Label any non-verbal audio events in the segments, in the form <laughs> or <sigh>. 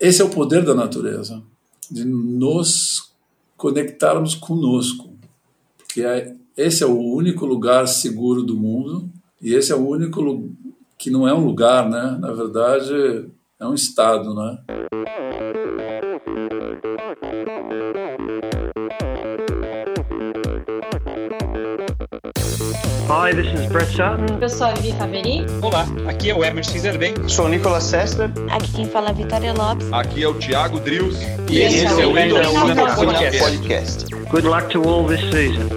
esse é o poder da natureza, de nos conectarmos conosco, porque é, esse é o único lugar seguro do mundo e esse é o único que não é um lugar, né? Na verdade, é um estado, né? Hi, this is Brett Sutton. Eu sou a Vivi Faveri. Olá, aqui é o Emerson Zerben. Sou o Nicolas Sessler. Aqui quem fala é a Vitória Lopes. Aqui é o Thiago Drius. E esse, esse é o Endorfina Podcast. Podcast. Good luck to all this season.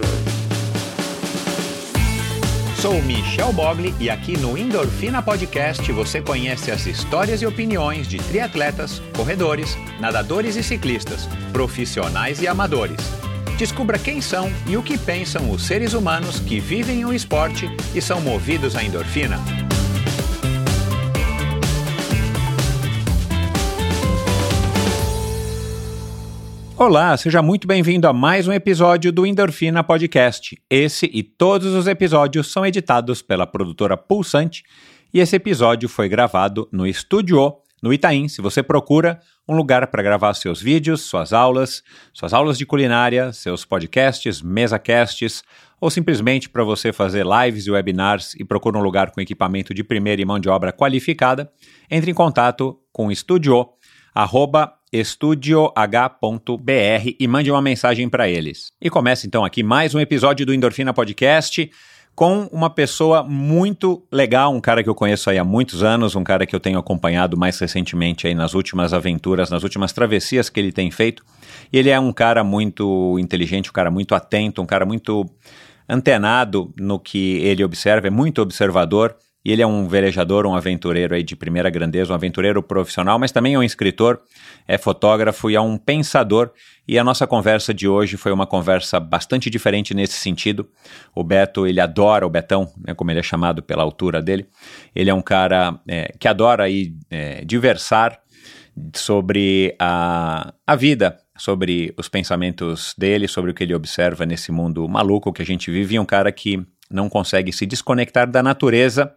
Sou Michel Bogli e aqui no Endorfina Podcast você conhece as histórias e opiniões de triatletas, corredores, nadadores e ciclistas, profissionais e amadores. Descubra quem são e o que pensam os seres humanos que vivem o esporte e são movidos à endorfina. Olá, seja muito bem-vindo a mais um episódio do Endorfina Podcast. Esse e todos os episódios são editados pela produtora Pulsante e esse episódio foi gravado no Estúdio no Itaim. Se você procura um lugar para gravar seus vídeos, suas aulas, suas aulas de culinária, seus podcasts, mesacasts, ou simplesmente para você fazer lives e webinars e procura um lugar com equipamento de primeira e mão de obra qualificada, entre em contato com o estúdio, arroba estudioh.br e mande uma mensagem para eles. E começa então aqui mais um episódio do Endorfina Podcast com uma pessoa muito legal, um cara que eu conheço aí há muitos anos, um cara que eu tenho acompanhado mais recentemente aí nas últimas aventuras, nas últimas travessias que ele tem feito. E ele é um cara muito inteligente, um cara muito atento, um cara muito antenado no que ele observa, é muito observador ele é um velejador, um aventureiro aí de primeira grandeza, um aventureiro profissional, mas também é um escritor, é fotógrafo e é um pensador. E a nossa conversa de hoje foi uma conversa bastante diferente nesse sentido. O Beto, ele adora, o Betão, né, como ele é chamado pela altura dele, ele é um cara é, que adora aí é, diversar sobre a, a vida, sobre os pensamentos dele, sobre o que ele observa nesse mundo maluco que a gente vive, e um cara que não consegue se desconectar da natureza,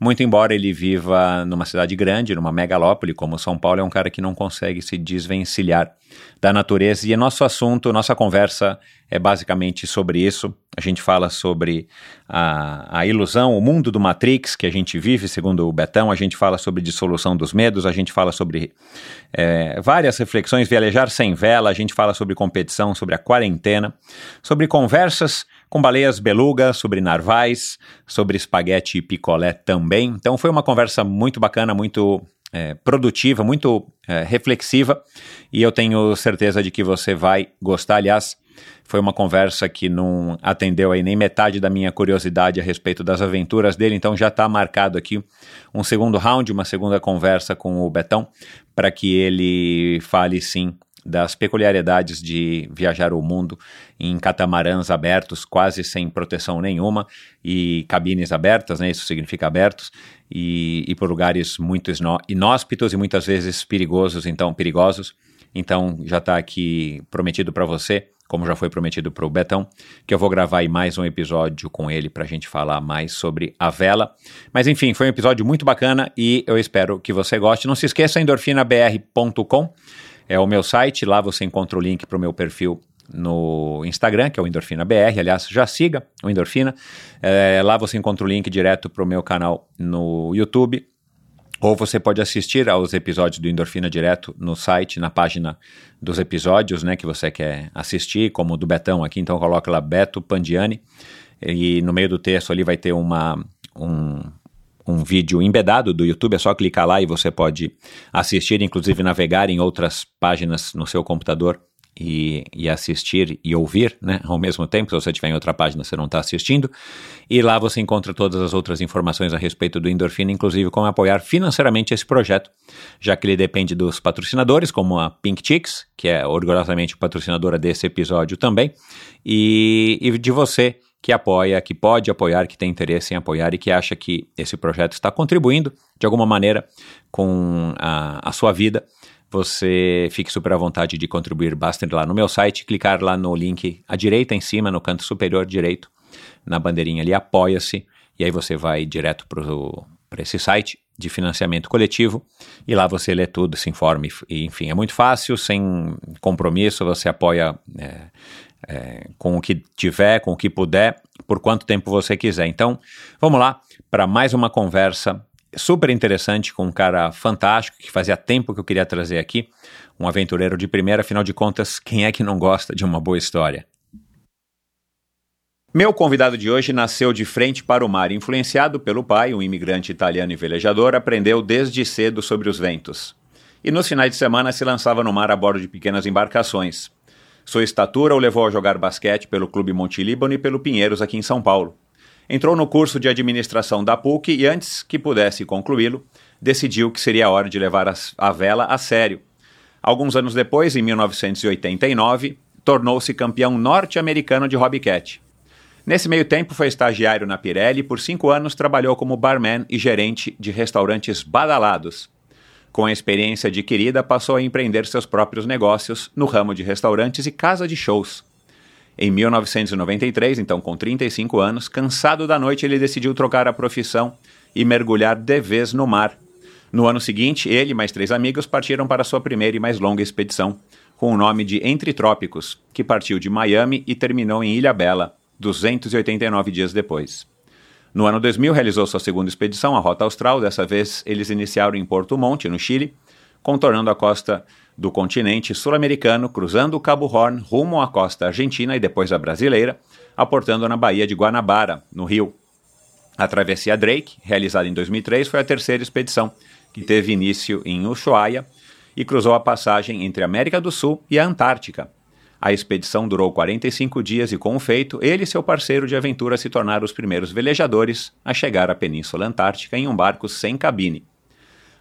muito embora ele viva numa cidade grande, numa megalópole como São Paulo, é um cara que não consegue se desvencilhar da natureza. E nosso assunto, nossa conversa é basicamente sobre isso. A gente fala sobre a, a ilusão, o mundo do Matrix que a gente vive, segundo o Betão, a gente fala sobre dissolução dos medos, a gente fala sobre é, várias reflexões, viajar sem vela, a gente fala sobre competição, sobre a quarentena, sobre conversas com baleias beluga, sobre narvais, sobre espaguete e picolé também. Então foi uma conversa muito bacana, muito é, produtiva, muito é, reflexiva e eu tenho certeza de que você vai gostar. Aliás, foi uma conversa que não atendeu aí nem metade da minha curiosidade a respeito das aventuras dele, então já está marcado aqui um segundo round, uma segunda conversa com o Betão, para que ele fale sim das peculiaridades de viajar o mundo em catamarãs abertos, quase sem proteção nenhuma, e cabines abertas, né, isso significa abertos, e, e por lugares muito inóspitos e muitas vezes perigosos, então perigosos. Então já está aqui prometido para você, como já foi prometido para o Betão, que eu vou gravar aí mais um episódio com ele para a gente falar mais sobre a vela. Mas enfim, foi um episódio muito bacana e eu espero que você goste. Não se esqueça, endorfinabr.com é o meu site, lá você encontra o link para o meu perfil no Instagram, que é o Endorfina BR. Aliás, já siga o Endorfina. É, lá você encontra o link direto para o meu canal no YouTube. Ou você pode assistir aos episódios do Endorfina direto no site, na página dos episódios, né, que você quer assistir, como o do Betão aqui. Então coloca lá Beto Pandiani. E no meio do texto ali vai ter uma, um, um vídeo embedado do YouTube, é só clicar lá e você pode assistir, inclusive navegar em outras páginas no seu computador e, e, assistir e ouvir né, ao mesmo tempo. Se você estiver em outra página, você não está assistindo. E lá você encontra todas as outras informações a respeito do Endorfina, inclusive como apoiar financeiramente esse projeto, já que ele depende dos patrocinadores, como a Pink Chicks, que é orgulhosamente patrocinadora desse episódio também, e, e de você que apoia, que pode apoiar, que tem interesse em apoiar e que acha que esse projeto está contribuindo de alguma maneira com a, a sua vida, você fique super à vontade de contribuir. Basta ir lá no meu site, clicar lá no link à direita em cima, no canto superior direito, na bandeirinha ali, apoia-se, e aí você vai direto para esse site de financiamento coletivo e lá você lê tudo, se informe, e, enfim, é muito fácil, sem compromisso, você apoia é, é, com o que tiver, com o que puder, por quanto tempo você quiser. Então, vamos lá para mais uma conversa super interessante com um cara fantástico que fazia tempo que eu queria trazer aqui, um aventureiro de primeira, afinal de contas, quem é que não gosta de uma boa história? Meu convidado de hoje nasceu de frente para o mar, influenciado pelo pai, um imigrante italiano e velejador, aprendeu desde cedo sobre os ventos. E nos finais de semana se lançava no mar a bordo de pequenas embarcações. Sua estatura o levou a jogar basquete pelo Clube Monte Líbano e pelo Pinheiros aqui em São Paulo. Entrou no curso de administração da PUC e antes que pudesse concluí-lo, decidiu que seria hora de levar a vela a sério. Alguns anos depois, em 1989, tornou-se campeão norte-americano de hobbycat. Nesse meio tempo, foi estagiário na Pirelli e por cinco anos trabalhou como barman e gerente de restaurantes badalados. Com a experiência adquirida, passou a empreender seus próprios negócios no ramo de restaurantes e casa de shows. Em 1993, então com 35 anos, cansado da noite, ele decidiu trocar a profissão e mergulhar de vez no mar. No ano seguinte, ele e mais três amigos partiram para sua primeira e mais longa expedição, com o nome de Entre Trópicos, que partiu de Miami e terminou em Ilha Bela, 289 dias depois. No ano 2000, realizou sua segunda expedição, a Rota Austral. Dessa vez, eles iniciaram em Porto Monte, no Chile, contornando a costa do continente sul-americano, cruzando o Cabo Horn rumo à costa argentina e depois a brasileira, aportando na Baía de Guanabara, no Rio. A travessia Drake, realizada em 2003, foi a terceira expedição, que teve início em Ushuaia e cruzou a passagem entre a América do Sul e a Antártica, a expedição durou 45 dias e, com o feito, ele e seu parceiro de aventura se tornaram os primeiros velejadores a chegar à Península Antártica em um barco sem cabine.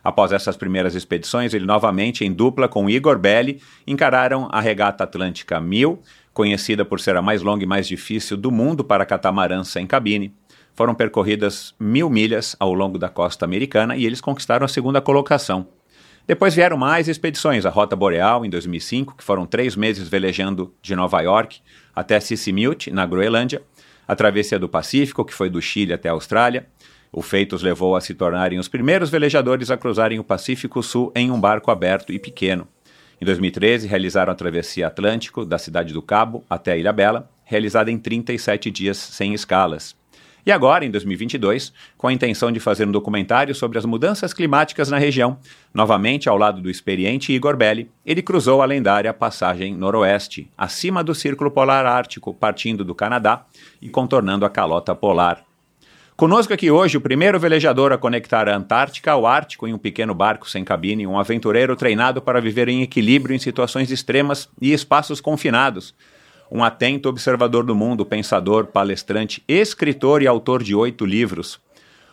Após essas primeiras expedições, ele novamente, em dupla com Igor Belli, encararam a Regata Atlântica 1000, conhecida por ser a mais longa e mais difícil do mundo para catamarãs sem cabine. Foram percorridas mil milhas ao longo da costa americana e eles conquistaram a segunda colocação. Depois vieram mais expedições, a Rota Boreal em 2005, que foram três meses velejando de Nova York até Sisimiut, na Groenlândia, a Travessia do Pacífico, que foi do Chile até a Austrália. O feito os levou a se tornarem os primeiros velejadores a cruzarem o Pacífico Sul em um barco aberto e pequeno. Em 2013, realizaram a Travessia Atlântico, da Cidade do Cabo até a Ilha Bela, realizada em 37 dias sem escalas. E agora, em 2022, com a intenção de fazer um documentário sobre as mudanças climáticas na região, novamente ao lado do experiente Igor Belli, ele cruzou a lendária passagem noroeste, acima do Círculo Polar Ártico, partindo do Canadá e contornando a calota polar. Conosco aqui hoje o primeiro velejador a conectar a Antártica ao Ártico em um pequeno barco sem cabine, um aventureiro treinado para viver em equilíbrio em situações extremas e espaços confinados, um atento observador do mundo, pensador, palestrante, escritor e autor de oito livros.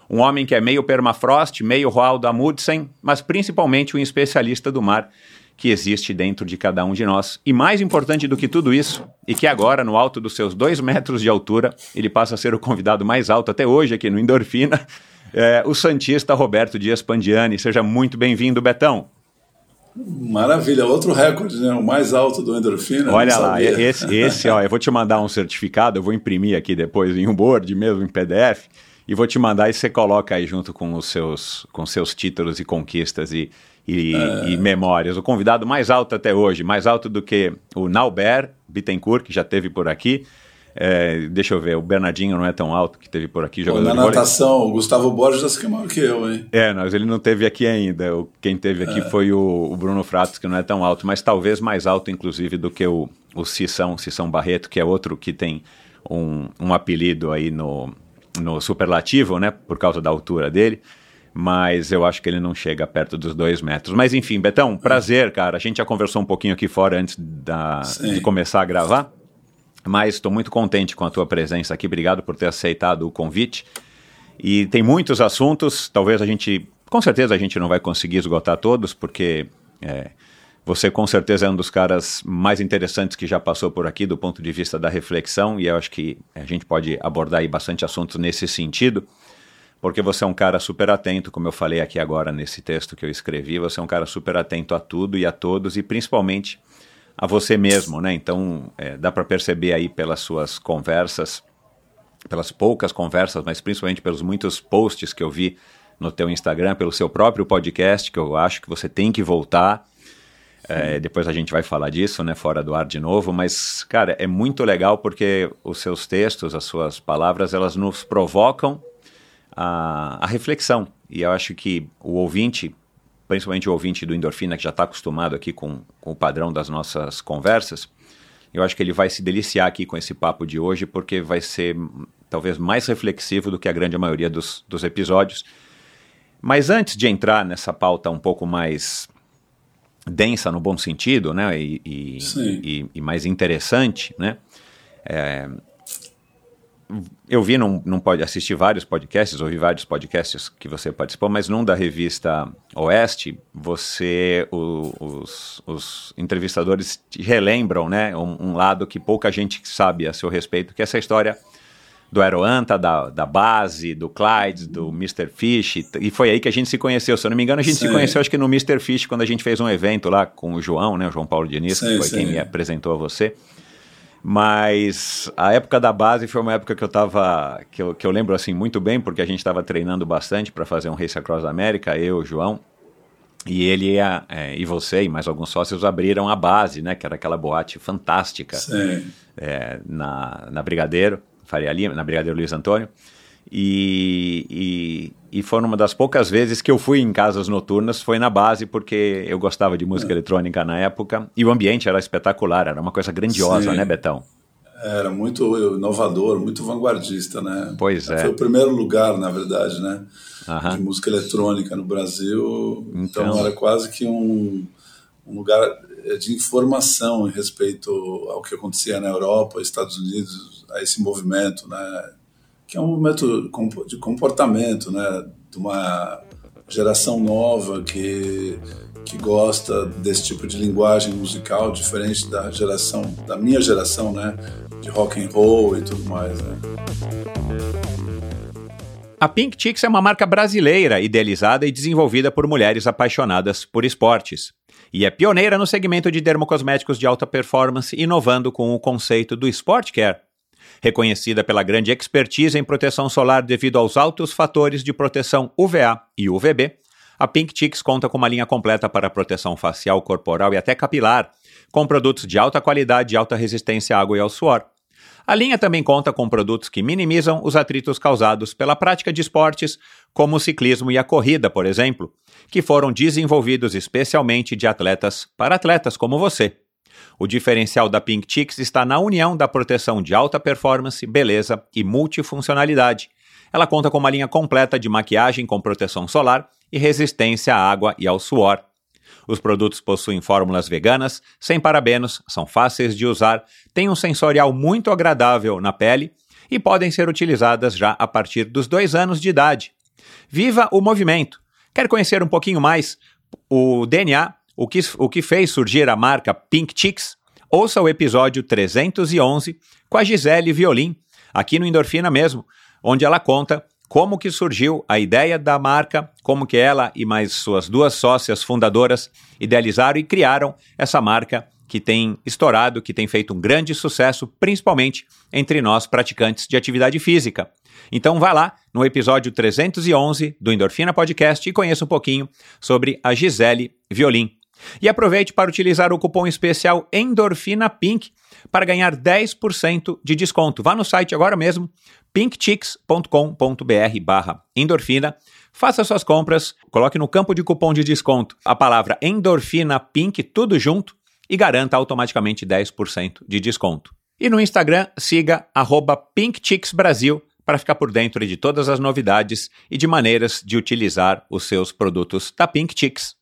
Um homem que é meio permafrost, meio Roald Amundsen, mas principalmente um especialista do mar que existe dentro de cada um de nós. E mais importante do que tudo isso, e que agora, no alto dos seus dois metros de altura, ele passa a ser o convidado mais alto até hoje aqui no Endorfina, <laughs> é, o Santista Roberto Dias Pandiani. Seja muito bem-vindo, Betão. Maravilha, outro recorde, né? O mais alto do endorfina. Olha lá, esse, esse, ó, eu vou te mandar um certificado, eu vou imprimir aqui depois em um board mesmo, em PDF, e vou te mandar e você coloca aí junto com os seus, com seus títulos e conquistas e, e, é... e memórias. O convidado mais alto até hoje, mais alto do que o Naubert Bittencourt, que já teve por aqui, é, deixa eu ver, o Bernardinho não é tão alto que teve por aqui jogando Na natação, o Gustavo Borges é maior que eu, hein? É, mas ele não teve aqui ainda. Quem teve aqui é. foi o, o, Bruno Fratos, que não é tão alto, mas talvez mais alto, inclusive, do que o, o Cissão, Cissão Barreto, que é outro que tem um, um apelido aí no, no superlativo, né? Por causa da altura dele mas eu acho que ele não chega perto dos dois metros. Mas enfim, Betão, prazer, cara. A gente já conversou um pouquinho aqui fora antes da, de começar a gravar. Mas estou muito contente com a tua presença aqui. Obrigado por ter aceitado o convite. E tem muitos assuntos. Talvez a gente, com certeza, a gente não vai conseguir esgotar todos, porque é, você com certeza é um dos caras mais interessantes que já passou por aqui do ponto de vista da reflexão. E eu acho que a gente pode abordar aí bastante assuntos nesse sentido porque você é um cara super atento, como eu falei aqui agora nesse texto que eu escrevi, você é um cara super atento a tudo e a todos, e principalmente a você mesmo, né? Então, é, dá para perceber aí pelas suas conversas, pelas poucas conversas, mas principalmente pelos muitos posts que eu vi no teu Instagram, pelo seu próprio podcast, que eu acho que você tem que voltar. É, depois a gente vai falar disso, né, fora do ar de novo, mas, cara, é muito legal porque os seus textos, as suas palavras, elas nos provocam a, a reflexão. E eu acho que o ouvinte, principalmente o ouvinte do Endorfina, que já está acostumado aqui com, com o padrão das nossas conversas, eu acho que ele vai se deliciar aqui com esse papo de hoje, porque vai ser talvez mais reflexivo do que a grande maioria dos, dos episódios. Mas antes de entrar nessa pauta um pouco mais densa no bom sentido, né, e, e, e, e mais interessante, né, é, eu vi, não, não pode assistir vários podcasts, ouvi vários podcasts que você participou, mas num da revista Oeste, você, o, os, os, entrevistadores relembram, né, um, um, lado que pouca gente sabe a seu respeito, que é essa história do Aeroanta, da, da base, do Clyde, do Mr. Fish, e foi aí que a gente se conheceu. Se eu não me engano, a gente se conheceu acho que no Mr. Fish, quando a gente fez um evento lá com o João, né, o João Paulo Diniz, que foi quem me apresentou a você. Mas a época da base foi uma época que eu tava. que eu, que eu lembro assim muito bem, porque a gente estava treinando bastante para fazer um Race Across América, eu, João. E ele ia, é, e você e mais alguns sócios abriram a base, né? Que era aquela boate fantástica é, na, na Brigadeiro. Faria Lima, na Brigadeiro Luiz Antônio. E, e, e foi uma das poucas vezes que eu fui em casas noturnas, foi na base, porque eu gostava de música é. eletrônica na época, e o ambiente era espetacular, era uma coisa grandiosa, Sim. né, Betão? Era muito inovador, muito vanguardista, né? Pois é. Foi o primeiro lugar, na verdade, né? De música eletrônica no Brasil. Então, então era quase que um, um lugar de informação em respeito ao que acontecia na Europa, Estados Unidos, a esse movimento, né? Que é um movimento de comportamento, né? De uma geração nova que que gosta desse tipo de linguagem musical diferente da geração da minha geração, né? De rock and roll e tudo mais, né? A Pink Chicks é uma marca brasileira idealizada e desenvolvida por mulheres apaixonadas por esportes. E é pioneira no segmento de dermocosméticos de alta performance, inovando com o conceito do Sport Care, reconhecida pela grande expertise em proteção solar devido aos altos fatores de proteção UVA e UVB, a Pink Chicks conta com uma linha completa para proteção facial, corporal e até capilar, com produtos de alta qualidade e alta resistência à água e ao suor. A linha também conta com produtos que minimizam os atritos causados pela prática de esportes, como o ciclismo e a corrida, por exemplo, que foram desenvolvidos especialmente de atletas para atletas como você. O diferencial da Pink Chicks está na união da proteção de alta performance, beleza e multifuncionalidade. Ela conta com uma linha completa de maquiagem com proteção solar e resistência à água e ao suor. Os produtos possuem fórmulas veganas, sem parabenos, são fáceis de usar, têm um sensorial muito agradável na pele e podem ser utilizadas já a partir dos dois anos de idade. Viva o movimento! Quer conhecer um pouquinho mais o DNA o que, o que fez surgir a marca Pink Chicks, ouça o episódio 311 com a Gisele Violim, aqui no Endorfina mesmo, onde ela conta como que surgiu a ideia da marca, como que ela e mais suas duas sócias fundadoras idealizaram e criaram essa marca que tem estourado, que tem feito um grande sucesso, principalmente entre nós praticantes de atividade física. Então vá lá no episódio 311 do Endorfina Podcast e conheça um pouquinho sobre a Gisele Violim. E aproveite para utilizar o cupom especial Endorfina Pink para ganhar 10% de desconto. Vá no site agora mesmo, pinkchicks.com.br barra endorfina. Faça suas compras, coloque no campo de cupom de desconto a palavra endorfina pink, tudo junto, e garanta automaticamente 10% de desconto. E no Instagram, siga arroba pinkchicksbrasil para ficar por dentro de todas as novidades e de maneiras de utilizar os seus produtos da Pink Chicks.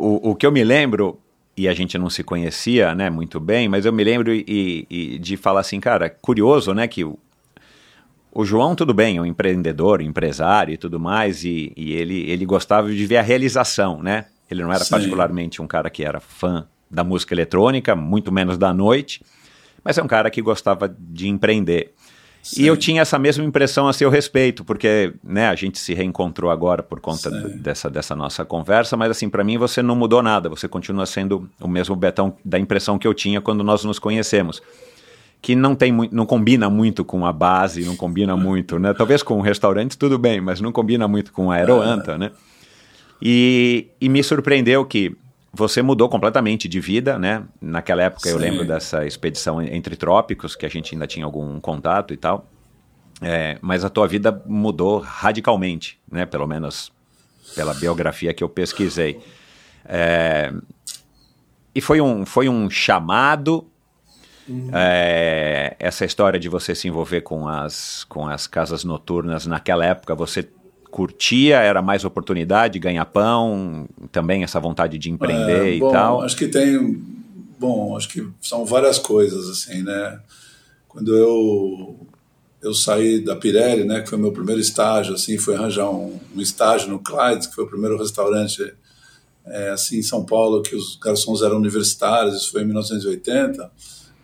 O, o que eu me lembro, e a gente não se conhecia né, muito bem, mas eu me lembro e, e de falar assim, cara, curioso, né, que o, o João, tudo bem, é um empreendedor, empresário e tudo mais, e, e, ele, ele gostava de ver a realização, né? Ele não era Sim. particularmente um cara que era fã da música eletrônica, muito menos da noite, mas é um cara que gostava de empreender. Sim. E eu tinha essa mesma impressão a seu respeito, porque né, a gente se reencontrou agora por conta dessa, dessa nossa conversa, mas assim, para mim você não mudou nada, você continua sendo o mesmo Betão da impressão que eu tinha quando nós nos conhecemos. que não tem muito, não combina muito com a base, não combina <laughs> muito, né? Talvez com o restaurante tudo bem, mas não combina muito com a Aeroanta, né? E, e me surpreendeu que você mudou completamente de vida, né? Naquela época Sim. eu lembro dessa expedição entre trópicos, que a gente ainda tinha algum contato e tal. É, mas a tua vida mudou radicalmente, né? Pelo menos pela biografia que eu pesquisei. É, e foi um, foi um chamado. Uhum. É, essa história de você se envolver com as, com as casas noturnas naquela época, você curtia? Era mais oportunidade, ganhar pão, também essa vontade de empreender é, e bom, tal? Acho que tem. Bom, acho que são várias coisas, assim, né? Quando eu, eu saí da Pirelli, né, que foi meu primeiro estágio, assim, foi arranjar um, um estágio no Clyde, que foi o primeiro restaurante é, assim em São Paulo que os garçons eram universitários, isso foi em 1980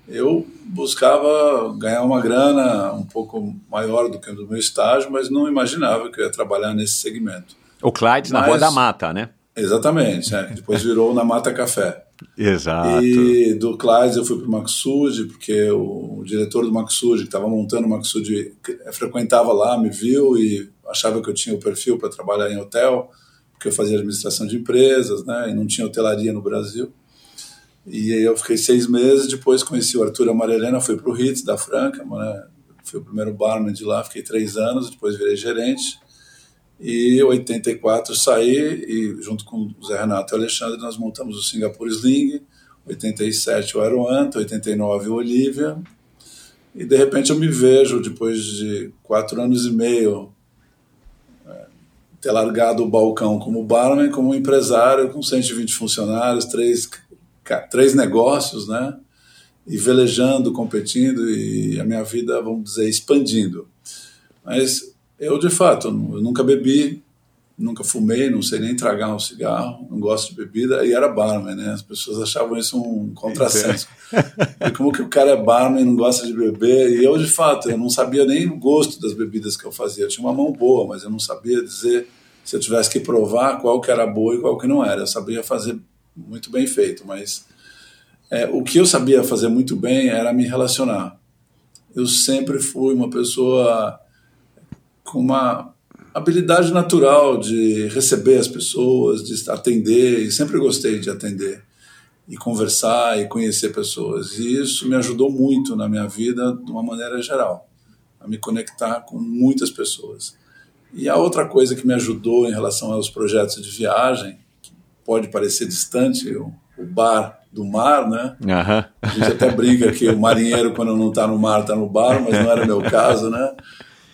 eu buscava ganhar uma grana um pouco maior do que do meu estágio, mas não imaginava que eu ia trabalhar nesse segmento. O Clyde na Rua da Mata, né? Exatamente, é, depois virou na Mata Café. Exato. E do Clyde eu fui para o Maxud, porque o, o, diretor do Maxud, que estava montando o Maxud, frequentava lá, me viu e achava que eu tinha o perfil para trabalhar em hotel, porque eu fazia administração de empresas, né, e não tinha hotelaria no Brasil. E aí eu fiquei seis meses, depois conheci o Arthur Amarelena, fui para o Hits da Franca, né? fui o primeiro barman de lá, fiquei três anos, depois virei gerente. E em 84 saí e junto com o Zé Renato e o Alexandre nós montamos o Singapore Sling, 87 o Aeroanta, 89 o Olivia. E de repente eu me vejo, depois de quatro anos e meio, é, ter largado o balcão como barman, como empresário, com 120 funcionários, três três negócios, né? E velejando, competindo e a minha vida, vamos dizer, expandindo. Mas eu, de fato, eu nunca bebi, nunca fumei, não sei nem tragar um cigarro, não gosto de bebida, e era barman, né? As pessoas achavam isso um contrassenso. e como que o cara é barman e não gosta de beber? E eu, de fato, eu não sabia nem o gosto das bebidas que eu fazia. Eu tinha uma mão boa, mas eu não sabia dizer, se eu tivesse que provar, qual que era boa e qual que não era. Eu sabia fazer muito bem feito, mas é, o que eu sabia fazer muito bem era me relacionar. Eu sempre fui uma pessoa com uma habilidade natural de receber as pessoas, de atender, e sempre gostei de atender e conversar e conhecer pessoas. E isso me ajudou muito na minha vida de uma maneira geral, a me conectar com muitas pessoas. E a outra coisa que me ajudou em relação aos projetos de viagem pode parecer distante, o, o bar do mar, né? Uhum. A gente até brinca que o marinheiro, quando não está no mar, está no bar, mas não era meu caso, né?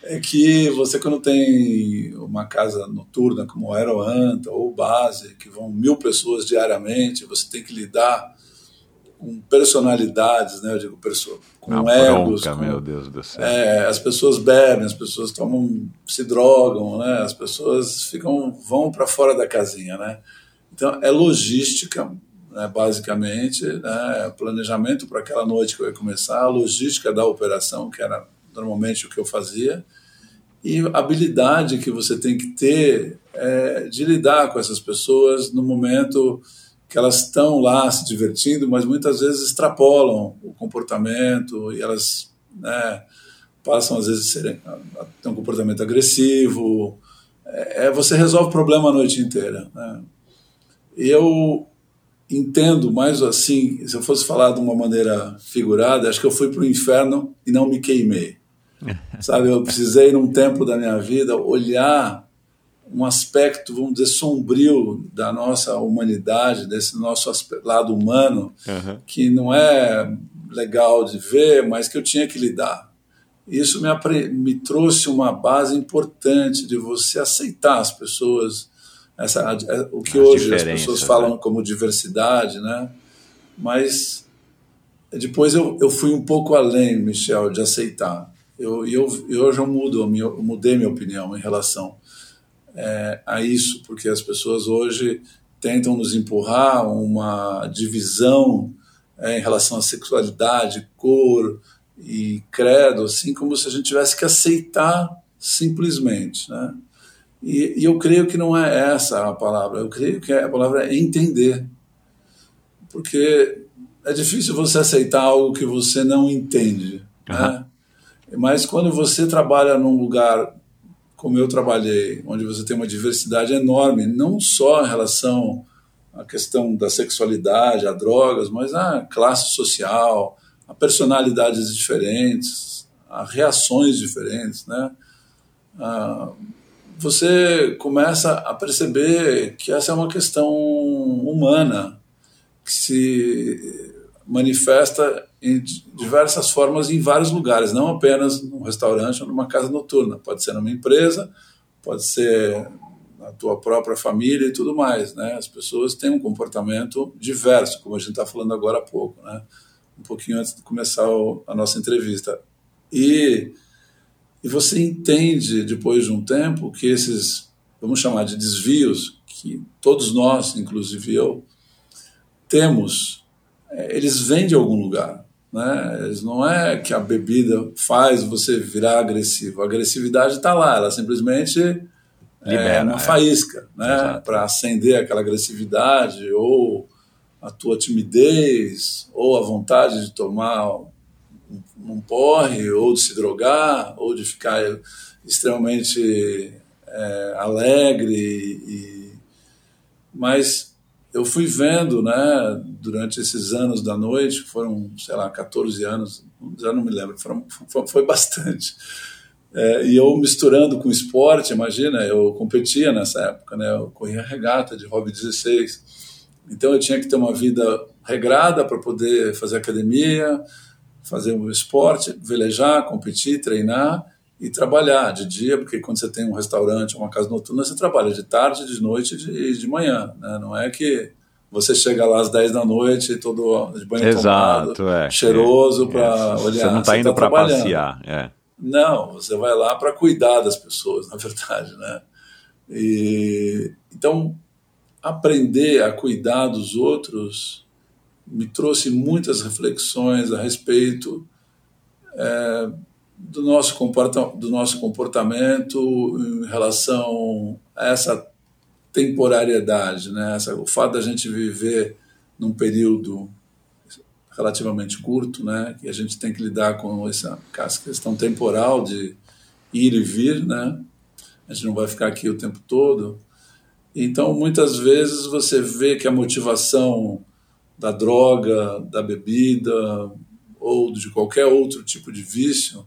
É que você, quando tem uma casa noturna como Aeroanta ou Base, que vão mil pessoas diariamente, você tem que lidar com personalidades, né? Eu digo, com Uma egos. Bronca, com, meu Deus do céu. É, as pessoas bebem, as pessoas tomam, se drogam, né? As pessoas ficam, vão para fora da casinha, né? Então, é logística, né, basicamente, né, planejamento para aquela noite que eu ia começar, a logística da operação, que era normalmente o que eu fazia, e habilidade que você tem que ter é, de lidar com essas pessoas no momento que elas estão lá se divertindo, mas muitas vezes extrapolam o comportamento e elas né, passam às vezes a ter um comportamento agressivo. É, é, você resolve o problema a noite inteira. Né? Eu entendo mais assim, se eu fosse falar de uma maneira figurada, acho que eu fui para o inferno e não me queimei. <laughs> Sabe, eu precisei num tempo da minha vida olhar um aspecto, vamos dizer, sombrio da nossa humanidade, desse nosso lado humano, uhum. que não é legal de ver, mas que eu tinha que lidar. Isso me, me trouxe uma base importante de você aceitar as pessoas, essa, é, o que as hoje as pessoas né? falam como diversidade, né? Mas depois eu, eu fui um pouco além, Michel, de aceitar. Eu, eu, eu hoje eu mudo, eu mudei minha opinião em relação é, a isso, porque as pessoas hoje tentam nos empurrar uma divisão é, em relação à sexualidade, cor e credo, assim como se a gente tivesse que aceitar simplesmente, né? E, e, eu creio que não é essa a palavra, eu creio que a palavra é entender. Porque é difícil você aceitar algo que você não entende, uhum. né? Mas quando você trabalha num lugar como eu trabalhei, onde você tem uma diversidade enorme, não só em relação à questão da sexualidade, a drogas, mas a classe social, a personalidades diferentes, a reações diferentes, né? Ah, você começa a perceber que essa é uma questão humana que se manifesta em diversas formas em vários lugares, não apenas num restaurante ou numa casa noturna. Pode ser numa empresa, pode ser na tua própria família e tudo mais, né? As pessoas têm um comportamento diverso, como a gente está falando agora há pouco, né? Um pouquinho antes de começar a nossa entrevista. E e você entende, depois de um tempo, que esses, vamos chamar de desvios, que todos nós, inclusive eu, temos, é, eles vêm de algum lugar. Né? Eles não é que a bebida faz você virar agressivo. A agressividade está lá, ela simplesmente Libera, é uma é. faísca né? para acender aquela agressividade ou a tua timidez ou a vontade de tomar um porre, ou de se drogar, ou de ficar extremamente é, alegre. E, mas eu fui vendo, né, durante esses anos da noite, que foram, sei lá, 14 anos, já não me lembro, foram, foi, bastante. É, e eu misturando com esporte, imagina, eu competia nessa época, né, eu corria regata de hobby 16. Então eu tinha que ter uma vida regrada para poder fazer academia, fazer o esporte, velejar, competir, treinar e trabalhar de dia, porque quando você tem um restaurante, uma casa noturna, você trabalha de tarde, de noite e de, de manhã. Né? Não é que você chega lá às 10 da noite, todo de banho Exato, tomado, é, cheiroso é, para é. olhar. Você não está indo tá para passear. É. Não, você vai lá para cuidar das pessoas, <laughs> na verdade. Né? E, então, aprender a cuidar dos outros me trouxe muitas reflexões a respeito é, do, nosso do nosso comportamento em relação a essa temporariedade, né? Essa, o fato da gente viver num período relativamente curto, né? Que a gente tem que lidar com essa, essa questão temporal de ir e vir, né? A gente não vai ficar aqui o tempo todo. Então, muitas vezes você vê que a motivação da droga, da bebida ou de qualquer outro tipo de vício,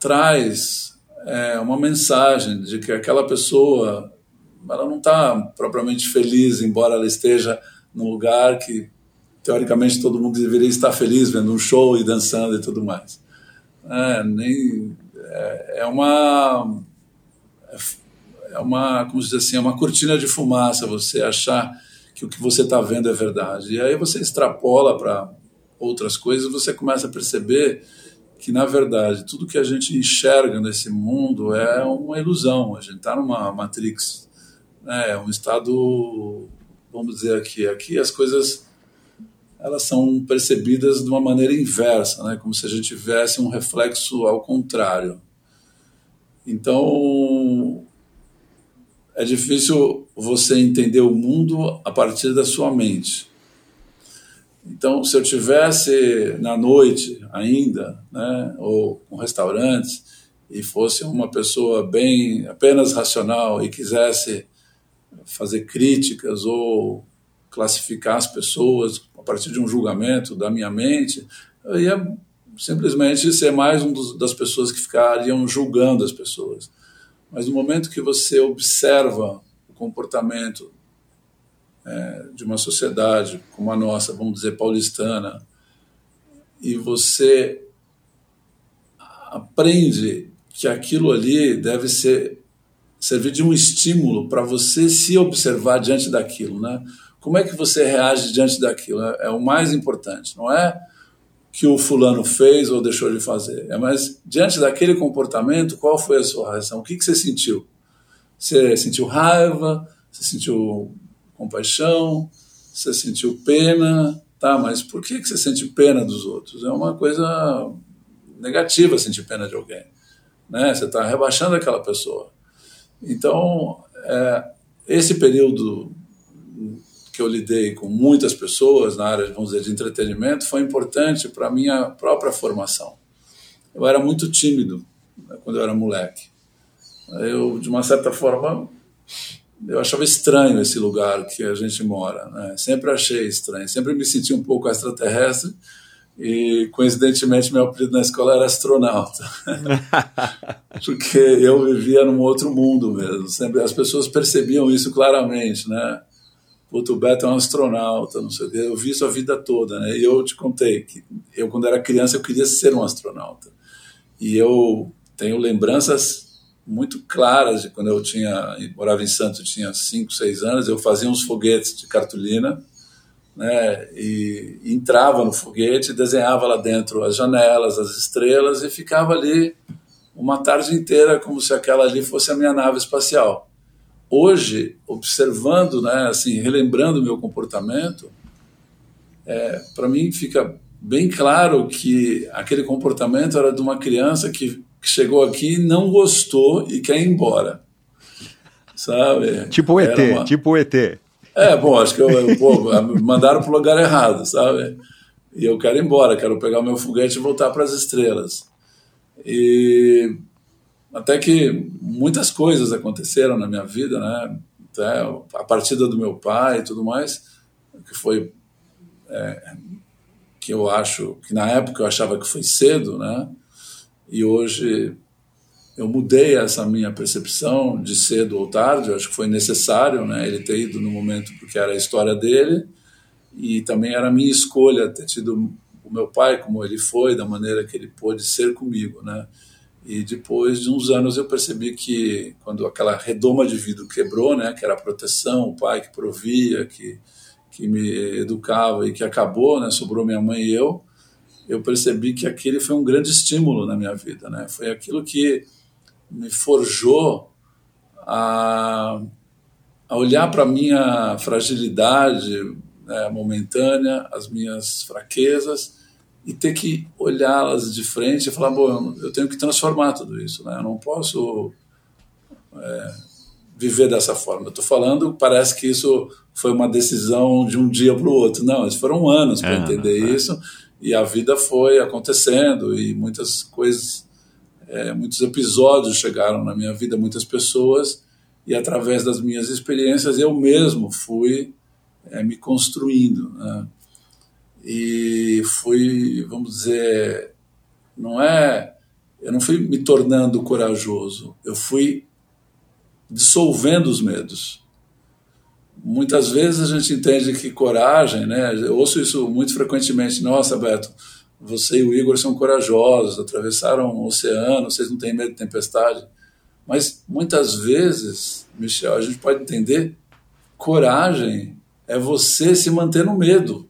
traz é, uma mensagem de que aquela pessoa ela não está propriamente feliz, embora ela esteja num lugar que teoricamente todo mundo deveria estar feliz vendo um show e dançando e tudo mais. É, nem, é, é uma é uma como se diz assim é uma cortina de fumaça você achar que o que você está vendo é verdade. E aí você extrapola para outras coisas você começa a perceber que, na verdade, tudo que a gente enxerga nesse mundo é uma ilusão. A gente está numa matrix, né? é um estado, vamos dizer aqui, aqui as coisas elas são percebidas de uma maneira inversa, né? como se a gente tivesse um reflexo ao contrário. Então, é difícil você entender o mundo a partir da sua mente. Então, se eu tivesse na noite ainda, né, ou com restaurantes, e fosse uma pessoa bem apenas racional e quisesse fazer críticas ou classificar as pessoas a partir de um julgamento da minha mente, eu ia simplesmente ser mais um dos, das pessoas que ficariam julgando as pessoas. Mas no momento que você observa o comportamento é, de uma sociedade como a nossa, vamos dizer, paulistana, e você aprende que aquilo ali deve ser servir de um estímulo para você se observar diante daquilo, né? Como é que você reage diante daquilo? É, é o mais importante, não é que o fulano fez ou deixou de fazer. É diante daquele comportamento, qual foi a sua reação? O que, que você sentiu? Você sentiu raiva? Você sentiu compaixão? Você sentiu pena? Tá, mas por que, que você sente pena dos outros? É uma coisa negativa sentir pena de alguém. Né? Você está rebaixando aquela pessoa. Então, é, esse período que eu lidei com muitas pessoas na área, vamos dizer, de entretenimento, foi importante para a minha própria formação. Eu era muito tímido né, quando eu era moleque. Eu, de uma certa forma, eu achava estranho esse lugar que a gente mora. Né? Sempre achei estranho, sempre me senti um pouco extraterrestre e, coincidentemente, meu apelido na escola era astronauta. <laughs> Porque eu vivia num outro mundo mesmo. Sempre as pessoas percebiam isso claramente, né? O Beto é um astronauta, não sei o quê. Eu vi isso a vida toda, né? E eu te contei que eu, quando era criança, eu queria ser um astronauta. E eu tenho lembranças muito claras de quando eu tinha morava em Santos, tinha 5, 6 anos, eu fazia uns foguetes de cartolina né, e entrava no foguete, desenhava lá dentro as janelas, as estrelas e ficava ali uma tarde inteira como se aquela ali fosse a minha nave espacial. Hoje, observando, né, assim, relembrando o meu comportamento, é, para mim fica bem claro que aquele comportamento era de uma criança que, que chegou aqui, não gostou e quer ir embora. Sabe? Tipo o ET, uma... tipo o ET. É, bom, acho que eu, eu pô, <laughs> mandaram para o lugar errado, sabe? E eu quero ir embora, quero pegar o meu foguete e voltar para as estrelas. E até que muitas coisas aconteceram na minha vida, né? Até a partida do meu pai e tudo mais, que foi é, que eu acho que na época eu achava que foi cedo, né? E hoje eu mudei essa minha percepção de cedo ou tarde, eu acho que foi necessário, né, ele ter ido no momento porque era a história dele e também era a minha escolha ter tido o meu pai como ele foi, da maneira que ele pôde ser comigo, né? E depois de uns anos eu percebi que quando aquela redoma de vidro quebrou, né, que era a proteção, o pai que provia, que que me educava e que acabou, né, sobrou minha mãe e eu, eu percebi que aquele foi um grande estímulo na minha vida, né? Foi aquilo que me forjou a, a olhar para minha fragilidade né, momentânea, as minhas fraquezas, e ter que olhá-las de frente e falar: bom, eu tenho que transformar tudo isso, né? eu não posso é, viver dessa forma. Eu estou falando, parece que isso foi uma decisão de um dia para o outro. Não, eles foram anos para é, entender é. isso, e a vida foi acontecendo, e muitas coisas é, muitos episódios chegaram na minha vida, muitas pessoas, e através das minhas experiências eu mesmo fui é, me construindo. Né? E fui, vamos dizer, não é. Eu não fui me tornando corajoso, eu fui dissolvendo os medos. Muitas vezes a gente entende que coragem, né? Eu ouço isso muito frequentemente. Nossa, Beto, você e o Igor são corajosos, atravessaram o oceano, vocês não têm medo de tempestade. Mas muitas vezes, Michel, a gente pode entender, coragem é você se manter no medo.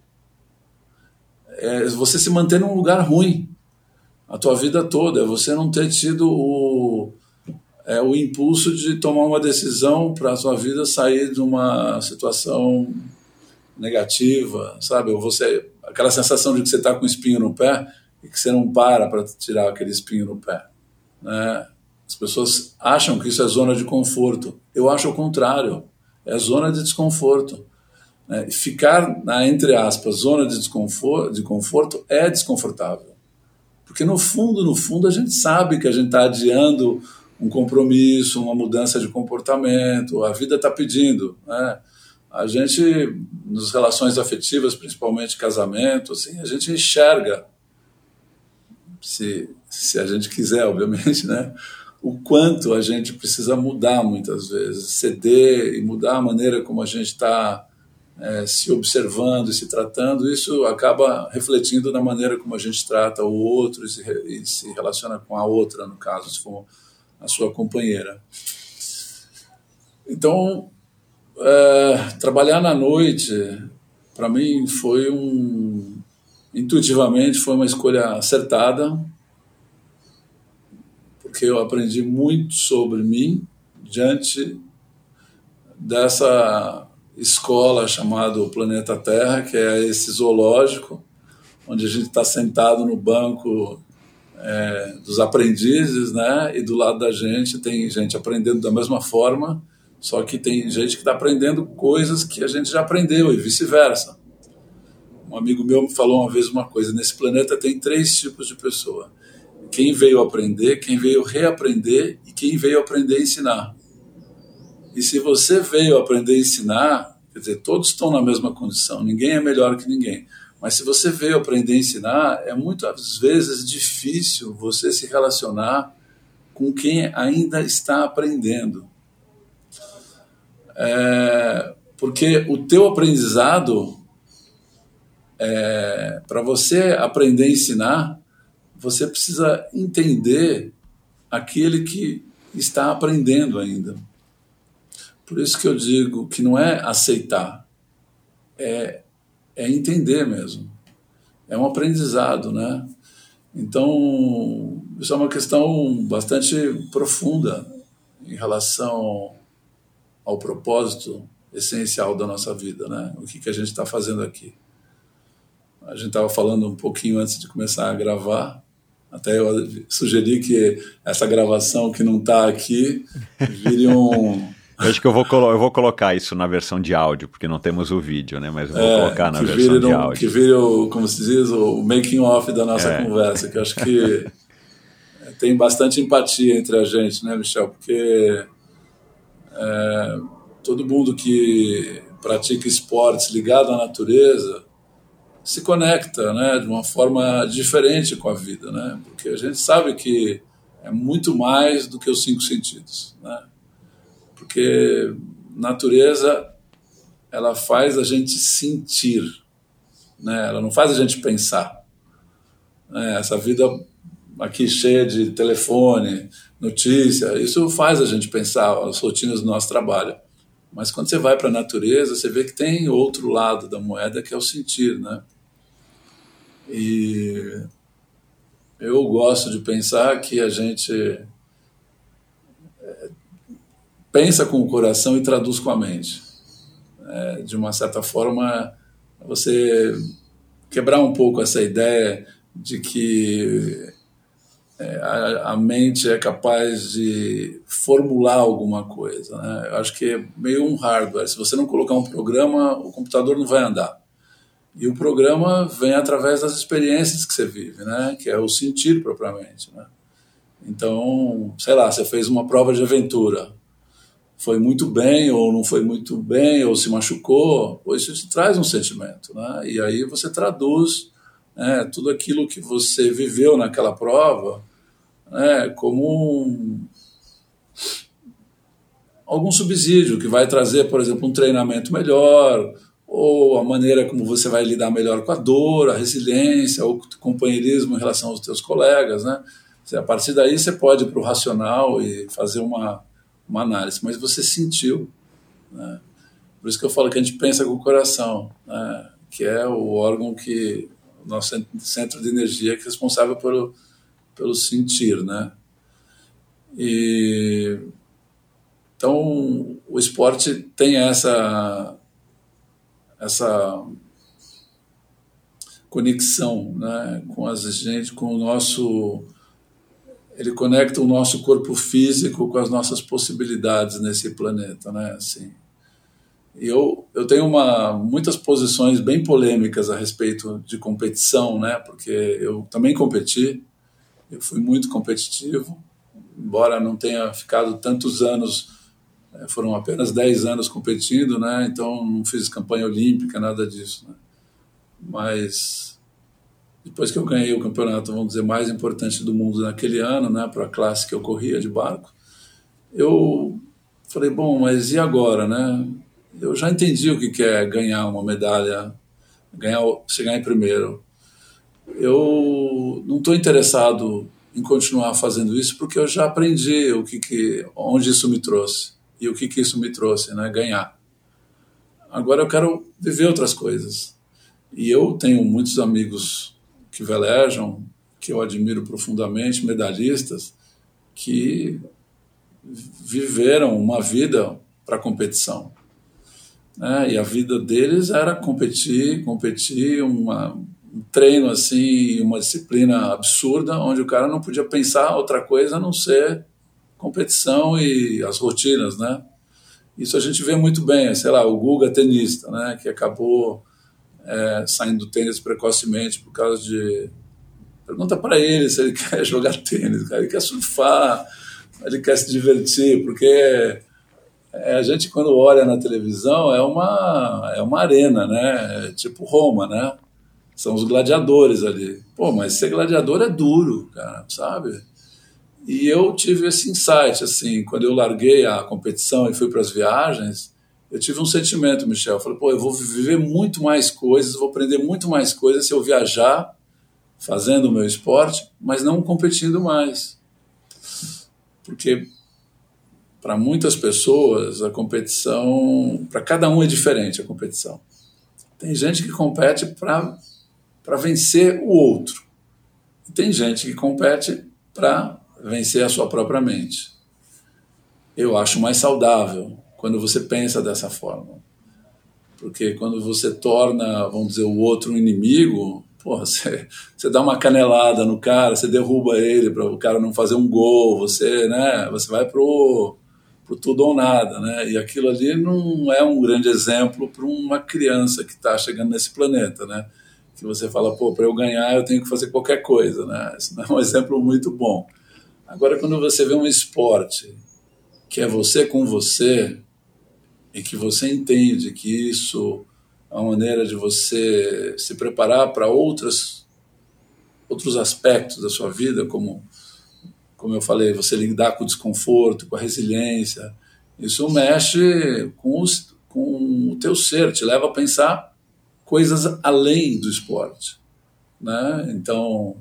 É você se manter num lugar ruim a tua vida toda. É você não ter tido o, é, o impulso de tomar uma decisão para a sua vida sair de uma situação negativa, sabe? Ou você aquela sensação de que você está com espinho no pé e que você não para para tirar aquele espinho no pé. Né? As pessoas acham que isso é zona de conforto. Eu acho o contrário. É zona de desconforto. Né? Ficar na, entre aspas, zona de desconforto, de conforto é desconfortável. Porque no fundo, no fundo, a gente sabe que a gente está adiando um compromisso, uma mudança de comportamento, a vida está pedindo. Né? a gente, nas relações afetivas, principalmente casamento, assim, a gente enxerga, se, se a gente quiser, obviamente, né, o quanto a gente precisa mudar muitas vezes, ceder e mudar a maneira como a gente está é, se observando e se tratando, isso acaba refletindo na maneira como a gente trata o outro e se, e se relaciona com a outra, no caso, se for a sua companheira. Então, é, trabalhar na noite, para mim, foi um. Intuitivamente, foi uma escolha acertada, porque eu aprendi muito sobre mim diante dessa escola chamada Planeta Terra, que é esse zoológico, onde a gente está sentado no banco é, dos aprendizes, né? E do lado da gente tem gente aprendendo da mesma forma Só que tem gente que está aprendendo coisas que a gente já aprendeu e vice-versa. Um amigo meu me falou uma vez uma coisa: nesse planeta tem três tipos de pessoa. Quem veio aprender, quem veio reaprender e quem veio aprender a ensinar. E se você veio aprender a ensinar, quer dizer, todos estão na mesma condição, ninguém é melhor que ninguém. Mas se você veio aprender a ensinar, é muitas vezes difícil você se relacionar com quem ainda está aprendendo. É, porque o teu aprendizado, é, para você aprender a ensinar, você precisa entender aquele que está aprendendo ainda. Por isso que eu digo que não é aceitar, é, é entender mesmo. É um aprendizado, né? Então, isso é uma questão bastante profunda em relação ao propósito essencial da nossa vida, né? O que, que a gente está fazendo aqui. A gente estava falando um pouquinho antes de começar a gravar, até eu sugeri que essa gravação que não está aqui vire um eu acho que eu vou, eu vou colocar isso na versão de áudio, porque não temos o vídeo, né? Mas eu vou é, colocar na versão de áudio. Que vire, o, como se diz, o making off da nossa é. conversa, que eu acho que <laughs> tem bastante empatia entre a gente, né, Michel? Porque é, todo mundo que pratica esportes ligado à natureza se conecta, né, de uma forma diferente com a vida, né? Porque a gente sabe que é muito mais do que os cinco sentidos, né? Porque natureza ela faz a gente sentir, né? Ela não faz a gente pensar. Né? Essa vida aqui cheia de telefone, notícia, isso faz a gente pensar as rotinas do nosso trabalho. Mas quando você vai para a natureza, você vê que tem outro lado da moeda que é o sentir, né? E eu gosto de pensar que a gente pensa com o coração e traduz com a mente. É, de uma certa forma, você quebrar um pouco essa ideia de que é, a, a, mente é capaz de formular alguma coisa. Né? Eu acho que é meio um hardware. Se você não colocar um programa, o computador não vai andar. E o programa vem através das experiências que você vive, né? que é o sentir propriamente. Né? Então, sei lá, você fez uma prova de aventura foi muito bem ou não foi muito bem ou se machucou, ou isso te traz um sentimento, né? E aí você traduz né, tudo aquilo que você viveu naquela prova né, como um, algum subsídio que vai trazer, por exemplo, um treinamento melhor ou a maneira como você vai lidar melhor com a dor, a resiliência, o companheirismo em relação aos teus colegas, né? A partir daí você pode ir para o racional e fazer uma uma análise, mas você sentiu. Né? Por isso que eu falo que a gente pensa com o coração, né? que é o órgão que o nosso centro de energia que é responsável pelo, pelo sentir, né? E então o esporte tem essa essa conexão, né, com as gente, com o nosso ele conecta o nosso corpo físico com as nossas possibilidades nesse planeta, né? Assim, eu eu tenho uma muitas posições bem polêmicas a respeito de competição, né? Porque eu também competi, eu fui muito competitivo, embora não tenha ficado tantos anos, eh, foram apenas 10 anos competindo, né? Então não fiz campanha olímpica, nada disso, né? Mas depois que eu ganhei o campeonato, vamos dizer, mais importante do mundo naquele ano, né, para a classe que eu corria de barco, eu falei, bom, mas e agora, né? Eu já entendi o que é ganhar uma medalha, ganhar, chegar em primeiro. Eu não estou interessado em continuar fazendo isso porque eu já aprendi o que, que onde isso me trouxe e o que, que isso me trouxe, né? Ganhar. Agora eu quero viver outras coisas. E eu tenho muitos amigos que velejam, que eu admiro profundamente, medalhistas, que viveram uma vida para competição. Né? E a vida deles era competir, competir, uma, um treino assim, uma disciplina absurda, onde o cara não podia pensar outra coisa a não ser competição e as rotinas, né? Isso a gente vê muito bem, sei lá, o Guga tenista, né, que acabou é, saindo do tênis precocemente por causa de pergunta para ele se ele <laughs> quer jogar tênis, cara, ele quer surfar, ele quer se divertir, porque é, a gente quando olha na televisão é uma é uma arena, né? É tipo Roma, né? São os gladiadores ali. Pô, mas ser gladiador é duro, cara, sabe? E eu tive esse insight, assim, quando eu larguei a competição e fui para as viagens, eu tive um sentimento, Michel. Eu falei, pô, eu vou viver muito mais coisas, vou aprender muito mais coisas se eu viajar fazendo o meu esporte, mas não competindo mais. Porque para muitas pessoas a competição, para cada um é diferente a competição. Tem gente que compete para vencer o outro. E tem gente que compete para vencer a sua própria mente. Eu acho mais saudável quando você pensa dessa forma. Porque quando você torna, vamos dizer, o outro um inimigo, <laughs> você, você dá uma canelada no cara, você derruba ele para o cara não fazer um gol, você, né, você vai pro, pro tudo ou nada, né? E aquilo ali não é um grande exemplo para uma criança que está chegando nesse planeta, né? Que você fala, pô, para eu ganhar eu tenho que fazer qualquer coisa, né? <laughs> Isso não é um exemplo muito bom. Agora, quando você vê um esporte que é você com você e que você entende que isso é uma maneira de você se preparar para outras outros aspectos da sua vida, como como eu falei, você lidar com o desconforto, com a resiliência, isso mexe com, os, com o teu ser, te leva a pensar coisas além do esporte, né? Então,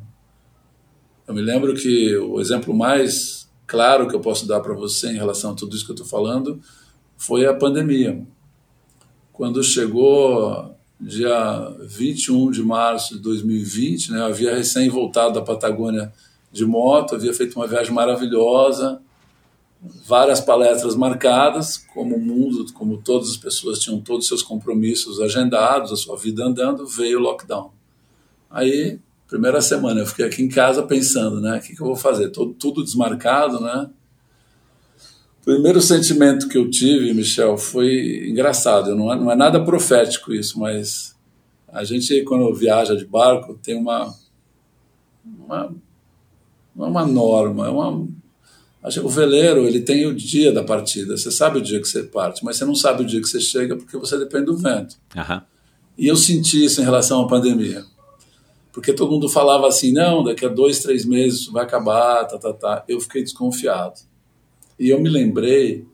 eu me lembro que o exemplo mais claro que eu posso dar para você em relação a tudo isso que eu estou falando foi a pandemia. Quando chegou dia 21 de março de 2020, né, havia recém voltado da Patagônia de moto, havia feito uma viagem maravilhosa, várias palestras marcadas, como o mundo, como todas as pessoas tinham todos os seus compromissos agendados, a sua vida andando, veio o lockdown. Aí primeira semana eu fiquei aqui em casa pensando, né, o que, que eu vou fazer? Todo, tudo desmarcado, né? O primeiro sentimento que eu tive, Michel, foi engraçado. Não é, não é nada profético isso, mas a gente quando viaja de barco tem uma uma, uma norma, é uma o veleiro ele tem o dia da partida. Você sabe o dia que você parte, mas você não sabe o dia que você chega porque você depende do vento. Uhum. E eu senti isso em relação à pandemia porque todo mundo falava assim, não, daqui a dois, três meses isso vai acabar, tá, tá, tá. Eu fiquei desconfiado. E eu me lembrei,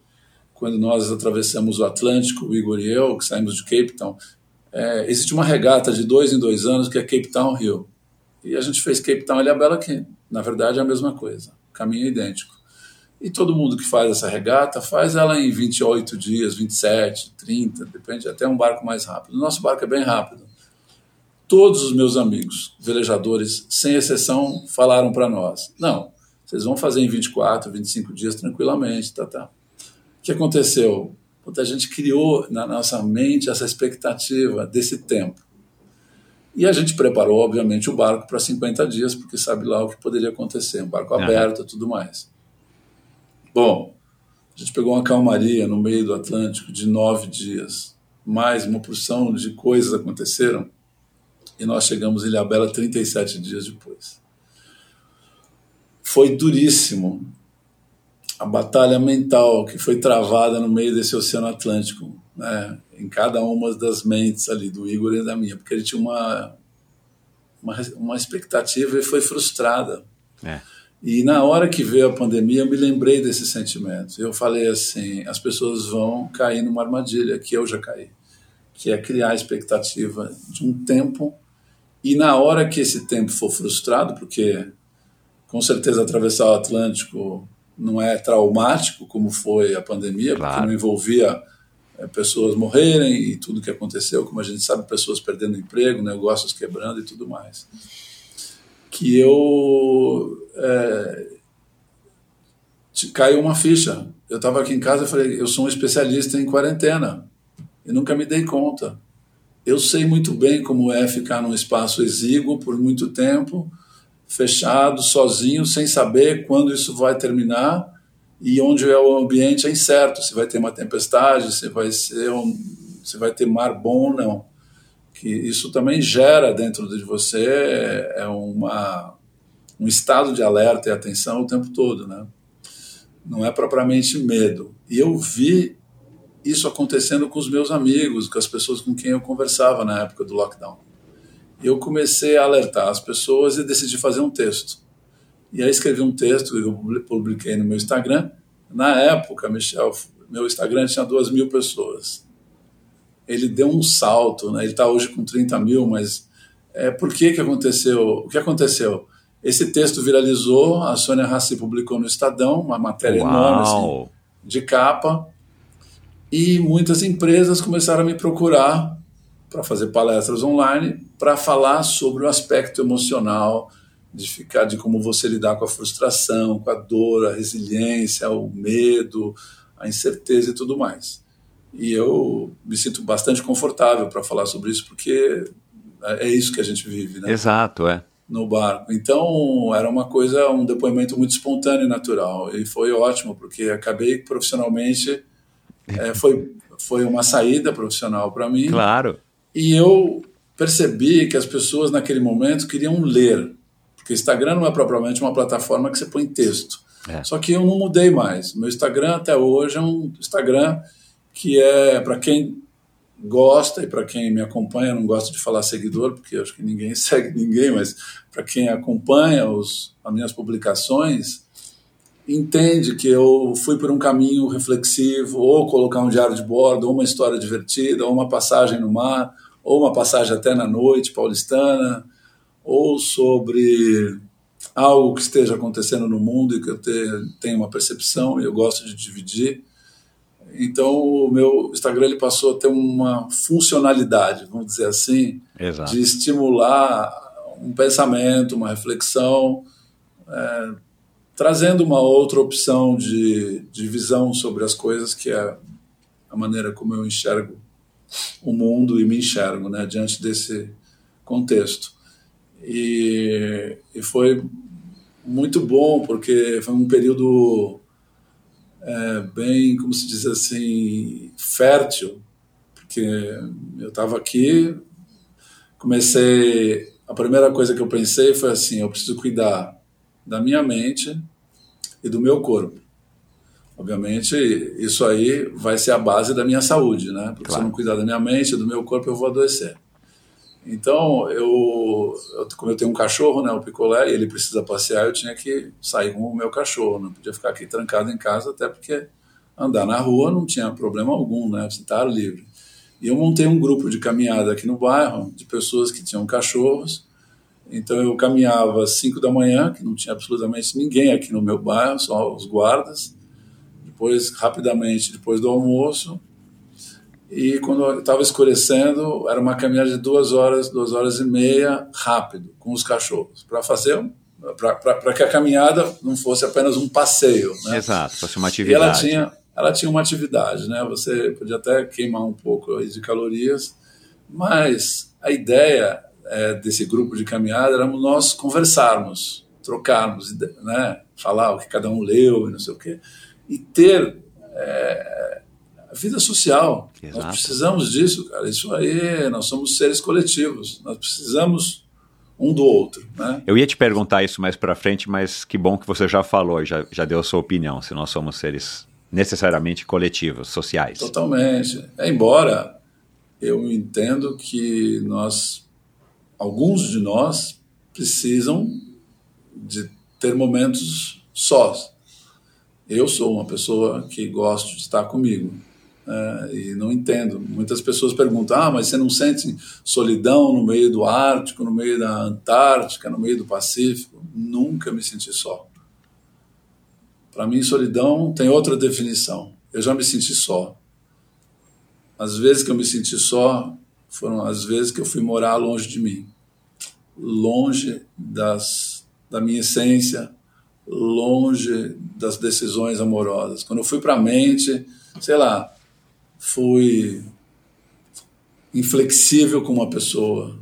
quando nós atravessamos o Atlântico, o Igor e eu, que saímos de Cape Town, é, existe uma regata de dois em dois anos que é Cape Town Rio. E a gente fez Cape Town Ilhabela aqui. Na verdade é a mesma coisa, caminho idêntico. E todo mundo que faz essa regata faz ela em 28 dias, 27, 30, depende, até um barco mais rápido. O nosso barco é bem rápido todos os meus amigos velejadores, sem exceção, falaram para nós: não, vocês vão fazer em 24, 25 dias tranquilamente, tá, tá. O que aconteceu? A gente criou na nossa mente essa expectativa desse tempo. E a gente preparou, obviamente, o barco para 50 dias, porque sabe lá o que poderia acontecer, um barco aberto e tudo mais. Bom, a gente pegou uma calmaria no meio do Atlântico de nove dias, mais uma porção de coisas aconteceram e nós chegamos em Ilhabela 37 dias depois. Foi duríssimo a batalha mental que foi travada no meio desse Oceano Atlântico, né, em cada uma das mentes ali, do Igor e da minha, porque ele tinha uma, uma, uma expectativa e foi frustrada. É. E na hora que veio a pandemia, eu me lembrei desse sentimento. Eu falei assim: as pessoas vão cair numa armadilha, que eu já caí, que é criar a expectativa de um tempo e na hora que esse tempo for frustrado, porque com certeza atravessar o Atlântico não é traumático como foi a pandemia, claro. porque não envolvia é, pessoas morrerem e tudo que aconteceu, como a gente sabe, pessoas perdendo emprego, negócios quebrando e tudo mais. Que eu é, caiu uma ficha. Eu estava aqui em casa e falei, eu sou um especialista em quarentena e nunca me dei conta. Eu sei muito bem como é ficar num espaço exíguo por muito tempo, fechado, sozinho, sem saber quando isso vai terminar e onde é o ambiente é incerto, se vai ter uma tempestade, se vai ser um, se vai ter mar bom ou não. Que isso também gera dentro de você é uma um estado de alerta e atenção o tempo todo, né? Não é propriamente medo. E eu vi isso acontecendo com os meus amigos, com as pessoas com quem eu conversava na época do lockdown. Eu comecei a alertar as pessoas e decidi fazer um texto. E aí escrevi um texto que eu publiquei no meu Instagram. Na época, Michel, meu Instagram tinha duas mil pessoas. Ele deu um salto, né? ele está hoje com 30 mil, mas é, por que, que aconteceu? O que aconteceu? Esse texto viralizou, a Sônia Rassi publicou no Estadão, uma matéria Uau. enorme assim, de capa, e muitas empresas começaram a me procurar para fazer palestras online para falar sobre o aspecto emocional de ficar de como você lidar com a frustração, com a dor, a resiliência, o medo, a incerteza e tudo mais. E eu me sinto bastante confortável para falar sobre isso porque é isso que a gente vive, né? Exato, é. No barco. Então, era uma coisa, um depoimento muito espontâneo e natural. E foi ótimo, porque acabei profissionalmente <laughs> é, foi, foi uma saída profissional para mim. Claro. E eu percebi que as pessoas naquele momento queriam ler, porque Instagram não é propriamente uma plataforma que você põe texto. É. Só que eu não mudei mais. Meu Instagram até hoje é um Instagram que é para quem gosta e para quem me acompanha, não gosto de falar seguidor, porque acho que ninguém <laughs> segue ninguém, mas para quem acompanha os, as minhas publicações, entende que eu fui por um caminho reflexivo, ou colocar um diário de bordo, ou uma história divertida, ou uma passagem no mar, ou uma passagem até na noite paulistana, ou sobre algo que esteja acontecendo no mundo e que eu tenho uma percepção e eu gosto de dividir. Então, o meu Instagram ele passou a ter uma funcionalidade, vamos dizer assim, Exato. de estimular um pensamento, uma reflexão, é, trazendo uma outra opção de, de visão sobre as coisas, que é a maneira como eu enxergo o mundo e me enxergo né, diante desse contexto. E, e foi muito bom, porque foi um período é, bem, como se diz assim, fértil, porque eu estava aqui, comecei. A primeira coisa que eu pensei foi assim: eu preciso cuidar da minha mente e do meu corpo. Obviamente, isso aí vai ser a base da minha saúde, né? Porque claro. se eu não cuidar da minha mente e do meu corpo, eu vou adoecer. Então, eu, eu, como eu tenho um cachorro, né, o picolé, e ele precisa passear, eu tinha que sair com o meu cachorro, não podia ficar aqui trancado em casa, até porque andar na rua não tinha problema algum, né, estar livre. E eu montei um grupo de caminhada aqui no bairro, de pessoas que tinham cachorros, então eu caminhava às 5 da manhã, que não tinha absolutamente ninguém aqui no meu bairro, só os guardas. Depois, rapidamente, depois do almoço. E quando estava escurecendo, era uma caminhada de duas horas, duas horas e meia, rápido, com os cachorros, para fazer para que a caminhada não fosse apenas um passeio. Né? Exato, fosse uma atividade. E ela tinha, ela tinha uma atividade, né? Você podia até queimar um pouco de calorias, mas a ideia é, desse grupo de caminhada éramos nós conversarmos, trocarmos, né, falar o que cada um leu e não sei o quê, e ter é, a vida social. Exato. Nós precisamos disso, cara. Isso aí, nós somos seres coletivos. Nós precisamos um do outro. Né? Eu ia te perguntar isso mais para frente, mas que bom que você já falou, já, já deu a sua opinião, se nós somos seres necessariamente coletivos, sociais. Totalmente. Embora eu entendo que nós alguns de nós precisam de ter momentos sós. Eu sou uma pessoa que gosto de estar comigo é, e não entendo. Muitas pessoas perguntam: ah, mas você não sente solidão no meio do Ártico, no meio da Antártica, no meio do Pacífico? Nunca me senti só. Para mim, solidão tem outra definição. Eu já me senti só. As vezes que eu me senti só foram as vezes que eu fui morar longe de mim longe das, da minha essência, longe das decisões amorosas. Quando eu fui para a mente, sei lá, fui inflexível com uma pessoa,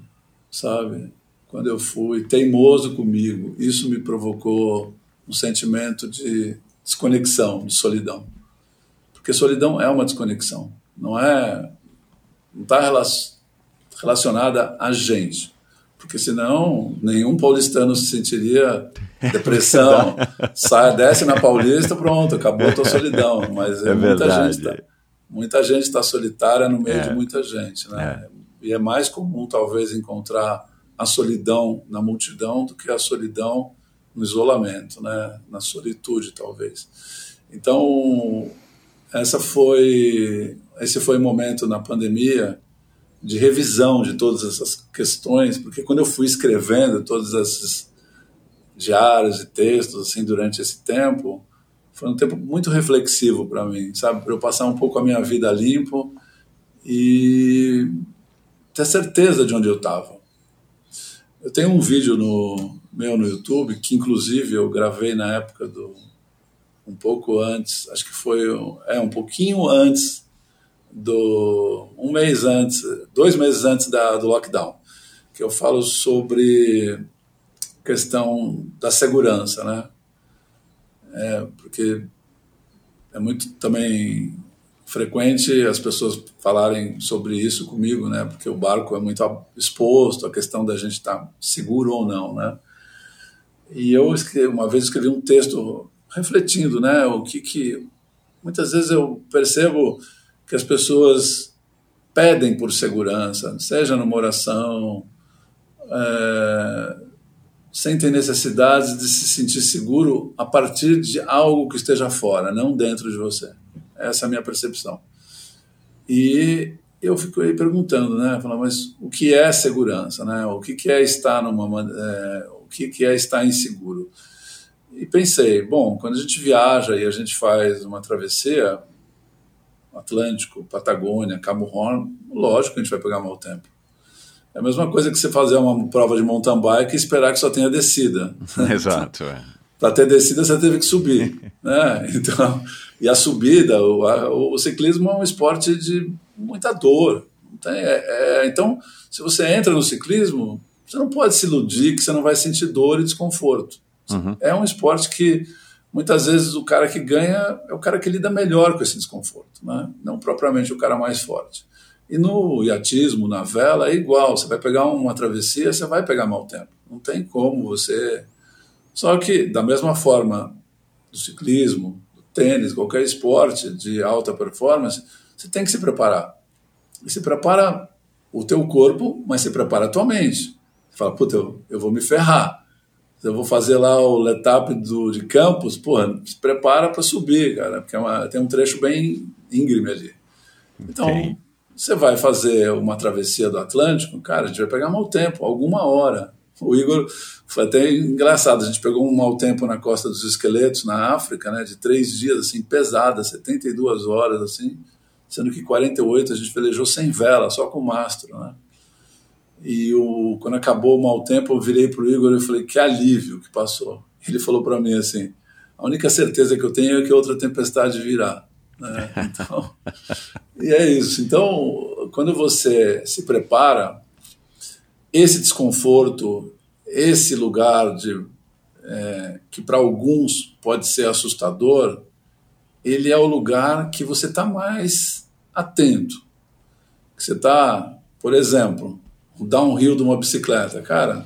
sabe? Quando eu fui teimoso comigo, isso me provocou um sentimento de desconexão, de solidão. Porque solidão é uma desconexão, não é não está relacionada a gente. Porque senão nenhum paulistano se sentiria depressão, <laughs> sai, desce na Paulista, pronto, acabou a tua solidão. Mas é muita verdade. gente tá, muita gente está solitária no meio é. de muita gente, né? É. E é mais comum talvez encontrar a solidão na multidão do que a solidão no isolamento, né? Na solitude talvez. Então essa foi esse foi o momento na pandemia de revisão de todas essas questões, porque quando eu fui escrevendo todos esses diários e textos assim durante esse tempo, foi um tempo muito reflexivo para mim, sabe, para eu passar um pouco a minha vida limpo e ter certeza de onde eu estava. Eu tenho um vídeo no meu no YouTube que inclusive eu gravei na época do um pouco antes, acho que foi é um pouquinho antes do um mês antes, dois meses antes da, do lockdown, que eu falo sobre questão da segurança, né? É, porque é muito também frequente as pessoas falarem sobre isso comigo, né? Porque o barco é muito exposto, a questão da gente estar tá seguro ou não, né? E eu escrevi, uma vez escrevi um texto refletindo, né? O que que muitas vezes eu percebo que as pessoas pedem por segurança, seja numa oração, é, sentem necessidade de se sentir seguro a partir de algo que esteja fora, não dentro de você. Essa é a minha percepção. E eu fico aí perguntando, né? Falando, mas o que é segurança, né? O que, é estar numa, é, o que é estar inseguro? E pensei, bom, quando a gente viaja e a gente faz uma travessia, Atlântico, Patagônia, Cabo Horn, lógico que a gente vai pegar mau tempo. É a mesma coisa que você fazer uma prova de mountain bike e esperar que só tenha descida. <laughs> Exato. É. Para ter descida, você teve que subir. <laughs> né? então, e a subida, o, a, o, ciclismo é um esporte de muita dor. Tem, é, é, então, se você entra no ciclismo, você não pode se iludir que você não vai sentir dor e desconforto. Uhum. É um esporte que muitas vezes o cara que ganha é o cara que lida melhor com esse desconforto, né? não propriamente o cara mais forte. E no iatismo, na vela, é igual. Você vai pegar uma travessia, você vai pegar mau tempo. Não tem como você. Só que, da mesma forma, do ciclismo, do tênis, qualquer esporte de alta performance, você tem que se preparar. E se prepara o teu corpo, mas se prepara a tua mente. Você fala, puta, eu, eu vou me ferrar eu vou fazer lá o letap do, de Campos, porra, se prepara para subir, cara, porque é uma, tem um trecho bem íngreme ali. Então, okay. você vai fazer uma travessia do Atlântico, cara, a gente vai pegar mau tempo, alguma hora. O Igor foi até engraçado, a gente pegou um mau tempo na Costa dos Esqueletos, na África, né, de três dias, assim, pesada, 72 horas, assim, sendo que 48 a gente velejou sem vela, só com mastro, né. E o, quando acabou o mau tempo, eu virei para o Igor e falei: que alívio que passou. Ele falou para mim assim: a única certeza que eu tenho é que outra tempestade virá. Né? <laughs> Então, e é isso. Então, quando você se prepara, esse desconforto, esse lugar de, é, que para alguns pode ser assustador, ele é o lugar que você está mais atento. Que você está, por exemplo, o downhill de uma bicicleta. Cara,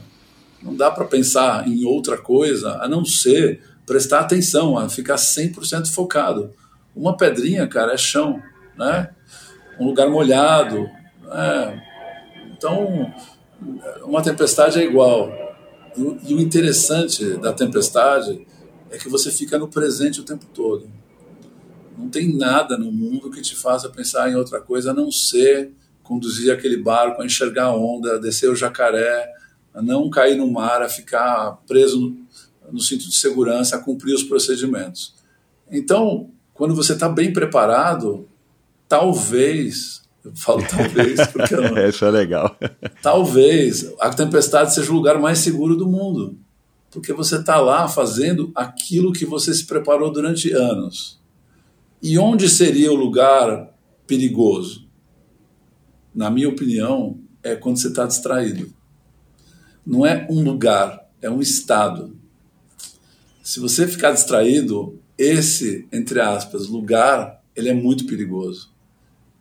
não dá para pensar em outra coisa a não ser prestar atenção, a ficar 100% focado. Uma pedrinha, cara, é chão, né? Um lugar molhado. Né? Então, uma tempestade é igual. E o interessante da tempestade é que você fica no presente o tempo todo. Não tem nada no mundo que te faça pensar em outra coisa a não ser conduzir aquele barco, a enxergar a onda, a descer o jacaré, a não cair no mar, a ficar preso no, no cinto de segurança, a cumprir os procedimentos. Então, quando você está bem preparado, talvez, eu falo <laughs> talvez, porque não, <laughs> Isso é legal. <laughs> talvez a tempestade seja o lugar mais seguro do mundo, porque você está lá fazendo aquilo que você se preparou durante anos. E onde seria o lugar perigoso? Na minha opinião, é quando você está distraído. Não é um lugar, é um estado. Se você ficar distraído, esse, entre aspas, lugar, ele é muito perigoso.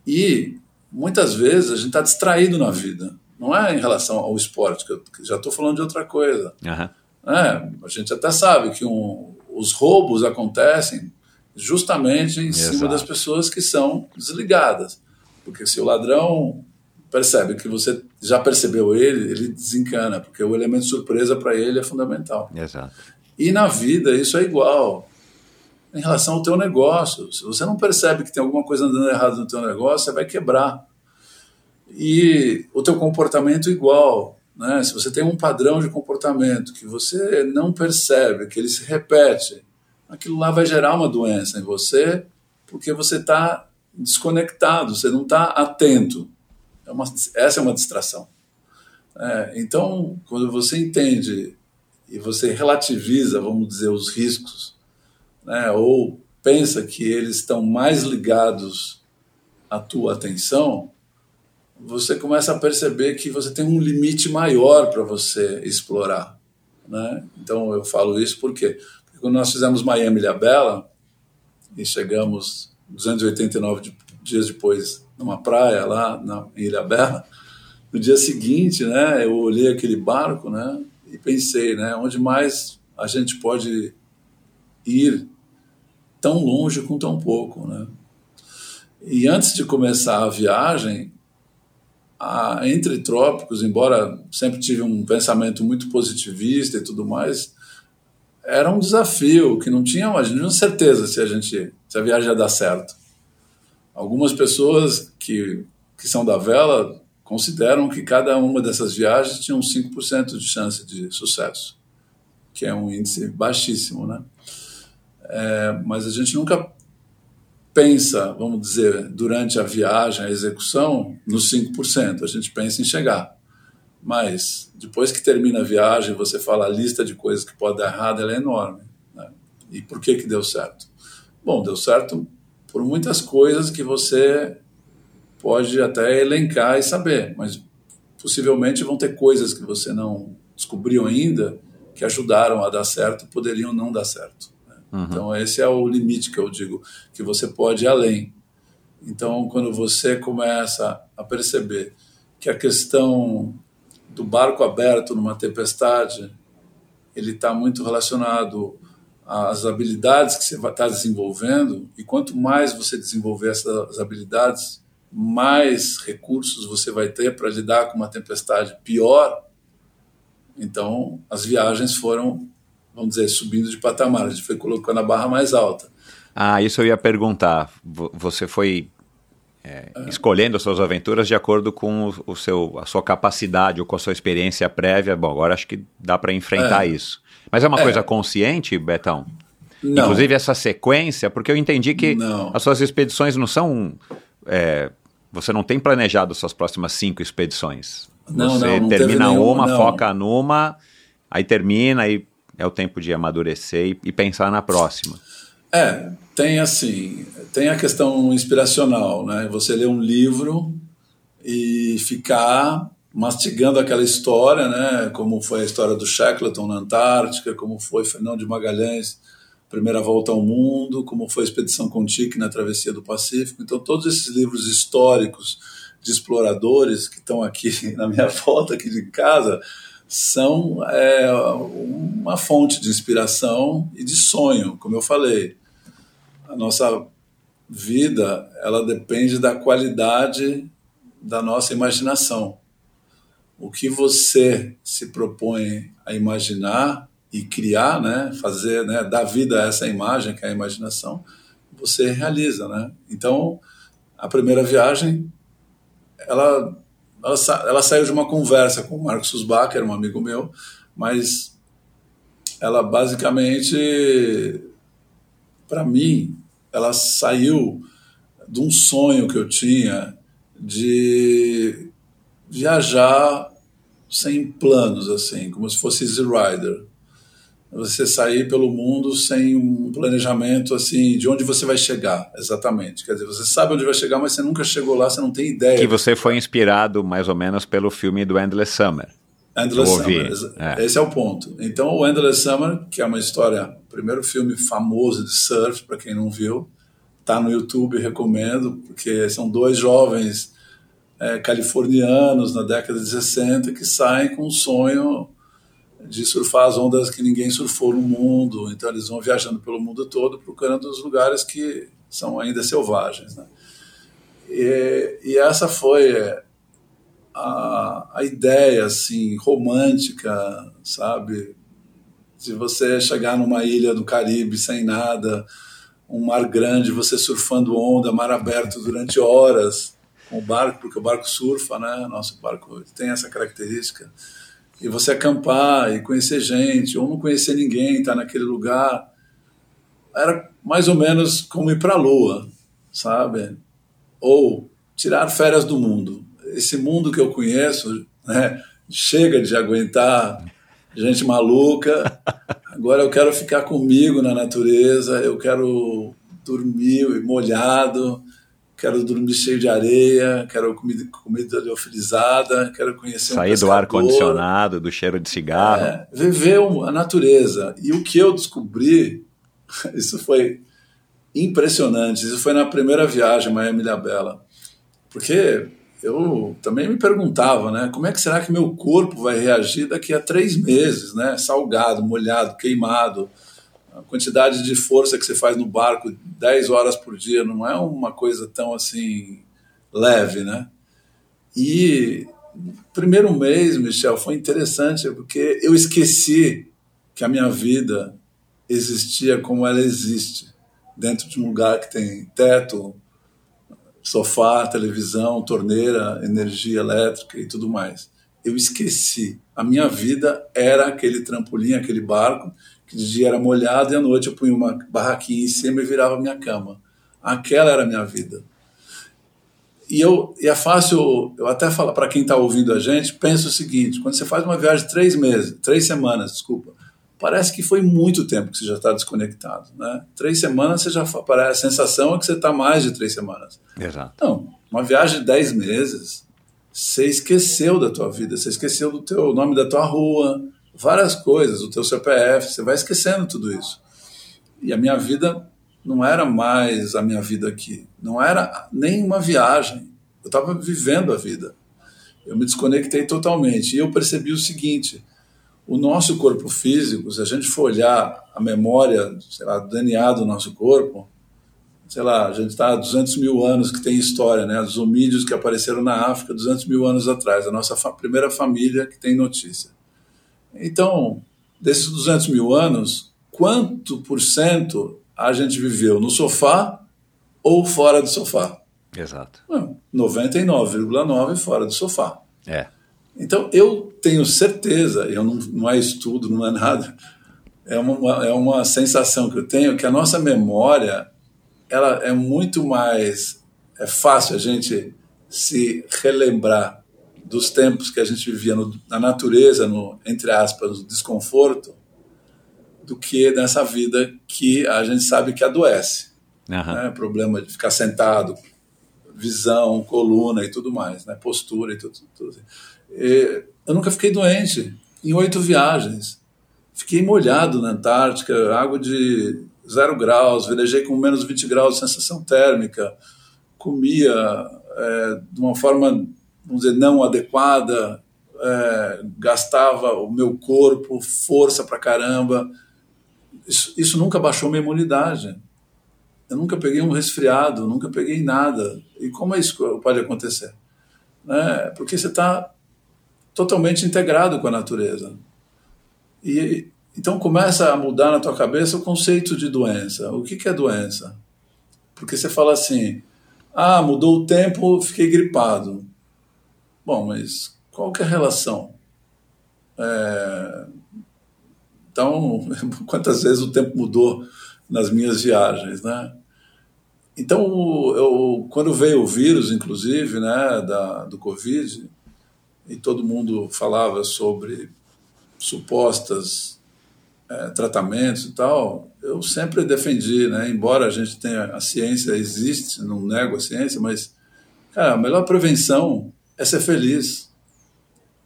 E muitas vezes a gente está distraído na vida. Não é em relação ao esporte, que eu já estou falando de outra coisa. Aham. É, a gente até sabe que um, os roubos acontecem justamente em cima Exato. das pessoas que são desligadas. Porque se o ladrão percebe que você já percebeu ele, ele desencana, porque o elemento surpresa para ele é fundamental. Exato. E na vida isso é igual. Em relação ao teu negócio, se você não percebe que tem alguma coisa andando errado no teu negócio, você vai quebrar. E o teu comportamento igual, né? Se você tem um padrão de comportamento que você não percebe, que ele se repete, aquilo lá vai gerar uma doença em você, porque você está desconectado, você não está atento. É uma, essa é uma distração. É, então, quando você entende e você relativiza, vamos dizer, os riscos, né, ou pensa que eles estão mais ligados à tua atenção, você começa a perceber que você tem um limite maior para você explorar. Né? Então, eu falo isso porque, porque quando nós fizemos Miami Ilha Bela e chegamos 289 de- dias depois numa praia lá na em Ilha Bela, no dia seguinte, né, eu olhei aquele barco, né, e pensei, né, onde mais a gente pode ir tão longe com tão pouco, né? E antes de começar a viagem, a Entre Trópicos, embora sempre tive um pensamento muito positivista e tudo mais, era um desafio que não tinha, a gente não tinha certeza se a gente se a viagem ia dar certo. Algumas pessoas que, que são da vela consideram que cada uma dessas viagens tinha uns 5% de chance de sucesso, que é um índice baixíssimo, né? É, mas a gente nunca pensa, vamos dizer, durante a viagem, a execução, nos 5%. A gente pensa em chegar. Mas depois que termina a viagem, você fala a lista de coisas que pode dar errado, ela é enorme. Né? E por que que deu certo? Bom, deu certo por muitas coisas que você pode até elencar e saber, mas possivelmente vão ter coisas que você não descobriu ainda que ajudaram a dar certo, poderiam não dar certo. né? Então esse é o limite que eu digo que você pode ir além. Então quando você começa a perceber que a questão do barco aberto numa tempestade ele está muito relacionado às habilidades que você está desenvolvendo e quanto mais você desenvolver essas habilidades mais recursos você vai ter para lidar com uma tempestade pior. Então as viagens foram vamos dizer subindo de patamar. A gente foi colocando a barra mais alta. Ah, isso eu ia perguntar. Vo- Você foi é, escolhendo as suas aventuras de acordo com o, o seu, a sua capacidade ou com a sua experiência prévia. Bom, agora acho que dá para enfrentar É. isso. Mas é uma É. coisa consciente, Betão? não Inclusive essa sequência, porque eu entendi que Não. as suas expedições não são. é, você não tem planejado suas próximas cinco expedições. Não, você não, não termina nenhuma, uma, foca numa, aí termina, aí é o tempo de amadurecer e, e pensar na próxima. É, tem assim, tem a questão inspiracional, né? Você ler um livro e ficar mastigando aquela história, né? Como foi a história do Shackleton na Antártica, como foi Fernão de Magalhães, primeira volta ao mundo, como foi a expedição Contique na travessia do Pacífico. Então, todos esses livros históricos de exploradores que estão aqui <laughs> na minha volta aqui de casa são é, uma fonte de inspiração e de sonho, como eu falei a nossa vida ela depende da qualidade da nossa imaginação. O que você se propõe a imaginar e criar, né, fazer, né, dar vida a essa imagem que é a imaginação, você realiza, né? Então, a primeira viagem, ela ela, sa ela saiu de uma conversa com o Marcos Susbacher, um amigo meu, mas ela basicamente para mim, ela saiu de um sonho que eu tinha de viajar sem planos, assim, como se fosse Easy Rider. Você sair pelo mundo sem um planejamento, assim, de onde você vai chegar, exatamente. Quer dizer, você sabe onde vai chegar, mas você nunca chegou lá, você não tem ideia. Que você foi inspirado mais ou menos pelo filme do Endless Summer. Endless Summer. é. Esse é o ponto. Então, o Endless Summer, que é uma história, primeiro filme famoso de surf, para quem não viu, tá no YouTube, recomendo, porque são dois jovens é, californianos na década de 60 que saem com um sonho de surfar as ondas que ninguém surfou no mundo. Então, eles vão viajando pelo mundo todo procurando os lugares que são ainda selvagens. Né? E, e essa foi é, a, a ideia assim romântica, sabe, de você chegar numa ilha do Caribe sem nada, um mar grande, você surfando onda, mar aberto durante horas com o barco, porque o barco surfa, né? Nosso barco tem essa característica. E você acampar e conhecer gente, ou não conhecer ninguém, estar naquele lugar. Era mais ou menos como ir para a lua, sabe? Ou tirar férias do mundo. Esse mundo que eu conheço, né? Chega de aguentar gente maluca. Agora eu quero ficar comigo na natureza, eu quero dormir molhado, quero dormir cheio de areia, quero comida, comida liofilizada, quero conhecer um Sair do pescador. ar condicionado, do cheiro de cigarro. É, viver um- a natureza. E o que eu descobri, <laughs> isso foi impressionante. Isso foi na primeira viagem Miami Ilha Bela. Porque eu também me perguntava, né? Como é que será que meu corpo vai reagir daqui a três meses, né? Salgado, molhado, queimado. A quantidade de força que você faz no barco 10 horas por dia não é uma coisa tão assim leve, né? E primeiro mês, Michel, foi interessante porque eu esqueci que a minha vida existia como ela existe, dentro de um lugar que tem teto, sofá, televisão, torneira, energia elétrica e tudo mais. Eu esqueci. A minha vida era aquele trampolim, aquele barco, que de dia era molhado e à noite eu punha uma barraquinha em cima e virava minha cama. Aquela era a minha vida. E, eu, e é fácil, eu até falar para quem está ouvindo a gente, pensa o seguinte: quando você faz uma viagem de três meses, três semanas, desculpa, parece que foi muito tempo que você já está desconectado. Né? Três semanas, você já parece, a sensação é que você está mais de três semanas. Exato. Não, uma viagem de 10 meses, você esqueceu da tua vida, você esqueceu do teu nome da tua rua, várias coisas, o teu CPF, você vai esquecendo tudo isso. E a minha vida não era mais a minha vida aqui, não era nem uma viagem. Eu estava vivendo a vida. Eu me desconectei totalmente e eu percebi o seguinte: o nosso corpo físico, se a gente for olhar a memória, sei lá, do DNA do nosso corpo, sei lá, a gente está há 200 mil anos que tem história, né? Os homídeos que apareceram na África 200 mil anos atrás, a nossa fa primeira família que tem notícia. Então, desses 200 mil anos, quanto por cento a gente viveu no sofá ou fora do sofá? Exato. Não, 99,9% fora do sofá. É. Então, eu tenho certeza, eu não, não é estudo, não é nada, é uma, é uma sensação que eu tenho que a nossa memória ela é muito mais é fácil a gente se relembrar dos tempos que a gente vivia no, na natureza, no entre aspas, no desconforto, do que nessa vida que a gente sabe que adoece. Aham. Né? Problema de ficar sentado, visão, coluna e tudo mais, né? postura e tudo. tudo. E eu nunca fiquei doente em oito viagens. Fiquei molhado na Antártica, água de zero graus, velejei com menos 20 graus sensação térmica, comia é, de uma forma, vamos dizer, não adequada, é, gastava o meu corpo, força pra caramba. Isso, isso nunca baixou minha imunidade. Eu nunca peguei um resfriado, nunca peguei nada. E como é isso pode acontecer? Né? Porque você está totalmente integrado com a natureza. E então começa a mudar na tua cabeça o conceito de doença. O que, que é doença? Porque você fala assim: ah, mudou o tempo, fiquei gripado. Bom, mas qual que é a relação? É... Então, <laughs> quantas vezes o tempo mudou nas minhas viagens, né? Então, eu, quando veio o vírus, inclusive, né, da, do Covid, e todo mundo falava sobre supostas é, tratamentos e tal, eu sempre defendi, né, embora a gente tenha, a ciência existe, não nego a ciência, mas, cara, a melhor prevenção é ser feliz.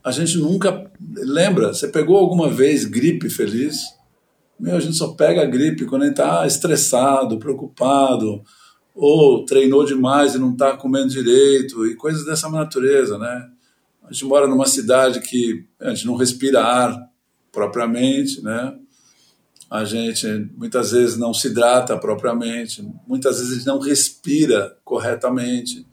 a gente nunca lembra. Você pegou alguma vez gripe feliz? Meu, a gente só pega a gripe quando a gente está estressado, preocupado, ou treinou demais e não está comendo direito, e coisas dessa natureza, né? A gente mora numa cidade que a gente não respira ar propriamente, né? A gente muitas vezes não se hidrata propriamente, muitas vezes a gente não respira corretamente,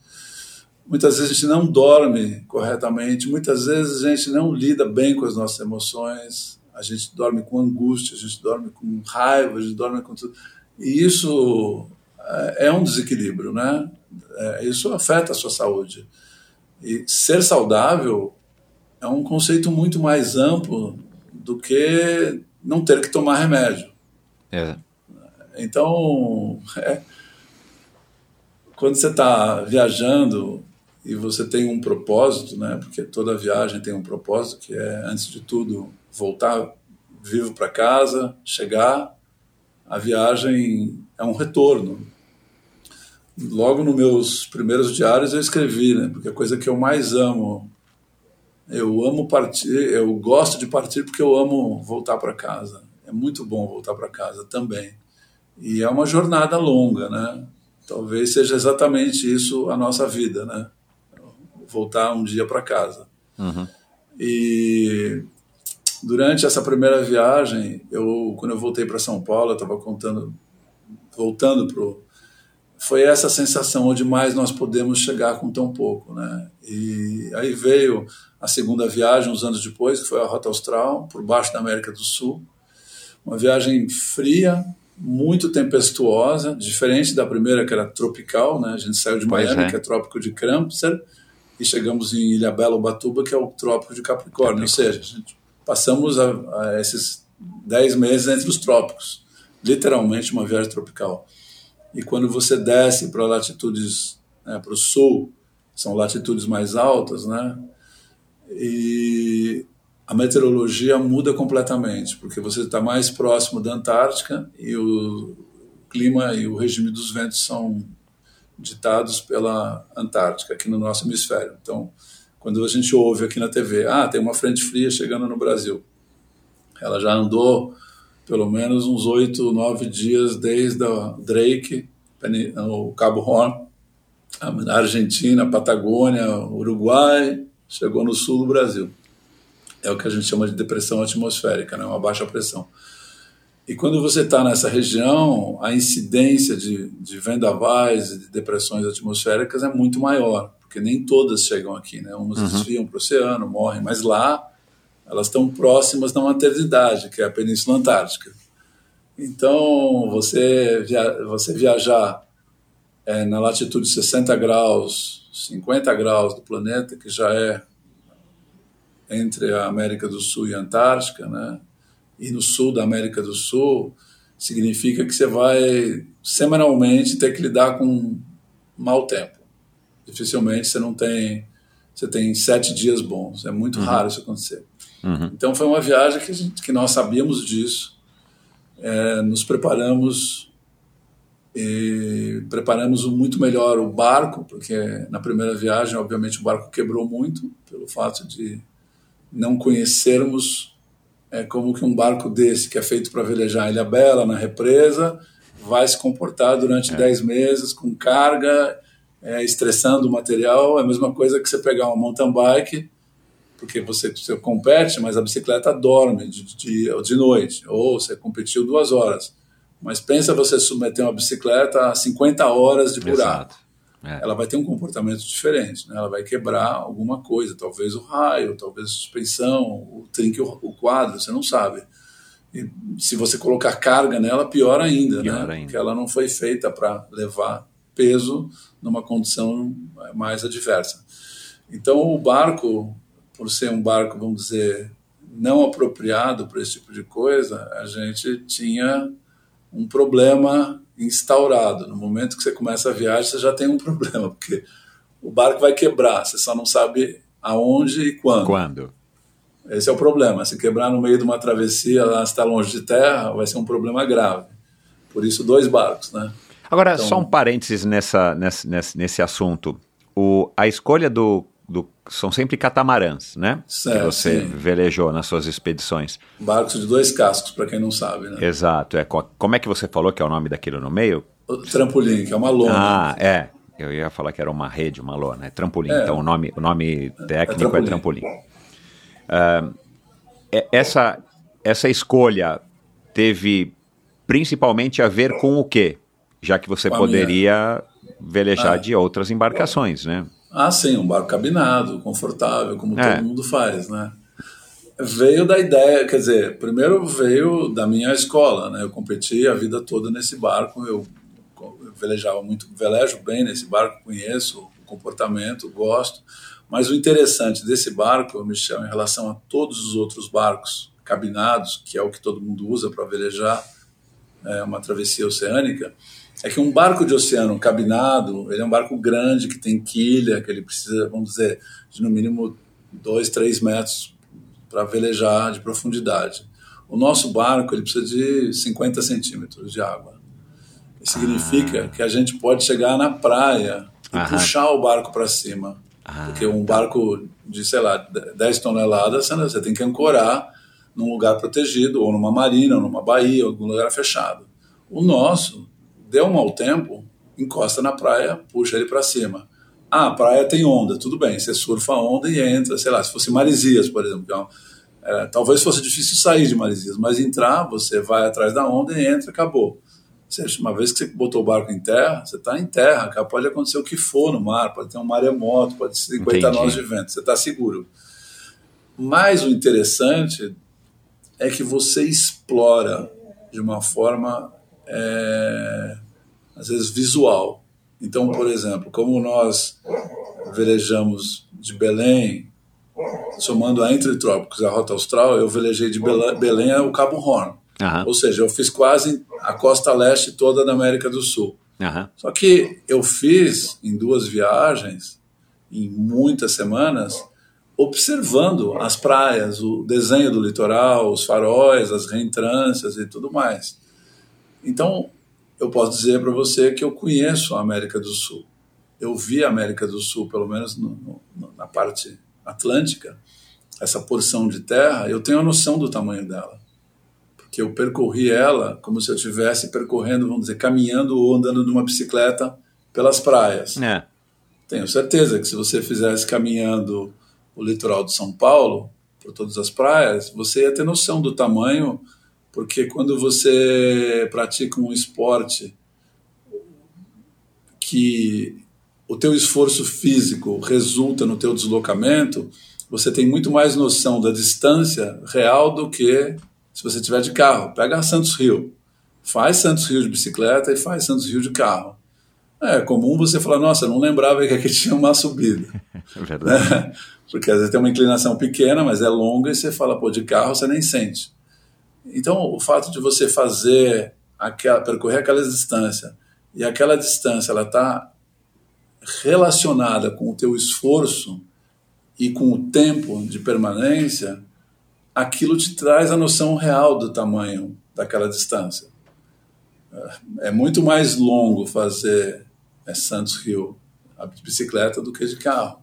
muitas vezes a gente não dorme corretamente, muitas vezes a gente não lida bem com as nossas emoções, a gente dorme com angústia, a gente dorme com raiva, a gente dorme com tudo. E isso é, é um desequilíbrio, né? É, isso afeta a sua saúde. E ser saudável é um conceito muito mais amplo do que não ter que tomar remédio. É. Então, é, quando você está viajando e você tem um propósito, né? Porque toda viagem tem um propósito que é, antes de tudo, voltar vivo para casa, chegar. A viagem é um retorno. Logo nos meus primeiros diários eu escrevi, né? Porque a coisa que eu mais amo eu amo partir, eu gosto de partir porque eu amo voltar para casa. É muito bom voltar para casa também. E é uma jornada longa, né? Talvez seja exatamente isso a nossa vida, né? Voltar um dia para casa. Uhum. E durante essa primeira viagem, eu quando eu voltei para São Paulo, eu estava contando, voltando pro foi essa sensação onde mais nós podemos chegar com tão pouco, né? E aí veio a segunda viagem, uns anos depois, que foi a Rota Austral, por baixo da América do Sul. Uma viagem fria, muito tempestuosa, diferente da primeira, que era tropical, né? A gente saiu de Miami, é. que é trópico de Cramper, e chegamos em Ilhabela, Ubatuba, que é o trópico de Capricórnio. Ou seja, a gente passamos a, a esses 10 meses entre os trópicos. Literalmente uma viagem tropical. E quando você desce para latitudes, né, para o sul, são latitudes mais altas, né? E a meteorologia muda completamente, porque você está mais próximo da Antártica e o clima e o regime dos ventos são ditados pela Antártica, aqui no nosso hemisfério. Então, quando a gente ouve aqui na TV, ah, tem uma frente fria chegando no Brasil. Ela já andou pelo menos uns oito, nove dias desde a Drake, o Cabo Horn, a Argentina, Patagônia, Uruguai, chegou no sul do Brasil. É o que a gente chama de depressão atmosférica, né? uma baixa pressão. E quando você está nessa região, a incidência de, de vendavais e de depressões atmosféricas é muito maior, porque nem todas chegam aqui, né? Umas desviam para o oceano, morrem, mas lá elas estão próximas da maternidade, que é a Península Antártica. Então, você, via, você viajar é, na latitude 60 graus, 50 graus do planeta, que já é entre a América do Sul e a Antártica, né? e no sul da América do Sul, significa que você vai semanalmente ter que lidar com mau tempo. Dificilmente você não tem, você tem sete dias bons. É muito raro isso acontecer. Uhum. Então foi uma viagem que, a gente, que nós sabíamos disso, é, nos preparamos e preparamos muito melhor o barco, porque na primeira viagem, obviamente, o barco quebrou muito pelo fato de não conhecermos é, como que um barco desse, que é feito para velejar em Ilha Bela, na represa, vai se comportar durante 10 meses com carga, é, estressando o material. É a mesma coisa que você pegar uma mountain bike, porque você, você compete, mas a bicicleta dorme de ou de noite, ou você competiu duas horas. Mas pensa você submeter uma bicicleta a 50 horas de buraco. É. ela vai ter um comportamento diferente, né? Ela vai quebrar alguma coisa, talvez o raio, talvez a suspensão, o trinque o o quadro, você não sabe. E se você colocar carga nela, pior ainda, Pior né? ainda. Porque ela não foi feita para levar peso numa condição mais adversa. Então o barco, por ser um barco, vamos dizer, não apropriado para esse tipo de coisa, a gente tinha um problema instaurado. No momento que você começa a viagem, você já tem um <laughs> problema, porque o barco vai quebrar, você só não sabe aonde e quando. Quando? Esse é o problema. Se quebrar no meio de uma travessia, lá está longe de terra, vai ser um problema grave. Por isso, dois barcos, né? Agora, Então- só um parênteses nessa, nessa, nesse, nesse assunto. O, a escolha do do são sempre catamarãs, né? Certo, que você sim. velejou nas suas expedições. Barcos de dois cascos, para quem não sabe, né? Exato. É, co- como é que você falou que é o nome daquilo no meio? O trampolim, que é uma lona. Ah, é. Eu ia falar que era uma rede, uma lona. É trampolim. É. Então o nome, o nome técnico é trampolim. trampolim. Ah, é- essa, essa escolha teve principalmente a ver com o quê? Já que você Com poderia velejar Ah. de outras embarcações, né? Ah, sim, um barco cabinado, confortável, como É. todo mundo faz, né? Veio da ideia, quer dizer, primeiro veio da minha escola, né? Eu competi a vida toda nesse barco, eu velejava muito, velejo bem nesse barco, conheço o comportamento, gosto, mas o interessante desse barco, Michel, em relação a todos os outros barcos cabinados, que é o que todo mundo usa para velejar, é uma travessia oceânica, é que um barco de oceano cabinado, ele é um barco grande, que tem quilha, que ele precisa, vamos dizer, de no mínimo dois, três metros para velejar de profundidade. O nosso barco, ele precisa de 50 centímetros de água. Isso significa que a gente pode chegar na praia e Aham. puxar o barco para cima. Ah, Porque um barco de, sei lá, 10 toneladas, você tem que ancorar num lugar protegido, ou numa marina, ou numa baía, ou algum lugar fechado. O nosso, deu um mau tempo, encosta na praia, puxa ele para cima. Ah, a praia tem onda, tudo bem, você surfa a onda e entra, sei lá, se fosse Maresias, por exemplo, que é um- é, talvez fosse difícil sair de Maresias, mas entrar, você vai atrás da onda e entra, acabou. Seja, uma vez que você botou o barco em terra, você está em terra, cara, pode acontecer o que for no mar, pode ter um maremoto, pode ser 50 Entendi. nós de vento, você está seguro. Mas o interessante é que você explora de uma forma, é, às vezes, visual. Então, por exemplo, como nós velejamos de Belém, somando a Entre Trópicos a Rota Austral, eu velejei de Belém ao Cabo Horn. Aham, Ou seja, eu fiz quase a costa leste toda da América do Sul. aham. Só que eu fiz em duas viagens, em muitas semanas, observando as praias, o desenho do litoral, os faróis, as reentrâncias e tudo mais. Então, eu posso dizer para você que eu conheço a América do Sul. Eu vi a América do Sul, pelo menos no- no- na parte atlântica, essa porção de terra, eu tenho a noção do tamanho dela que eu percorri ela como se eu estivesse percorrendo, vamos dizer, caminhando ou andando numa bicicleta pelas praias. É. Tenho certeza que se você fizesse caminhando o litoral de São Paulo, por todas as praias, você ia ter noção do tamanho, porque quando você pratica um esporte que o teu esforço físico resulta no teu deslocamento, você tem muito mais noção da distância real do que se você tiver de carro. Pega Santos Rio, faz Santos Rio de bicicleta e faz Santos Rio de carro. É comum você falar, nossa, não lembrava que aqui <laughs> tinha uma subida. É verdade. <laughs> Porque às vezes tem uma inclinação pequena, mas é longa e você fala, pô, de carro você nem sente. Então, o fato de você fazer aquela, percorrer aquela distância e aquela distância ela está relacionada com o teu esforço e com o tempo de permanência, aquilo te traz a noção real do tamanho daquela distância. É muito mais longo fazer é, Santos Rio a bicicleta do que de carro.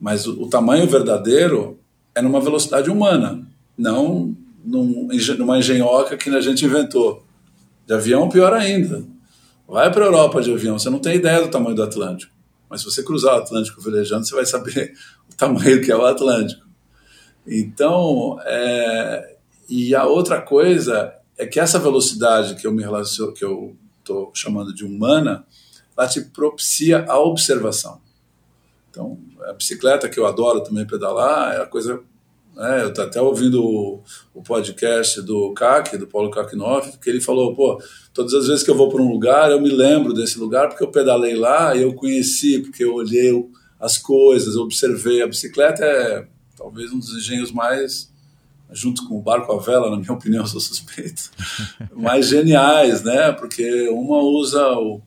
Mas o, o tamanho verdadeiro é numa velocidade humana, não num, numa engenhoca que a gente inventou. De avião, pior ainda. Vai para a Europa de avião, você não tem ideia do tamanho do Atlântico. Mas se você cruzar o Atlântico velejando, você vai saber <laughs> o tamanho que é o Atlântico. Então, é, e a outra coisa é que essa velocidade que eu me relaciono, que eu estou chamando de humana, ela te propicia a observação. Então, a bicicleta que eu adoro também pedalar é a coisa. Né, eu estou até ouvindo o, o, podcast do CAC, do Paulo Kakinoff, que ele falou: pô, todas as vezes que eu vou para um lugar, eu me lembro desse lugar porque eu pedalei lá e eu conheci, porque eu olhei as coisas, observei. A bicicleta é talvez um dos engenhos mais, junto com o barco à vela, na minha <laughs> opinião, sou suspeito, <laughs> mais geniais, né? Porque uma usa o,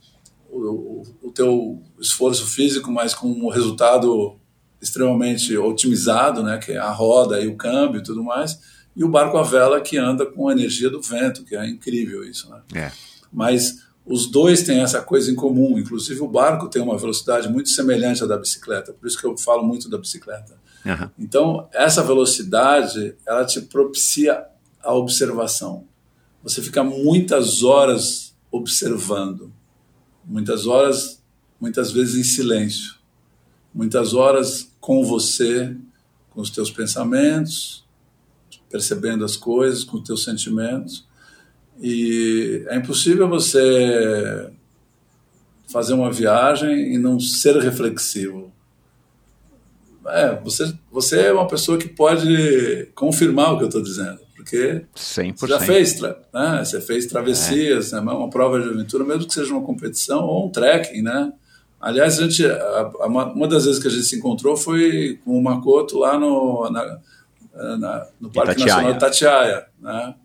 o, o teu esforço físico, mas com um resultado extremamente otimizado, né? Que é a roda e o câmbio e tudo mais, e o barco à vela que anda com a energia do vento, que é incrível isso, né? É. Mas os dois têm essa coisa em comum. Inclusive, o barco tem uma velocidade muito semelhante à da bicicleta, por isso que eu falo muito da bicicleta. Aham. Então, essa velocidade, ela te propicia a observação. Você fica muitas horas observando, muitas horas, muitas vezes em silêncio, muitas horas com você, com os teus pensamentos, percebendo as coisas, com os teus sentimentos. E é impossível você fazer uma viagem e não ser reflexivo. É, você, você é uma pessoa que pode confirmar o que eu estou dizendo, porque 100%. você já fez, né? Você fez travessias, né? uma prova de aventura, mesmo que seja uma competição ou um trekking, né? Aliás, a gente, a- a- uma das vezes que a gente se encontrou foi com o Makoto lá no, na- na- no Parque Itatiaia. Nacional de Tatiaia, né?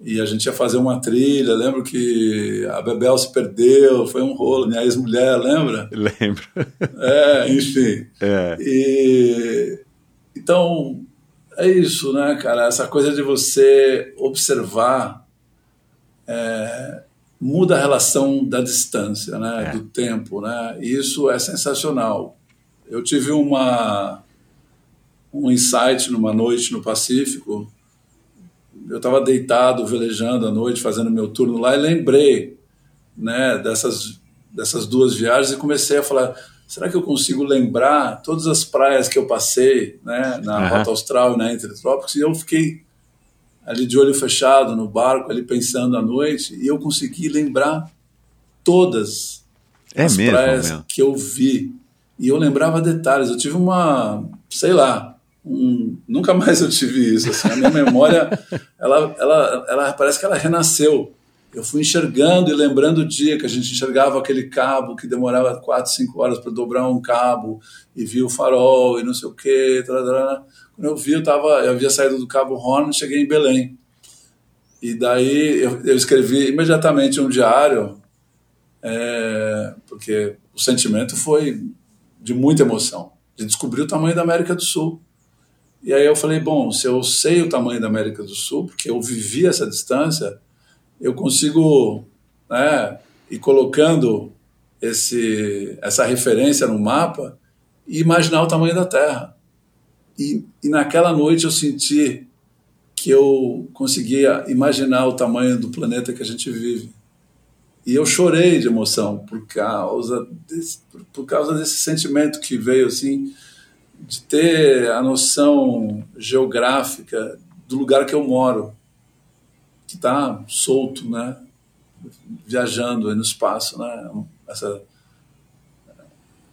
E a gente ia fazer uma trilha, lembro que a Bebel se perdeu, foi um rolo, minha ex-mulher, lembra? <laughs> Lembro. É, enfim. É. E, então, é isso, né, cara? Essa coisa de você observar é, muda a relação da distância, né? É. Do tempo, né? E isso é sensacional. Eu tive uma um insight numa noite no Pacífico. Eu estava deitado, velejando à noite, fazendo meu turno lá e lembrei, né, dessas dessas duas viagens e comecei a falar será que eu consigo lembrar todas as praias que eu passei, né, na Aham. Rota Austral e na Entre Trópicos, e eu fiquei ali de olho fechado no barco, ali pensando à noite, e eu consegui lembrar todas É as mesmo, praias meu. que eu vi. E eu lembrava detalhes. Eu tive uma, sei lá, um- nunca mais eu tive isso. assim. a minha memória, <laughs> ela, ela, ela parece que ela renasceu. Eu fui enxergando e lembrando o dia que a gente enxergava aquele cabo que demorava quatro, cinco horas para dobrar um cabo e via o farol e não sei o quê. tarará. Quando eu vi, eu, tava, eu havia saído do Cabo Horn e cheguei em Belém. E daí eu, eu escrevi imediatamente um diário, é, porque o sentimento foi de muita emoção, de descobrir o tamanho da América do Sul. E aí eu falei, bom, se eu sei o tamanho da América do Sul, porque eu vivi essa distância, eu consigo né, ir colocando esse, essa referência no mapa e imaginar o tamanho da Terra. E, e naquela noite eu senti que eu conseguia imaginar o tamanho do planeta que a gente vive. E eu chorei de emoção por causa desse, por, causa desse sentimento que veio assim de ter a noção geográfica do lugar que eu moro, que está solto, né? Viajando no espaço, né? Essa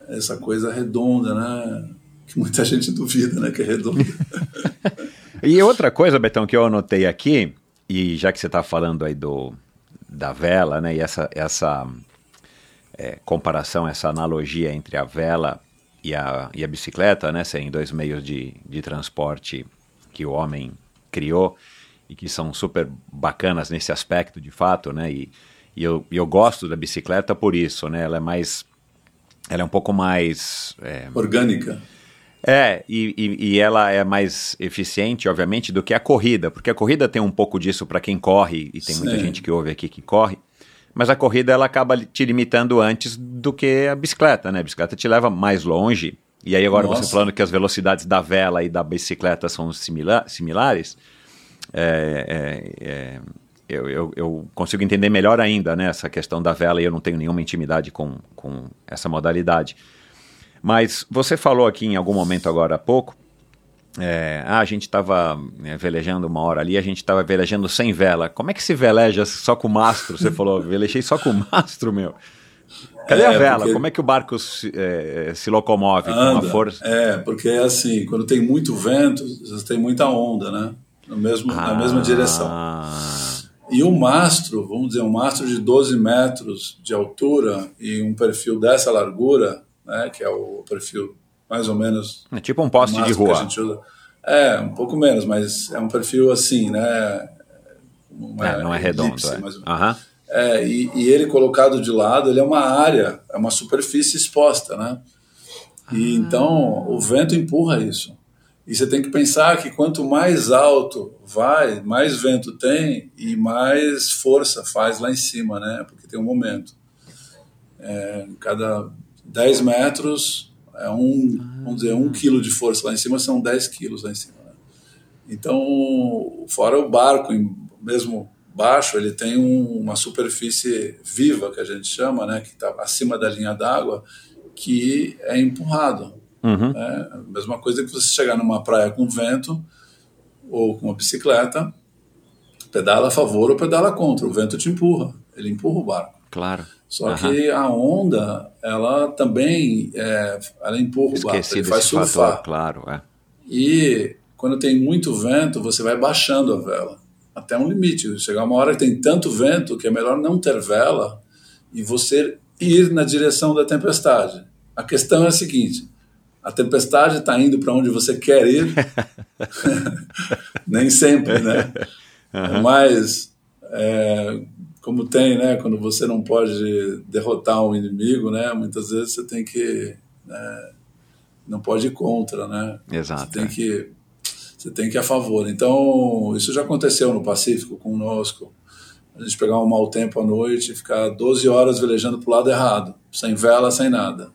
essa coisa redonda, né? Que muita gente duvida, né? Que é redonda. <laughs> E outra coisa, Betão, que eu anotei aqui, e já que você está falando aí do, da vela, né, e essa, essa é, comparação, essa analogia entre a vela e a, e a bicicleta, né, serem dois meios de, de transporte que o homem criou e que são super bacanas nesse aspecto, de fato, né, e, e eu, eu gosto da bicicleta por isso, né, ela é mais, ela é um pouco mais... é, Orgânica. É, e, e, e ela é mais eficiente, obviamente, do que a corrida, porque a corrida tem um pouco disso para quem corre, e tem muita Sim. gente que ouve aqui que corre, mas a corrida ela acaba te limitando antes do que a bicicleta, né? A bicicleta te leva mais longe, e aí agora você Nossa. falando que as velocidades da vela e da bicicleta são simila similares, é, é, é, eu, eu, eu consigo entender melhor ainda né, essa questão da vela e eu não tenho nenhuma intimidade com, com essa modalidade. Mas você falou aqui em algum momento agora há pouco, é, ah, a gente estava velejando uma hora ali, a gente estava velejando sem vela. Como é que se veleja só com mastro? Você falou, velejei só com mastro, meu. Cadê É, a vela? porque- Como é que o barco se, é, se locomove com Anda. a força? É, porque é assim, quando tem muito vento, você tem muita onda, né? No mesmo, na mesma direção. Ah, E o mastro, vamos dizer, um mastro de 12 metros de altura e um perfil dessa largura, né, que é o perfil mais ou menos é tipo um poste de mastro que a rua. gente usa. É, um pouco menos, mas é um perfil assim, né? uma É, não é redondo. elipse, É. mais ou menos. Aham. É, e, e ele colocado de lado, ele é uma área, é uma superfície exposta, né? E então o vento empurra isso. E você tem que pensar que quanto mais alto vai, mais vento tem e mais força faz lá em cima, né? Porque tem um momento. É, cada 10 metros é um, vamos dizer, um quilo de força lá em cima são 10 quilos lá em cima. Né? Então, fora o barco, mesmo baixo, ele tem um, uma superfície viva, que a gente chama, né? Que está acima da linha d'água, que é empurrado. Uhum. É a mesma coisa que você chegar numa praia com vento ou com uma bicicleta, pedala a favor ou pedala contra, o vento te empurra, ele empurra o barco. Claro. Só Aham. que a onda, ela também é, ela empurra o barco, Esqueci ele faz surfar. fator, claro. É. E quando tem muito vento, você vai baixando a vela até um limite. Chegar uma hora que tem tanto vento que é melhor não ter vela e você ir na direção da tempestade. A questão é a seguinte: a tempestade está indo para onde você quer ir? <laughs> <laughs> Nem sempre, né? Mas é, como tem, né? Quando você não pode derrotar um inimigo, né? Muitas vezes você tem que né, não pode ir contra, né? Exato, Você tem é. que você tem que ir a favor. Então isso já aconteceu no Pacífico conosco. A gente pegar um mau tempo à noite e ficar 12 horas velejando para o lado errado, sem vela, sem nada.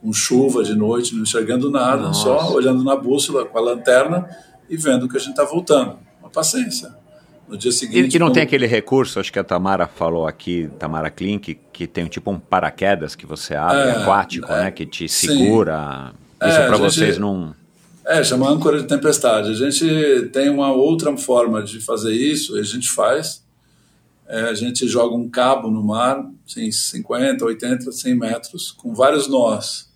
Com chuva de noite, não enxergando nada, Nossa. só olhando na bússola com a lanterna e vendo que a gente está voltando. Uma paciência. No dia seguinte. E, e não quando- tem aquele recurso, acho que a Tamara falou aqui, Tamara Klink, que tem tipo um paraquedas que você abre, É, aquático, é, né? Que te sim. segura. É, Isso a para vocês não. É, chama âncora de tempestade. A gente tem uma outra forma de fazer isso, e a gente faz. É, a gente joga um cabo no mar, assim, 50, 80, 100 metros, com vários nós.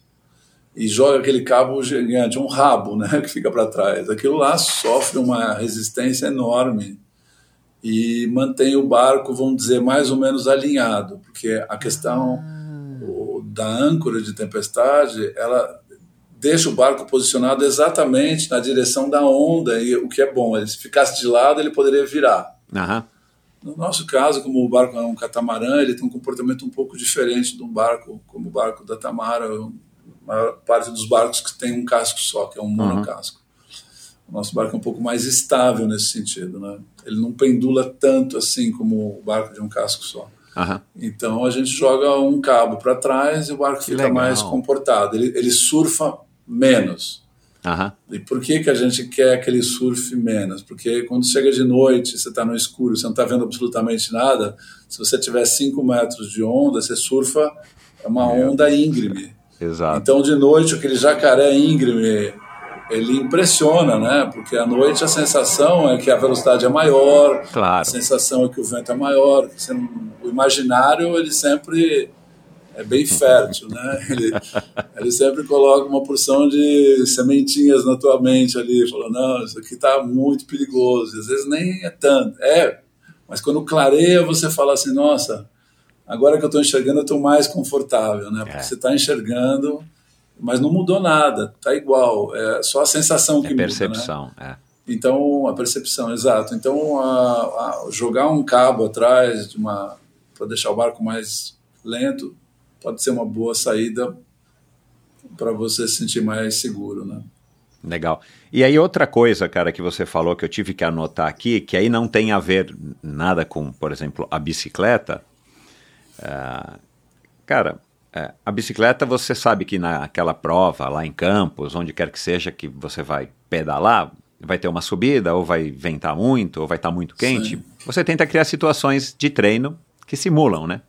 E joga aquele cabo gigante, um rabo, né, <laughs> que fica para trás. Aquilo lá sofre uma resistência enorme e mantém o barco, vamos dizer, mais ou menos alinhado, porque a questão o- da âncora de tempestade, ela deixa o barco posicionado exatamente na direção da onda, e o que é bom, ele, se ficasse de lado, ele poderia virar. Aham. No nosso caso, como o barco é um catamarã, ele tem um comportamento um pouco diferente de um barco como o barco da Tamara, a maior parte dos barcos que tem um casco só, que é um monocasco. O nosso barco é um pouco mais estável nesse sentido, né? Ele não pendula tanto assim como o barco de um casco só. Aham. Então a gente joga um cabo para trás e o barco fica legal. mais comportado. Ele, ele surfa menos. Aham. E por que, que a gente quer que ele surfe menos? Porque quando chega de noite, você está no escuro, você não está vendo absolutamente nada. Se você tiver 5 metros de onda, você surfa é uma onda íngreme. Exato. Então, de noite, aquele jacaré íngreme, ele impressiona, né? Porque à noite a sensação é que a velocidade é maior, Claro. a sensação é que o vento é maior. não- o imaginário, ele sempre é bem fértil, né? <laughs> Ele, ele sempre coloca uma porção de sementinhas na tua mente ali, falando, não, isso aqui está muito perigoso. E às vezes nem é tanto. É, mas quando clareia, você fala assim, nossa, agora que eu estou enxergando, eu estou mais confortável, né? Porque É. você está enxergando, mas não mudou nada, tá igual. É só a sensação que É muda, né? percepção. É. Então, a percepção, exato. Então, a, a- jogar um cabo atrás de uma para deixar o barco mais lento pode ser uma boa saída para você se sentir mais seguro, né? Legal. E aí outra coisa, cara, que você falou que eu tive que anotar aqui, que aí não tem a ver nada com, por exemplo, a bicicleta. Ah, cara, é, a bicicleta você sabe que naquela prova lá em Campos, onde quer que seja que você vai pedalar, vai ter uma subida, ou vai ventar muito, ou vai estar muito quente. Sim. Você tenta criar situações de treino que simulam, né?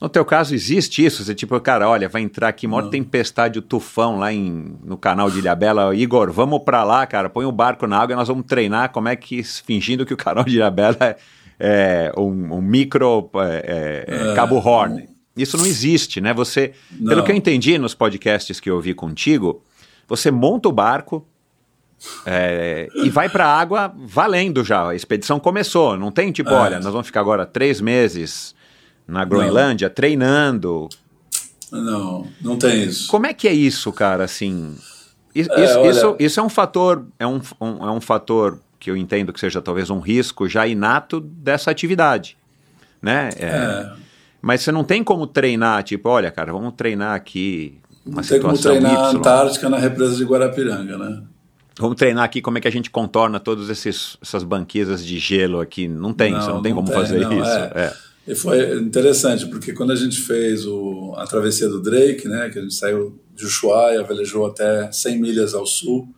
No teu caso, existe isso? Você tipo, cara, olha, vai entrar aqui maior tempestade, o tufão lá em, no canal de Ilhabela. Igor, vamos pra lá, cara, põe o barco na água e nós vamos treinar como é que, fingindo que o canal de Ilhabela é, é um, um micro é, é, É, Cabo Horn. Isso não existe, né? Você, pelo Não. que eu entendi nos podcasts que eu ouvi contigo, você monta o barco, é, e vai pra água valendo já. A expedição começou. Não tem tipo, É. olha, nós vamos ficar agora três meses na Groenlândia treinando. Não, não tem isso. Como é que é isso, cara? Assim, isso, É, olha- isso, isso é um fator, é um, um- é um fator que eu entendo que seja talvez um risco já inato dessa atividade, né? É, É, Mas você não tem como treinar, tipo, olha, cara, vamos treinar aqui uma não tem como situação treinar a. Antártica na represa de Guarapiranga, né? Vamos treinar aqui como é que a gente contorna todas essas banquisas de gelo aqui. Não tem, não, você não tem como tem, fazer não, isso. É. É. E foi interessante, porque quando a gente fez o, a travessia do Drake, né, que a gente saiu de Ushuaia, velejou até 100 milhas ao sul,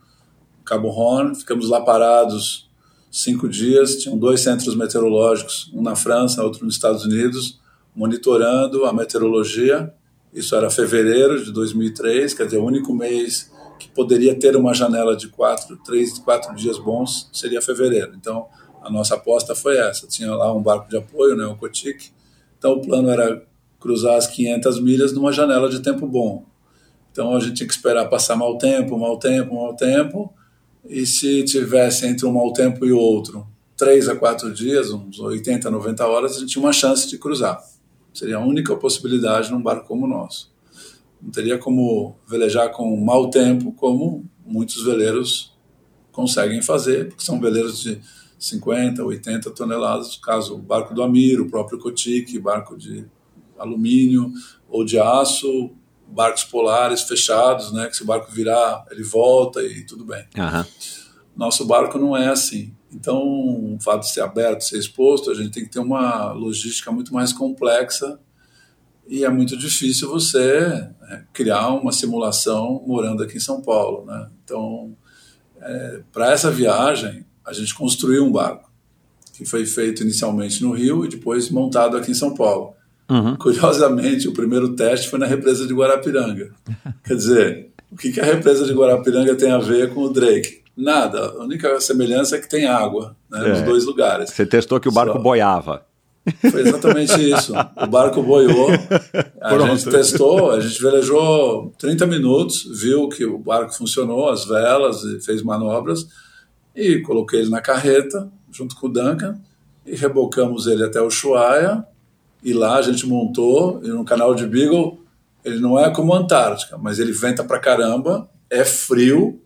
Cabo Horn, ficamos lá parados cinco dias, tinham dois centros meteorológicos, um na França, outro nos Estados Unidos, monitorando a meteorologia. Isso era fevereiro de 2003, quer dizer, o único mês que poderia ter uma janela de quatro, três, quatro dias bons seria fevereiro. Então, a nossa aposta foi essa. Tinha lá um barco de apoio, né, o Cotic. Então, o plano era cruzar as 500 milhas numa janela de tempo bom. Então, a gente tinha que esperar passar mau tempo, mau tempo, mau tempo. E se tivesse entre um mau tempo e outro, três a quatro dias, uns 80, 90 horas, a gente tinha uma chance de cruzar. Seria a única possibilidade num barco como o nosso. Não teria como velejar com mau tempo, como muitos veleiros conseguem fazer, porque são veleiros de 50, 80 toneladas, caso o barco do Amir, o próprio Cotique, barco de alumínio ou de aço, barcos polares fechados, né, que se o barco virar, ele volta e tudo bem. Uhum. Nosso barco não é assim. Então, o fato de ser aberto, ser exposto, a gente tem que ter uma logística muito mais complexa e é muito difícil você né, criar uma simulação morando aqui em São Paulo, né? Então, é, para essa viagem, a gente construiu um barco que foi feito inicialmente no Rio e depois montado aqui em São Paulo. Uhum. Curiosamente, o primeiro teste foi na represa de Guarapiranga. Quer dizer, o que, que a represa de Guarapiranga tem a ver com o Drake? Nada. A única semelhança é que tem água né, é. nos dois lugares. Você testou que o barco Só. boiava. Foi exatamente isso. O barco boiou, a Pronto. gente testou, a gente velejou 30 minutos, viu que o barco funcionou, as velas, e fez manobras, e coloquei ele na carreta, junto com o Duncan, e rebocamos ele até o Ushuaia, e lá a gente montou, e no canal de Beagle, ele não é como a Antártica, mas ele venta pra caramba, é frio,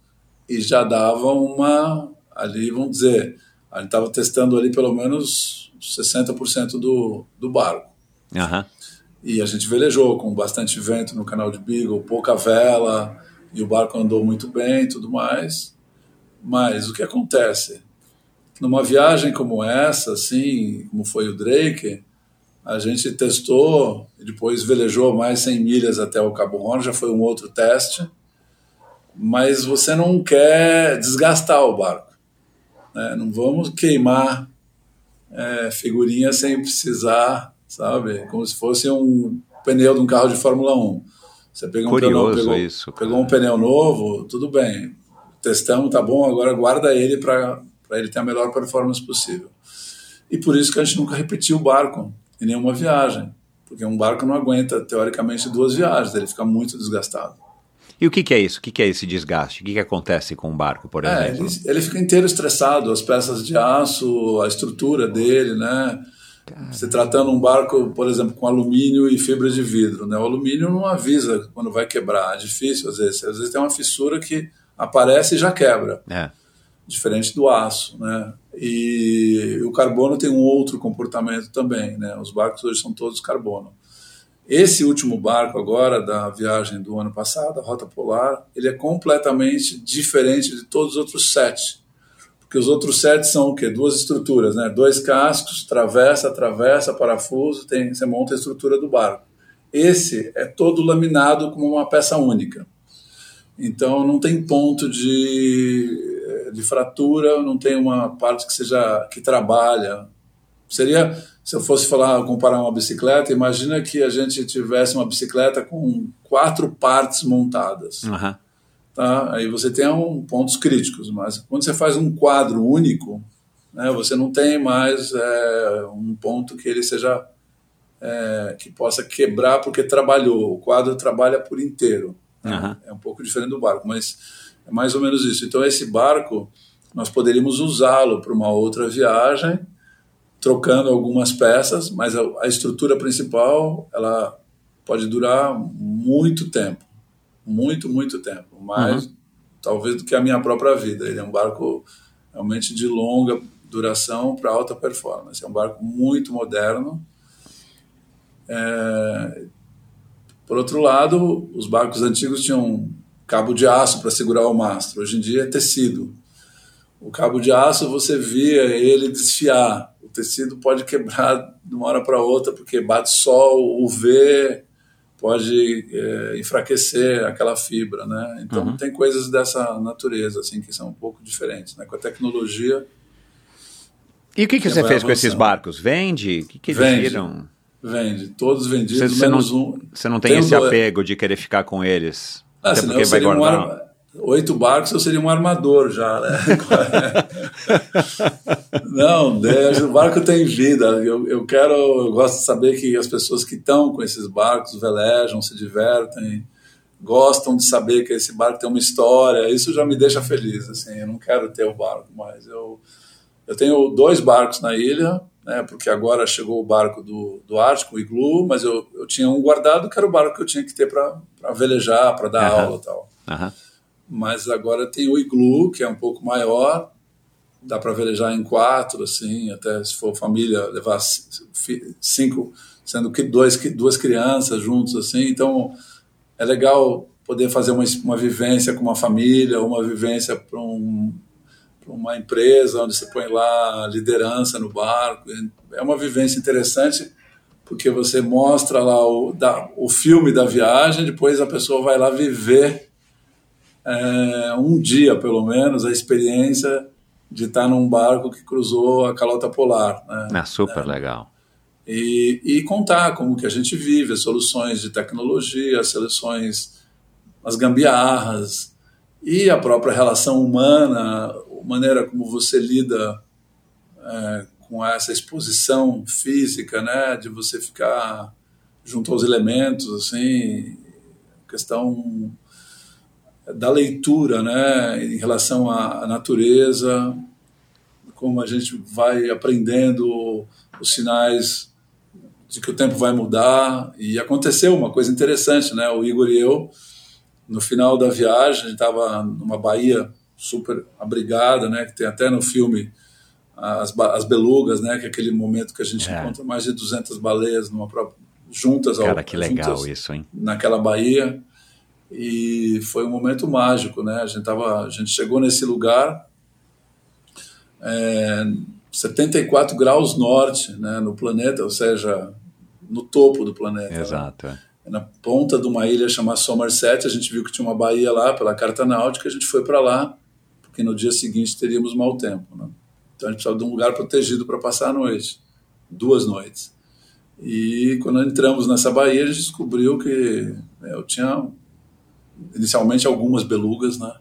e já dava uma, ali vamos dizer, a gente estava testando ali pelo menos 60% do, do barco. Uhum. E a gente velejou com bastante vento no canal de Beagle, pouca vela, e o barco andou muito bem e tudo mais. Mas o que acontece? Numa viagem como essa, assim, como foi o Drake, a gente testou e depois velejou mais 100 milhas até o Cabo Horn, já foi um outro teste, mas você não quer desgastar o barco. Né? Não vamos queimar é, figurinha sem precisar, sabe? Como se fosse um pneu de um carro de Fórmula 1. Você pegou um, pneu, pegou, isso, pegou um pneu novo, tudo bem. Testamos, tá bom, agora guarda ele para ele ter a melhor performance possível. E por isso que a gente nunca repetiu o barco em nenhuma viagem. Porque um barco não aguenta, teoricamente, duas viagens, ele fica muito desgastado. E o que, que, é isso? O que, que, é esse desgaste? O que, que acontece com o barco, por é, exemplo? Ele, ele, fica inteiro estressado, as peças de aço, a estrutura dele, né? Cara. Você tratando um barco, por exemplo, com alumínio e fibra de vidro, né? O alumínio não avisa quando vai quebrar, é difícil às vezes. Às vezes tem uma fissura que aparece e já quebra. É. Diferente do aço, né? E o carbono tem um outro comportamento também, né? Os barcos hoje são todos carbono. Esse último barco agora da viagem do ano passado, a Rota Polar, ele é completamente diferente de todos os outros sete. Porque os outros sete são o quê? Duas estruturas, né? Dois cascos, travessa, travessa, parafuso, tem, você monta a estrutura do barco. Esse é todo laminado como uma peça única. Então não tem ponto de, de fratura, não tem uma parte que seja que trabalha. Seria se eu fosse falar, comparar uma bicicleta, imagina que a gente tivesse uma bicicleta com quatro partes montadas. Uhum. Tá? Aí você tem um, pontos críticos, mas quando você faz um quadro único, né, você não tem mais é, um ponto que ele seja é, que possa quebrar porque trabalhou. O quadro trabalha por inteiro. Uhum. É um pouco diferente do barco, mas é mais ou menos isso. Então esse barco nós poderíamos usá-lo para uma outra viagem trocando algumas peças, mas a, estrutura principal ela pode durar muito tempo, muito muito tempo, mais uhum. talvez do que a minha própria vida. Ele é um barco realmente de longa duração para alta performance. É um barco muito moderno. É... Por outro lado, os barcos antigos tinham cabo de aço para segurar o mastro. Hoje em dia é tecido. O cabo de aço você via ele desfiar. O tecido pode quebrar de uma hora para outra porque bate sol, UV, pode é, enfraquecer aquela fibra, né? Então Uhum. tem coisas dessa natureza assim que são um pouco diferentes, né? Com a tecnologia E o que, que você fez com esses avançando. barcos? Vende? O que, que eles Vende. viram? vende, todos vendidos Você, você não, menos um. você não tem Tem esse apego de querer ficar com eles? Ah, Até porque vai seria um guardar. Oito barcos eu seria um armador já, né? <laughs> Não, o barco tem vida. Eu, eu quero, eu gosto de saber que as pessoas que estão com esses barcos velejam, se divertem, gostam de saber que esse barco tem uma história. Isso já me deixa feliz. Assim, eu não quero ter o barco, mas eu, eu tenho dois barcos na ilha, né? Porque agora chegou o barco do, do Ártico, o Iglu, mas eu, eu tinha um guardado que era o barco que eu tinha que ter para velejar, para dar Aham. aula e tal Aham. Mas agora tem o iglu, que é um pouco maior, dá para velejar em quatro, assim, até se for família, levar cinco, sendo que dois, duas crianças juntos, assim, então é legal poder fazer uma, uma vivência com uma família, uma vivência para um, uma empresa, onde você põe lá a liderança no barco, é uma vivência interessante, porque você mostra lá o, da, o filme da viagem, depois a pessoa vai lá viver é, um dia, pelo menos, a experiência de estar num barco que cruzou a calota polar. Né? Ah, super legal. E, e contar como que a gente vive, as soluções de tecnologia, as soluções, as gambiarras e a própria relação humana, a maneira como você lida é, com essa exposição física, né, de você ficar junto aos elementos, assim, questão da leitura, né, em relação à natureza, como a gente vai aprendendo os sinais de que o tempo vai mudar. E aconteceu uma coisa interessante, né? O Igor e eu, no final da viagem, a gente estava numa baía super abrigada, né? Que tem até no filme as, as belugas, né? Que é aquele momento que a gente É. encontra mais de 200 baleias numa própria juntas ao Cara, que legal juntas isso, hein? naquela baía e foi um momento mágico, né? A gente tava, a gente chegou nesse lugar é, 74 graus norte, né, no planeta, ou seja, no topo do planeta. né? Exato. é. Na ponta de uma ilha chamada Somerset, a gente viu que tinha uma baía lá pela carta náutica, a gente foi para lá, porque no dia seguinte teríamos mau tempo, né? Então a gente precisava de um lugar protegido para passar a noite, duas noites. E quando entramos nessa baía, a gente descobriu que né, eu tinha inicialmente algumas belugas, né?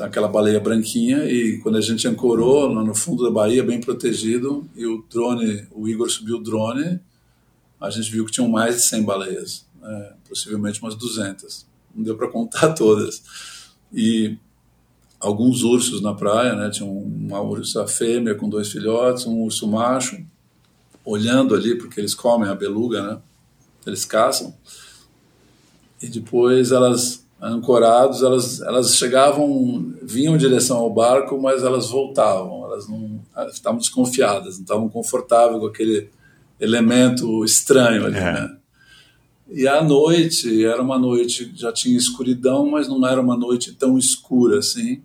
Aquela baleia branquinha e quando a gente ancorou lá no fundo da baía, bem protegido, e o drone, o Igor subiu o drone, a gente viu que tinham mais de 100 baleias, né? possivelmente umas 200. Não deu para contar <laughs> todas. E alguns ursos na praia, né? Tinha uma ursa fêmea com dois filhotes, um urso macho, olhando ali, porque eles comem a beluga, né? Eles caçam. E depois elas, ancorados, elas, elas chegavam, vinham em direção ao barco, mas elas voltavam. Elas não elas estavam desconfiadas, não estavam confortáveis com aquele elemento estranho ali, É. né? E à noite, era uma noite, já tinha escuridão, mas não era uma noite tão escura assim.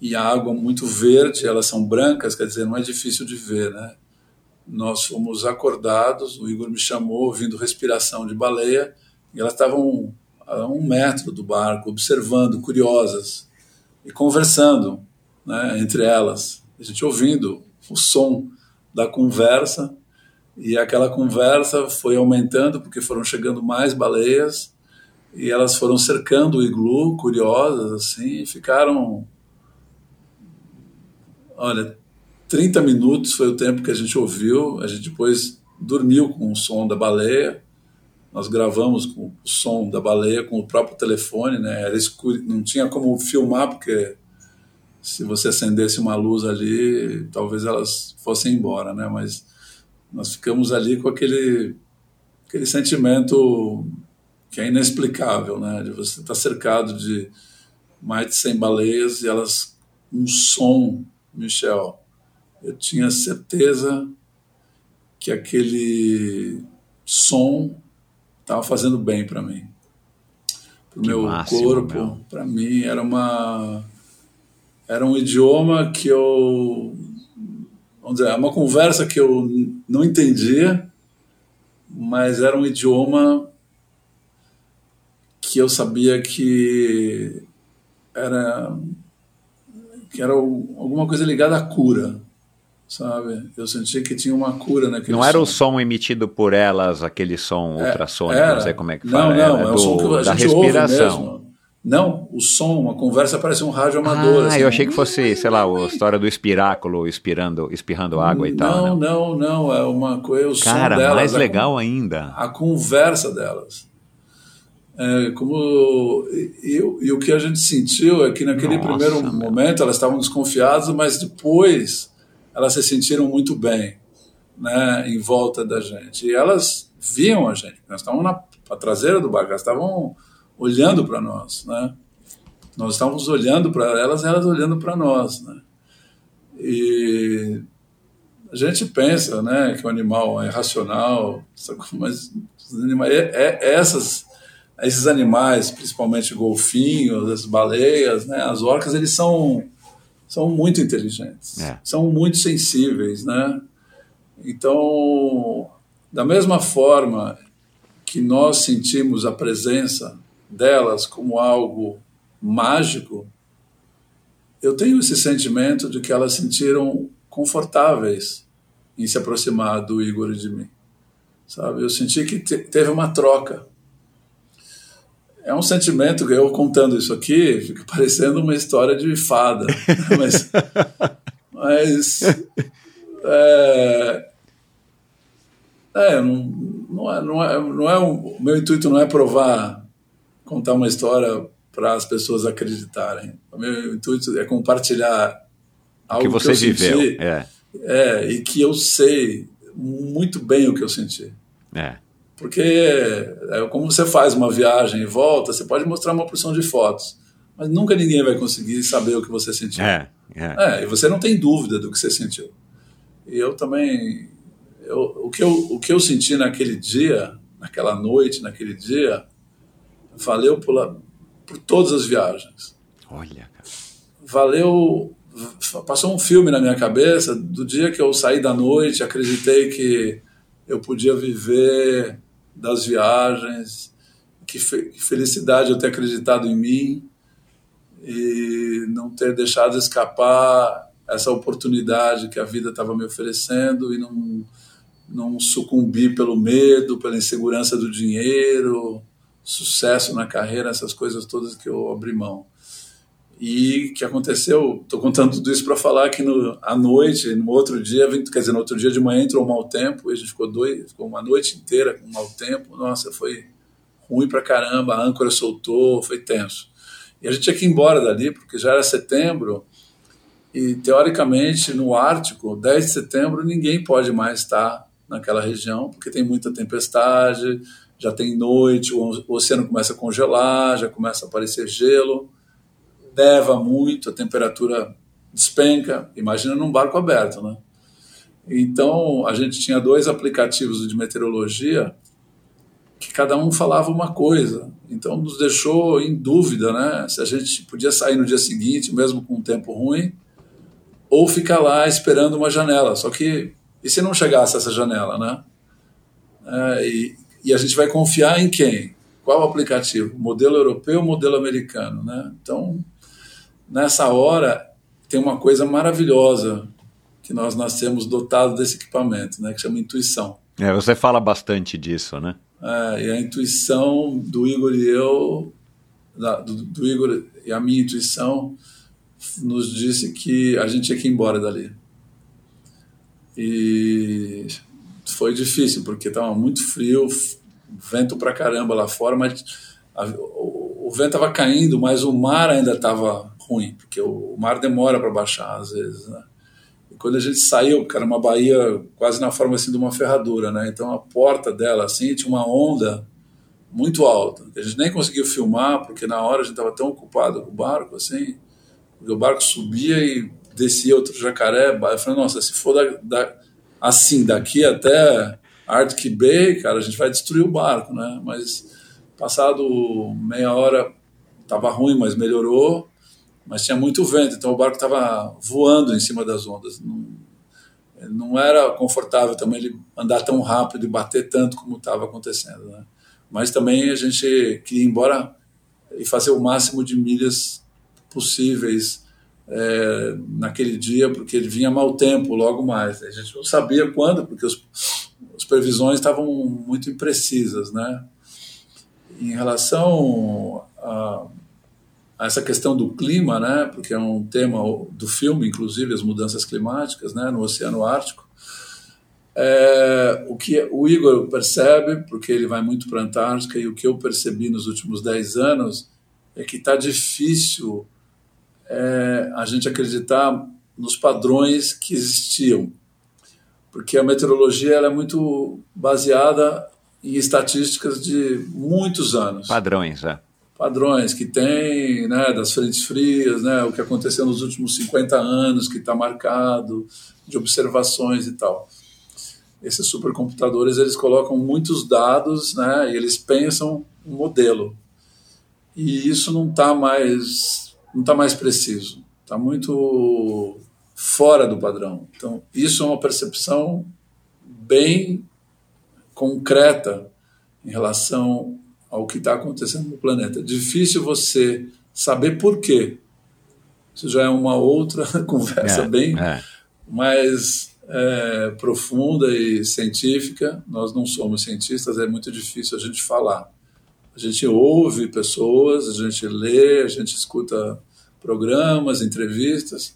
E a água muito verde, elas são brancas, quer dizer, não é difícil de ver, né? Nós fomos acordados, o Igor me chamou, ouvindo respiração de baleia, e elas estavam a um metro do barco, observando, curiosas, e conversando né, entre elas. A gente ouvindo o som da conversa, e aquela conversa foi aumentando, porque foram chegando mais baleias, e elas foram cercando o iglu, curiosas, assim, e ficaram. Olha, 30 minutos foi o tempo que a gente ouviu, a gente depois dormiu com o som da baleia, nós gravamos com o som da baleia com o próprio telefone, né? Era escuro, não tinha como filmar porque se você acendesse uma luz ali, talvez elas fossem embora, né? Mas nós ficamos ali com aquele aquele sentimento que é inexplicável, né? De você estar cercado de mais de 100 baleias e elas um som, Michel. Eu tinha certeza que aquele som estava fazendo bem para mim. para o meu máximo, corpo, para mim era uma era um idioma que eu vamos dizer, uma conversa que eu não entendia, mas era um idioma que eu sabia que era que era alguma coisa ligada à cura, sabe? Eu senti que tinha uma cura naquele Não era som. o som emitido por elas, aquele som é, ultrassônico, era. não sei como é que não, fala. Não, é o som que a da gente respiração. Ouve mesmo. Não, o som, uma conversa parece um rádio amador. Ah, assim, eu achei que fosse, sei lá, a história do espiráculo espirando, espirrando água e tal. Não, não, não, é uma coisa, o Cara, som delas. mais legal a, ainda. A conversa delas. É, como e, e, o que a gente sentiu é que naquele Nossa, primeiro meu. momento elas estavam desconfiadas, mas depois elas se sentiram muito bem, né, em volta da gente. E elas viam a gente. Nós estávamos na, traseira do barco, elas estavam olhando para nós, né? Nós estávamos olhando para elas, elas olhando para nós, né? E a gente pensa, né, que o animal é racional, mas animais, é, é, essas, esses animais, principalmente golfinhos, as baleias, né, as orcas, eles são são muito inteligentes, é. são muito sensíveis, né? Então, da mesma forma que nós sentimos a presença delas como algo mágico, eu tenho esse sentimento de que elas sentiram confortáveis em se aproximar do Igor e de mim. Sabe? Eu senti que te teve uma troca. É um sentimento que eu contando isso aqui fica parecendo uma história de fada, mas, <laughs> mas é, é, não, não é, não é, não é um, o meu intuito não é provar contar uma história para as pessoas acreditarem. O meu intuito é compartilhar algo que você que eu viveu, senti, é. é, e que eu sei muito bem o que eu senti. É. Porque é, como você faz uma viagem e volta, você pode mostrar uma porção de fotos, mas nunca ninguém vai conseguir saber o que você sentiu. É, é. é e você não tem dúvida do que você sentiu. E eu também, eu, o, que eu, o que eu senti naquele dia, naquela noite, naquele dia, valeu por, por todas as viagens. Olha, cara. Valeu. Passou um filme na minha cabeça do dia que eu saí da noite, acreditei que eu podia viver das viagens, que, fe felicidade eu ter acreditado em mim e não ter deixado escapar essa oportunidade que a vida estava me oferecendo e não, não sucumbir pelo medo, pela insegurança do dinheiro, sucesso na carreira, essas coisas todas que eu abri mão. E que aconteceu, estou contando tudo isso para falar que no, à noite, no outro dia, quer dizer, no outro dia de manhã entrou um mau tempo, e a gente ficou, dois, ficou uma noite inteira com um mau tempo, nossa, foi ruim para caramba, a âncora soltou, foi tenso. E a gente tinha que ir embora dali, porque já era setembro, e teoricamente no Ártico, 10 de setembro, ninguém pode mais estar naquela região, porque tem muita tempestade, já tem noite, o oceano começa a congelar, já começa a aparecer gelo, neva muito, a temperatura despenca. Imagina num barco aberto, né? Então, a gente tinha dois aplicativos de meteorologia que cada um falava uma coisa. Então, nos deixou em dúvida, né? Se a gente podia sair no dia seguinte, mesmo com um tempo ruim, ou ficar lá esperando uma janela. Só que, e se não chegasse essa janela, né? É, e, e a gente vai confiar em quem? Qual aplicativo? Modelo europeu ou modelo americano? Né? Então, nessa hora, tem uma coisa maravilhosa que nós nascemos dotados desse equipamento, né? que chama intuição. É, você fala bastante disso, né? É, e a intuição do Igor e eu, da, do, do Igor e a minha intuição, nos disse que a gente tinha que ir embora dali. E foi difícil, porque estava muito frio, vento pra caramba lá fora, mas a, o, o, vento estava caindo, mas o mar ainda estava ruim, porque o, mar demora para baixar às vezes, né? E quando a gente saiu, cara, uma baía quase na forma assim de uma ferradura, né? Então a porta dela assim tinha uma onda muito alta. A gente nem conseguiu filmar porque na hora a gente estava tão ocupado com o barco assim, o barco subia e descia outro jacaré. Eu falei, nossa, se for da, da assim, daqui até Arctic Bay, cara, a gente vai destruir o barco, né? Mas Passado meia hora, estava ruim, mas melhorou. Mas tinha muito vento, então o barco estava voando em cima das ondas. Não, não era confortável também ele andar tão rápido e bater tanto como estava acontecendo. Né? Mas também a gente queria ir embora e fazer o máximo de milhas possíveis é, naquele dia, porque ele vinha mau tempo logo mais. A gente não sabia quando, porque os, as previsões estavam muito imprecisas, né? Em relação a, essa questão do clima, né? Porque é um tema do filme, inclusive as mudanças climáticas, né? No Oceano Ártico. É, o que o Igor percebe, porque ele vai muito para a Antártica, e o que eu percebi nos últimos 10 anos é que está difícil é, a gente acreditar nos padrões que existiam, porque a meteorologia é muito baseada em estatísticas de muitos anos. Padrões, é. Padrões que tem, né, das frentes frias, né, o que aconteceu nos últimos 50 anos, que está marcado, de observações e tal. Esses supercomputadores, eles colocam muitos dados, né, e eles pensam um modelo. E isso não está mais não está mais preciso, está muito fora do padrão. Então, isso é uma percepção bem concreta em relação ao que está acontecendo no planeta. Difícil você saber por quê. Isso já é uma outra <laughs> conversa é, bem é. mais é, profunda e científica. Nós não somos cientistas, é muito difícil a gente falar. A gente ouve pessoas, a gente lê, a gente escuta programas, entrevistas,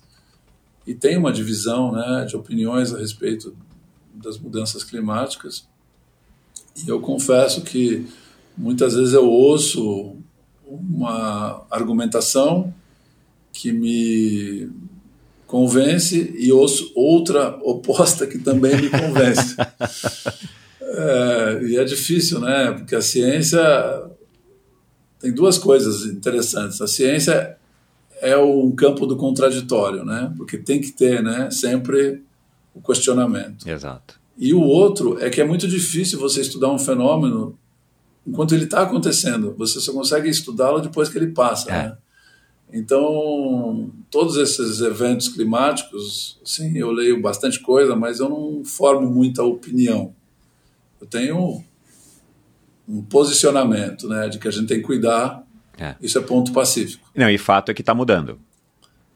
e tem uma divisão né, de opiniões a respeito das mudanças climáticas. E eu confesso que muitas vezes eu ouço uma argumentação que me convence e ouço outra oposta que também me convence. <laughs> É, e é difícil, né? Porque a ciência tem duas coisas interessantes. A ciência é um campo do contraditório, né? Porque tem que ter, né? Sempre o questionamento. Exato. E o outro é que é muito difícil você estudar um fenômeno enquanto ele está acontecendo. Você só consegue estudá-lo depois que ele passa, É. né? Então, todos esses eventos climáticos, sim, eu leio bastante coisa, mas eu não formo muita opinião. Eu tenho um posicionamento, né, de que a gente tem que cuidar. É. Isso é ponto pacífico. Não, e fato é que está mudando.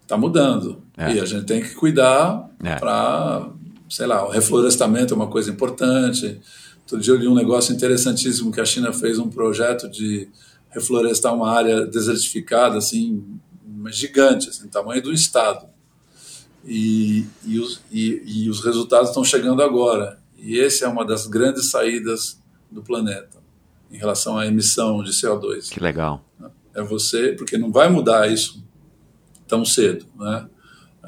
Está mudando. É. E a gente tem que cuidar É. para, sei lá, o reflorestamento é uma coisa importante. Outro dia eu li um negócio interessantíssimo que a China fez um projeto de reflorestar uma área desertificada, assim, gigante, assim, tamanho do estado. E, e, os, e, e os resultados estão chegando agora. E essa é uma das grandes saídas do planeta em relação à emissão de CO2 Que legal. é você, porque não vai mudar isso tão cedo, né?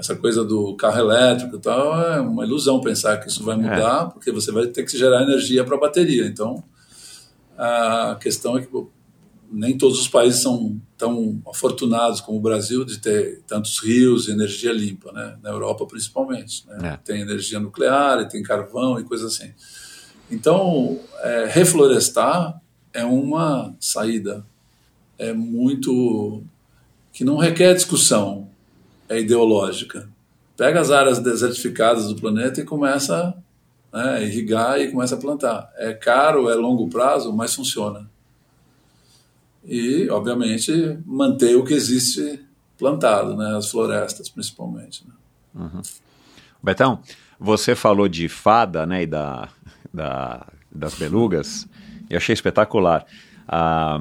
Essa coisa do carro elétrico e tal é uma ilusão pensar que isso vai mudar, porque você vai ter que gerar energia para a bateria. Então, a questão é que nem todos os países são tão afortunados como o Brasil de ter tantos rios e energia limpa, né? Na Europa, principalmente. Né? É. Tem energia nuclear, tem carvão e coisas assim. Então, é, reflorestar é uma saída é muito que não requer discussão, é ideológica. Pega as áreas desertificadas do planeta e começa né, a irrigar e começa a plantar. É caro, é longo prazo, mas funciona. E, obviamente, manter o que existe plantado, né, as florestas principalmente. Né. Betão, você falou de fada, né, e da, da- das belugas, eu achei espetacular. Ah,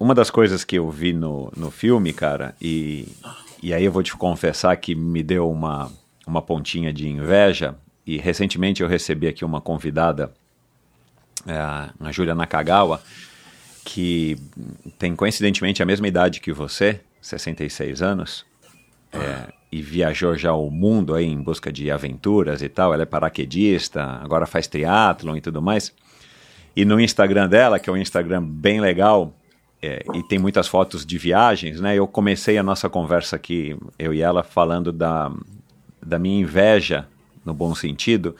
uma das coisas que eu vi no, no filme, cara, e, e aí eu vou te confessar que me deu uma, uma pontinha de inveja, e recentemente eu recebi aqui uma convidada, é, a Júlia Nakagawa, que tem coincidentemente a mesma idade que você, 66 anos, é, e viajou já o mundo aí em busca de aventuras e tal. Ela é paraquedista, agora faz triatlon e tudo mais. E no Instagram dela, que é um Instagram bem legal, é, e tem muitas fotos de viagens, né? Eu comecei a nossa conversa aqui, eu e ela, falando da, da minha inveja, no bom sentido,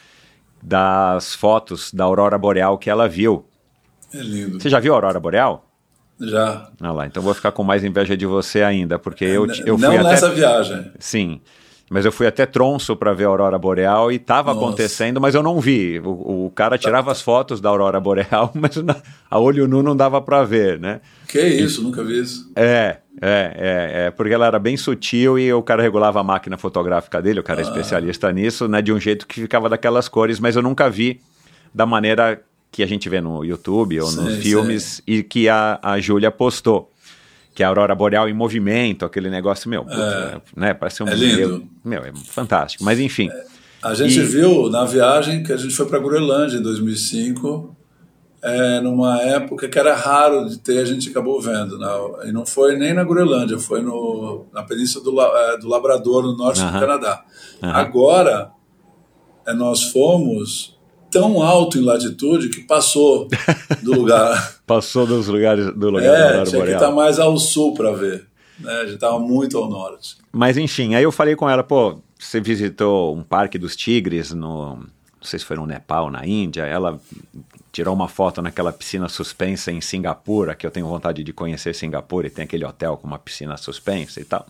das fotos da aurora boreal que ela viu. É lindo. Você já viu a aurora boreal? Já. Ah lá, então vou ficar com mais inveja de você ainda, porque eu, eu Não fui até... nessa viagem. Sim. Mas eu fui até Tronço para ver a Aurora Boreal e estava acontecendo, mas eu não vi. O, o cara tirava as fotos da Aurora Boreal, <laughs> mas na- a olho nu não dava para ver, né? Que isso, nunca vi isso. É, é, é, é, porque ela era bem sutil e o cara regulava a máquina fotográfica dele, o cara é especialista nisso, né, de um jeito que ficava daquelas cores, mas eu nunca vi da maneira que a gente vê no YouTube ou nos Sei, filmes e que a, a Júlia postou. Que é a Aurora Boreal em movimento, aquele negócio, meu, puta, né? Parece um. É lindo. Meu, é fantástico. Mas enfim. A gente E- viu na viagem que a gente foi para Groenlândia em 2005, é, numa época que era raro de ter, a gente acabou vendo. Né? E não foi nem na Groenlândia, foi no, na península do, é, do Labrador, no norte Aham. do Canadá. Aham. Agora, é, nós fomos tão alto em latitude que passou do <laughs> lugar. Passou dos lugares do lugar é, Aurora tinha que estar mais ao sul para ver. Né? A gente estava muito ao norte. Mas enfim, aí eu falei com ela, pô, você visitou um parque dos tigres no. Não sei se foi no Nepal, na Índia. Ela tirou uma foto naquela piscina suspensa em Singapura, que eu tenho vontade de conhecer Singapura, e tem aquele hotel com uma piscina suspensa e tal.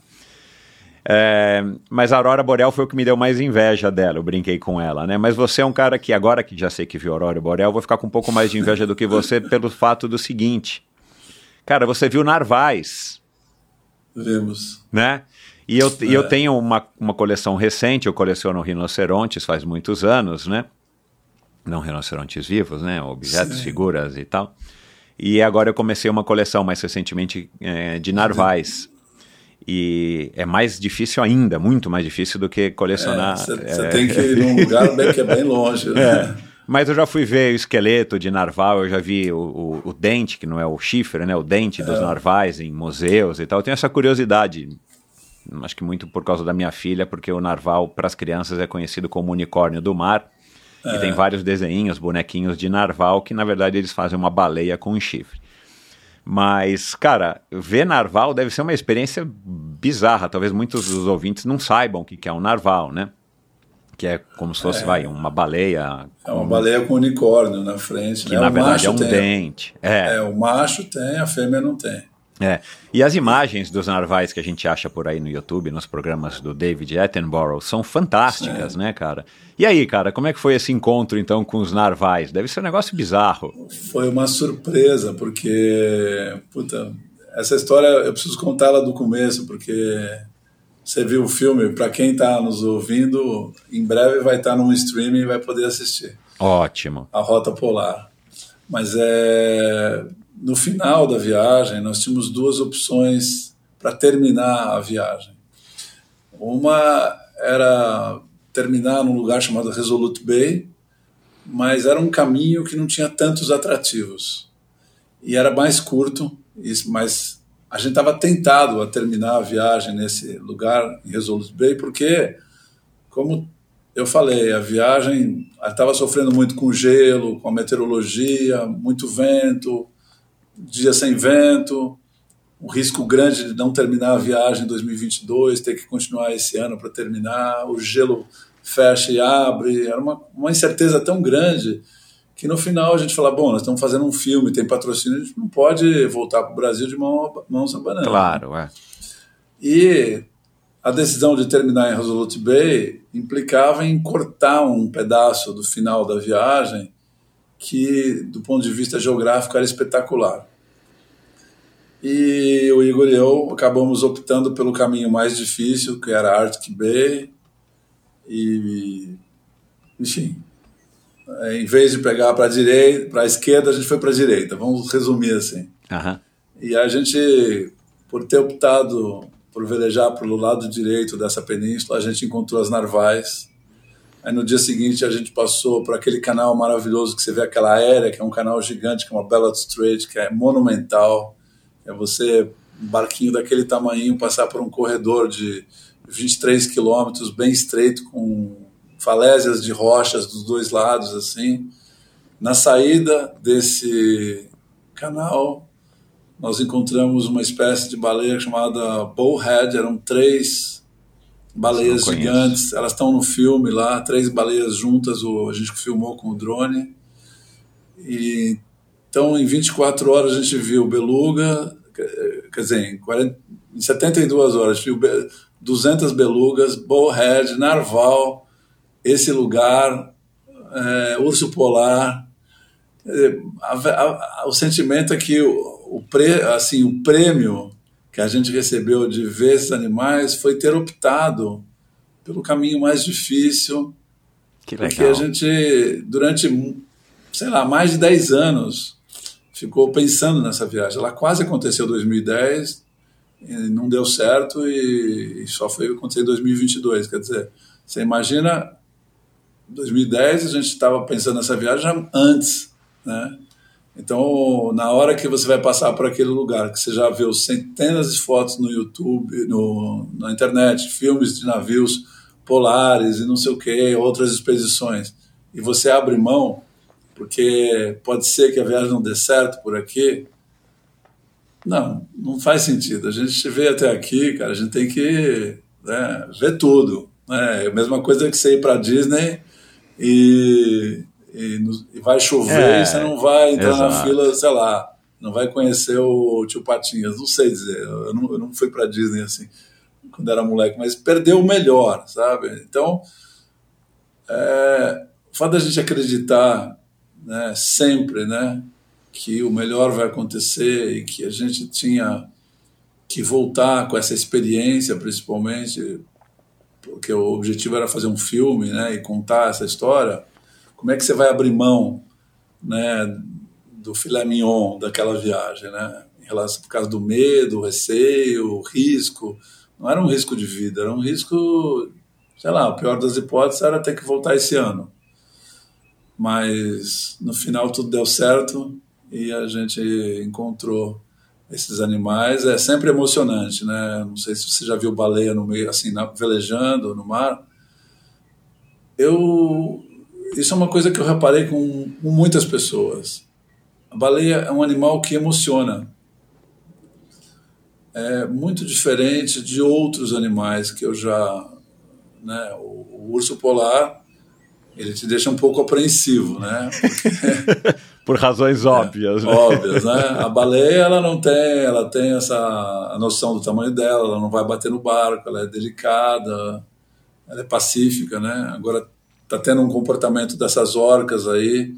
É, mas a Aurora Boreal foi o que me deu mais inveja dela, eu brinquei com ela, né? Mas você é um cara que, agora que já sei que viu a Aurora Boreal, vou ficar com um pouco mais de inveja do que você <laughs> pelo fato do seguinte. Cara, você viu narvais Vimos. né? E eu, e eu tenho uma, uma coleção recente, eu coleciono rinocerontes faz muitos anos, né? Não rinocerontes vivos, né? Objetos, Sim. figuras e tal. E agora eu comecei uma coleção mais recentemente eh, de narvais. E é mais difícil ainda, muito mais difícil do que colecionar. Você eh, tem que ir num <laughs> lugar bem, que é bem longe. Né? é. Mas eu já fui ver o esqueleto de narval, eu já vi o, o, o dente, que não é o chifre, né? O dente dos narvais em museus e tal. Eu tenho essa curiosidade, acho que muito por causa da minha filha, porque o narval para as crianças é conhecido como unicórnio do mar. E tem vários desenhinhos, bonequinhos de narval, que na verdade eles fazem uma baleia com um chifre. Mas, cara, ver narval deve ser uma experiência bizarra. Talvez muitos dos ouvintes não saibam o que é um narval, né? Que é como se fosse, vai, uma baleia. É uma baleia com unicórnio na frente. Que né? na O verdade é um tem. dente. É, É, o macho tem, a fêmea não tem. É. E as imagens dos narvais que a gente acha por aí no YouTube, nos programas do David Attenborough, são fantásticas, né, cara? E aí, cara, como é que foi esse encontro, então, com os narvais? Deve ser um negócio bizarro. Foi uma surpresa, porque, puta, essa história eu preciso contá-la do começo, porque você viu o filme, para quem está nos ouvindo, em breve vai estar num streaming e vai poder assistir. Ótimo. a rota polar. Mas é, no final da viagem, nós tínhamos duas opções para terminar a viagem. Uma era terminar num lugar chamado Resolute Bay, mas era um caminho que não tinha tantos atrativos. E era mais curto, mas a gente estava tentado a terminar a viagem nesse lugar, em Resolute Bay, porque, como eu falei, a viagem estava sofrendo muito com gelo, com a meteorologia, muito vento, dia sem vento, um risco grande de não terminar a viagem em 2022, ter que continuar esse ano para terminar, o gelo fecha e abre, era uma, uma incerteza tão grande que no final a gente fala, bom, nós estamos fazendo um filme, tem patrocínio, a gente não pode voltar para o Brasil de mão, mãos abanando. Claro, é. E a decisão de terminar em Resolute Bay implicava em cortar um pedaço do final da viagem que, do ponto de vista geográfico, era espetacular. E o Igor e eu acabamos optando pelo caminho mais difícil, que era Arctic Bay. E, enfim, é, em vez de pegar para a direita, para a esquerda, a gente foi para a direita. Vamos resumir assim. Aham. E a gente, por ter optado por velejar pelo lado direito dessa península, a gente encontrou as narvais. Aí no dia seguinte a gente passou por aquele canal maravilhoso que você vê aquela aérea, que é um canal gigante, que é uma Bellot Strait, que é monumental. É você, um barquinho daquele tamanho, passar por um corredor de 23 quilômetros, bem estreito, com falésias de rochas dos dois lados, assim. Na saída desse canal, nós encontramos uma espécie de baleia chamada Bowhead, eram três baleias gigantes, elas estão no filme lá, três baleias juntas, o, a gente filmou com o drone, e Então, em 24 horas, a gente viu Beluga, quer dizer, em, 40, em 72 horas, viu 200 belugas, Bullhead, Narval, esse lugar, é, Urso Polar. A, a, a, o sentimento é que o, o, pre, assim, o prêmio que a gente recebeu de ver esses animais foi ter optado pelo caminho mais difícil. Que legal. Porque a gente, durante, sei lá, mais de 10 anos, ficou pensando nessa viagem. Ela quase aconteceu em 2010, não deu certo e, e só foi acontecer em 2022. Quer dizer, você imagina, 2010 a gente estava pensando nessa viagem antes, né? Então, na hora que você vai passar por aquele lugar, que você já viu centenas de fotos no YouTube, no, na internet, filmes de navios polares e não sei o que, outras expedições, e você abre mão, porque pode ser que a viagem não dê certo por aqui. Não, não faz sentido. A gente veio até aqui, cara, a gente tem que né, ver tudo. Né? É a mesma coisa que você ir para Disney e, e, vai chover é, e você não vai entrar exato. na fila, sei lá, não vai conhecer o tio Patinhas. Não sei dizer, eu não, eu não fui para Disney assim quando era moleque, mas perdeu o melhor, sabe? Então, é, o fato da gente acreditar né, sempre, né, que o melhor vai acontecer e que a gente tinha que voltar com essa experiência, principalmente, porque o objetivo era fazer um filme, né, e contar essa história. Como é que você vai abrir mão, né, do filé mignon daquela viagem, né, em relação por causa do medo, receio, risco. Não era um risco de vida, era um risco, sei lá, o pior das hipóteses era ter que voltar esse ano mas no final tudo deu certo e a gente encontrou esses animais. É sempre emocionante, né? Não sei se você já viu baleia no meio, assim, velejando no mar. Eu isso é uma coisa que eu reparei com, com muitas pessoas. A baleia é um animal que emociona. É muito diferente de outros animais que eu já, né? O, o urso polar ele te deixa um pouco apreensivo, né? Porque, <laughs> Por razões óbvias. É, né? Óbvias, né? A baleia, ela não tem, ela tem essa noção do tamanho dela, ela não vai bater no barco, ela é delicada, ela é pacífica, né? Agora tá tendo um comportamento dessas orcas aí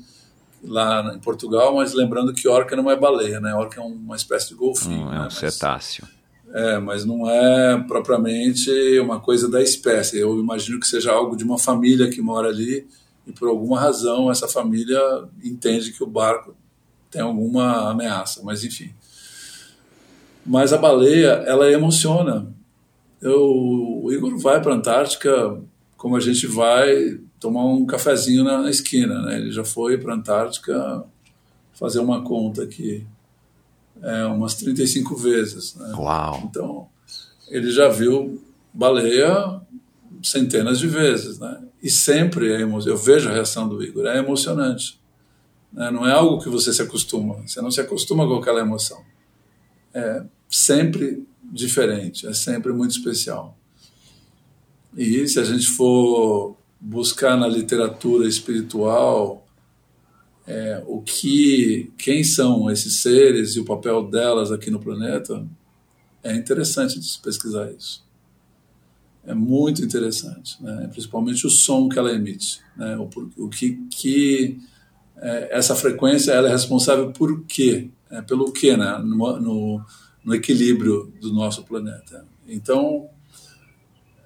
lá em Portugal, mas lembrando que orca não é baleia, né? Orca é uma espécie de golfinho. Hum, é um né? cetáceo. É, mas não é propriamente uma coisa da espécie. Eu imagino que seja algo de uma família que mora ali e por alguma razão essa família entende que o barco tem alguma ameaça, mas enfim. Mas a baleia, ela emociona. Eu, o Igor vai para a Antártica como a gente vai tomar um cafezinho na, na esquina, né? Ele já foi para a Antártica fazer uma conta aqui é, umas 35 vezes. Né? Uau! Então, ele já viu baleia centenas de vezes. Né? E sempre é emo... eu vejo a reação do Igor, é emocionante. Né? Não é algo que você se acostuma, você não se acostuma com aquela emoção. É sempre diferente, é sempre muito especial. E se a gente for buscar na literatura espiritual, é, o que, quem são esses seres e o papel delas aqui no planeta, é interessante pesquisar isso. É muito interessante, né? principalmente o som que ela emite, né? o, o que, que é, essa frequência ela é responsável por quê? É, pelo quê, né? no, no, no equilíbrio do nosso planeta. Então,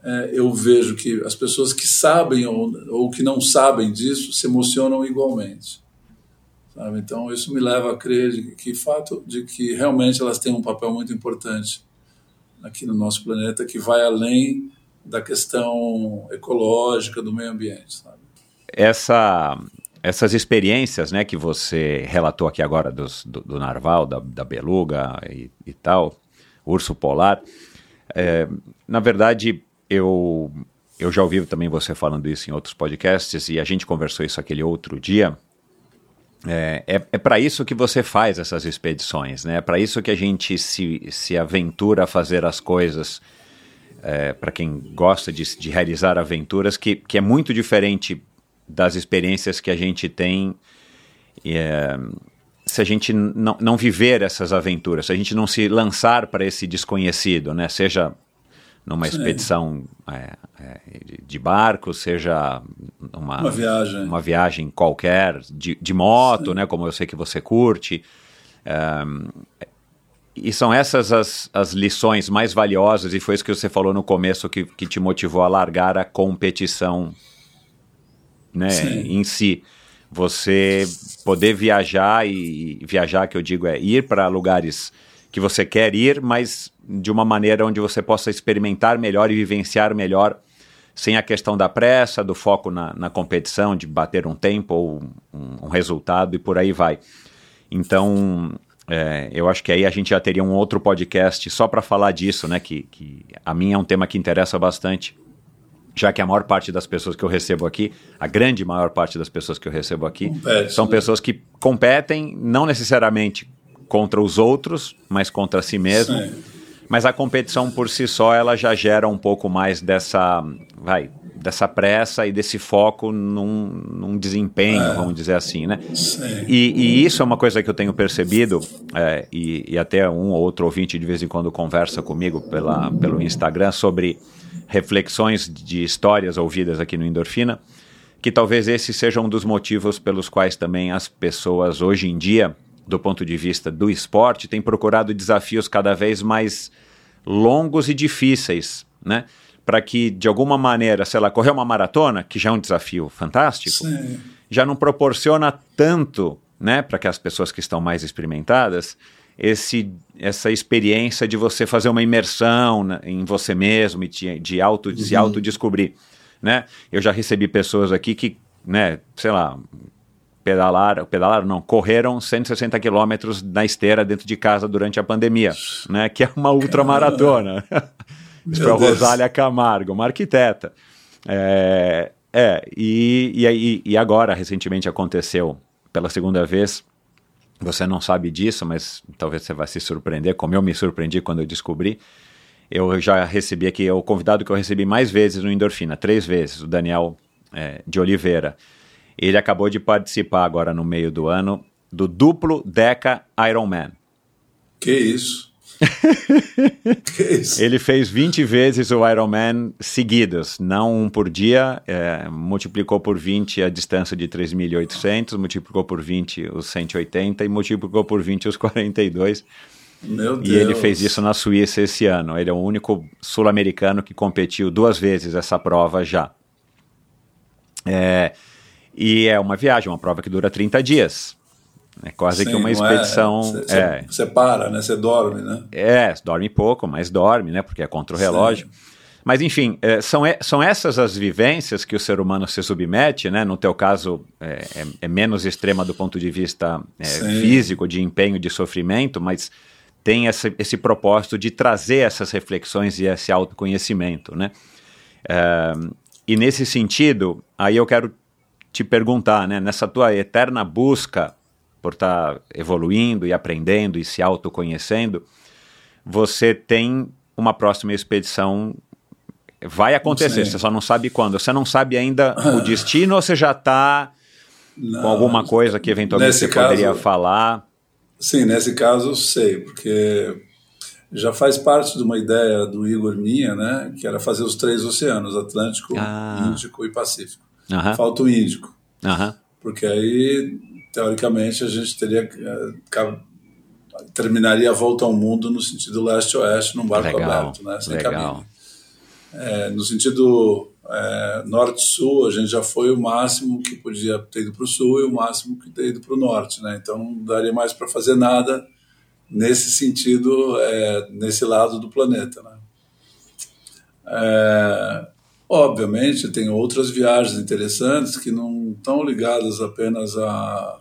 é, eu vejo que as pessoas que sabem ou, ou que não sabem disso se emocionam igualmente. Sabe? Então isso me leva a crer de que fato de que realmente elas têm um papel muito importante aqui no nosso planeta que vai além da questão ecológica do meio ambiente. Sabe? Essa essas experiências, né, que você relatou aqui agora dos, do, do narval, da, da beluga e, e tal, urso polar, é, na verdade eu eu já ouvi também você falando isso em outros podcasts e a gente conversou isso aquele outro dia é, é, é para isso que você faz essas expedições, né? É para isso que a gente se, se aventura a fazer as coisas. É, para quem gosta de, de, realizar aventuras, que, que é muito diferente das experiências que a gente tem é, se a gente não, não viver essas aventuras, se a gente não se lançar para esse desconhecido, né? Seja numa Sim. expedição é, é, de- barco, seja uma, Uma viagem. uma viagem qualquer, de, de moto, né? Como eu sei que você curte. E são essas as, as lições mais valiosas, e foi isso que você falou no começo que, que te motivou a largar a competição né, Sim. em si. Você poder viajar, e e viajar que eu digo é ir para lugares que você quer ir, mas de uma maneira onde você possa experimentar melhor e vivenciar melhor, sem a questão da pressa, do foco na, na competição, de bater um tempo ou um, um resultado e por aí vai. Então, é, eu acho que aí a gente já teria um outro podcast só para falar disso, né? Que, que a mim é um tema que interessa bastante, já que a maior parte das pessoas que eu recebo aqui, a grande maior parte das pessoas que eu recebo aqui, Compete, são né? pessoas que competem não necessariamente contra os outros, mas contra si mesmo. Sim. Mas a competição por si só, ela já gera um pouco mais dessa, vai, dessa pressa e desse foco num, num desempenho, vamos dizer assim, né? E, e isso é uma coisa que eu tenho percebido, é, e, e até um ou outro ouvinte de vez em quando conversa comigo pela, pelo Instagram sobre reflexões de histórias ouvidas aqui no Endorfina, que talvez esse seja um dos motivos pelos quais também as pessoas hoje em dia, do ponto de vista do esporte, têm procurado desafios cada vez mais longos e difíceis, né? Para que, de alguma maneira, sei lá, correr uma maratona, que já é um desafio fantástico, Sim. já não proporciona tanto, né, para que as pessoas que estão mais experimentadas, esse, essa experiência de você fazer uma imersão na- em você mesmo e de, de auto, de se autodescobrir, né? Eu já recebi pessoas aqui que, né, sei lá, pedalaram, pedalaram não, correram 160 quilômetros na esteira dentro de casa durante a pandemia, né, que é uma ultramaratona. <laughs> Isso foi a. Rosália Camargo, uma arquiteta. É, é e, e, e agora, recentemente aconteceu pela segunda vez, você não sabe disso, mas talvez você vai se surpreender, como eu me surpreendi quando eu descobri. Eu já recebi aqui, é o convidado que eu recebi mais vezes no Endorfina, três vezes, o Daniel é, de Oliveira. Ele acabou de participar agora no meio do ano do duplo Deca Ironman. Que isso? <laughs> que isso? Ele fez 20 vezes o Ironman seguidos, não um por dia, é, multiplicou por 20 a distância de 3.800, multiplicou por 20 os 180 e multiplicou por 20 os 42. Meu Deus. E ele fez isso na Suíça esse ano. Ele é o único sul-americano que competiu duas vezes essa prova já. É, e é uma viagem, uma prova que dura 30 dias. É quase que Sim, uma não é- expedição. Você é, você para, né? Você dorme, né? é, dorme pouco, mas dorme, né? Porque é contra o relógio. Mas, enfim, é, são, são essas as vivências que o ser humano se submete, né? No teu caso, é, é- é menos extrema do ponto de vista é, Sim. físico, de empenho, de sofrimento, mas tem essa, esse propósito de trazer essas reflexões e esse autoconhecimento, né? É, e nesse sentido, aí eu quero te perguntar, né? Nessa tua eterna busca por estar evoluindo e aprendendo e se autoconhecendo, você tem uma próxima expedição. Vai acontecer, você só não sabe quando. Você não sabe ainda o <laughs> destino ou você já está com alguma coisa que eventualmente você poderia caso- falar? Sim, nesse caso eu sei, porque já faz parte de uma ideia do Igor minha, né? Que era fazer os três oceanos, Atlântico, Ah. Índico e Pacífico. Aham, Falta o Índico, aham, porque aí, teoricamente, a gente teria ca- terminaria a volta ao mundo no sentido leste-oeste, num barco legal, aberto, né? Sem legal. cabine. É, no sentido é, norte-sul, a gente já foi o máximo que podia ter ido para o sul e o máximo que ter ido para o norte, né? Então não daria mais para fazer nada nesse sentido, é, nesse lado do planeta, né? É, obviamente tem outras viagens interessantes que não estão ligadas apenas a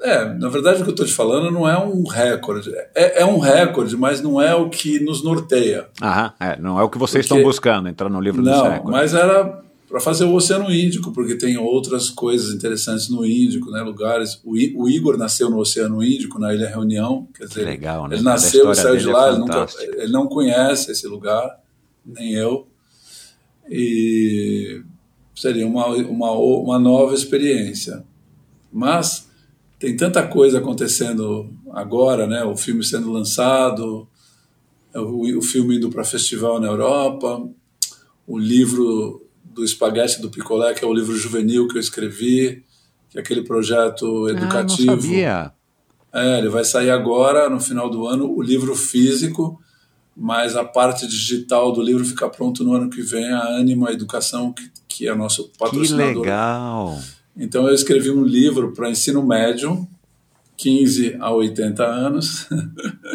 é, na verdade o que eu estou te falando não é um recorde. É, é um recorde, mas não é o que nos norteia. Aham, é, não é o que vocês Porque- estão buscando, entrar no livro do Não, século. mas era para fazer o Oceano Índico, porque tem outras coisas interessantes no Índico, né? Lugares. O, I- o Igor nasceu no Oceano Índico, na Ilha Reunião. Quer dizer, legal, né? ele nasceu e saiu de é lá, ele, nunca, ele não conhece esse lugar, nem eu. E seria uma, uma, uma nova experiência. Mas tem tanta coisa acontecendo agora, né? O filme sendo lançado, o, o filme indo para festival na Europa, o livro do Espaguete do Picolé, que é o livro juvenil que eu escrevi, que é aquele projeto educativo. Ah, não sabia. É, ele vai sair agora, no final do ano, o livro físico, mas a parte digital do livro fica pronto no ano que vem, a Anima Educação, que, que é nosso patrocinador. Que legal! Então eu escrevi um livro para ensino médio, 15 a 80 anos,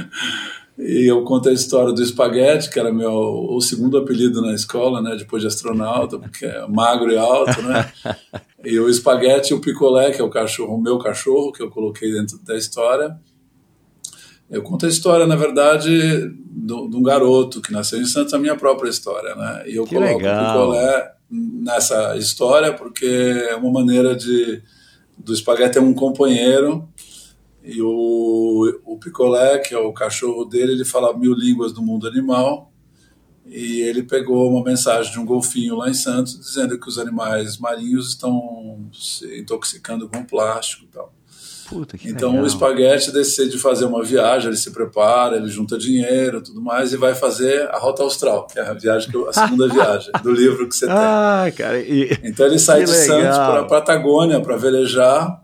<laughs> e eu conto a história do espaguete, que era meu o segundo apelido na escola, né, depois de astronauta, porque é magro e alto, né? <laughs> e o espaguete e o picolé, que é o cachorro, o meu cachorro, que eu coloquei dentro da história. Eu conto a história, na verdade, de um garoto que nasceu em Santos, a minha própria história, né? E eu Que coloco legal. o picolé nessa história porque é uma maneira de do espaguete ter um companheiro e o, o picolé, que é o cachorro dele, ele fala mil línguas do mundo animal e ele pegou uma mensagem de um golfinho lá em Santos dizendo que os animais marinhos estão se intoxicando com plástico e tal. Puta, que Então legal. o espaguete decide fazer uma viagem, ele se prepara, ele junta dinheiro, tudo mais e vai fazer a rota austral, que é a viagem eu- a segunda <laughs> viagem do livro que você tem. Ah, cara, e... Então ele sai de. Santos para a Patagônia para velejar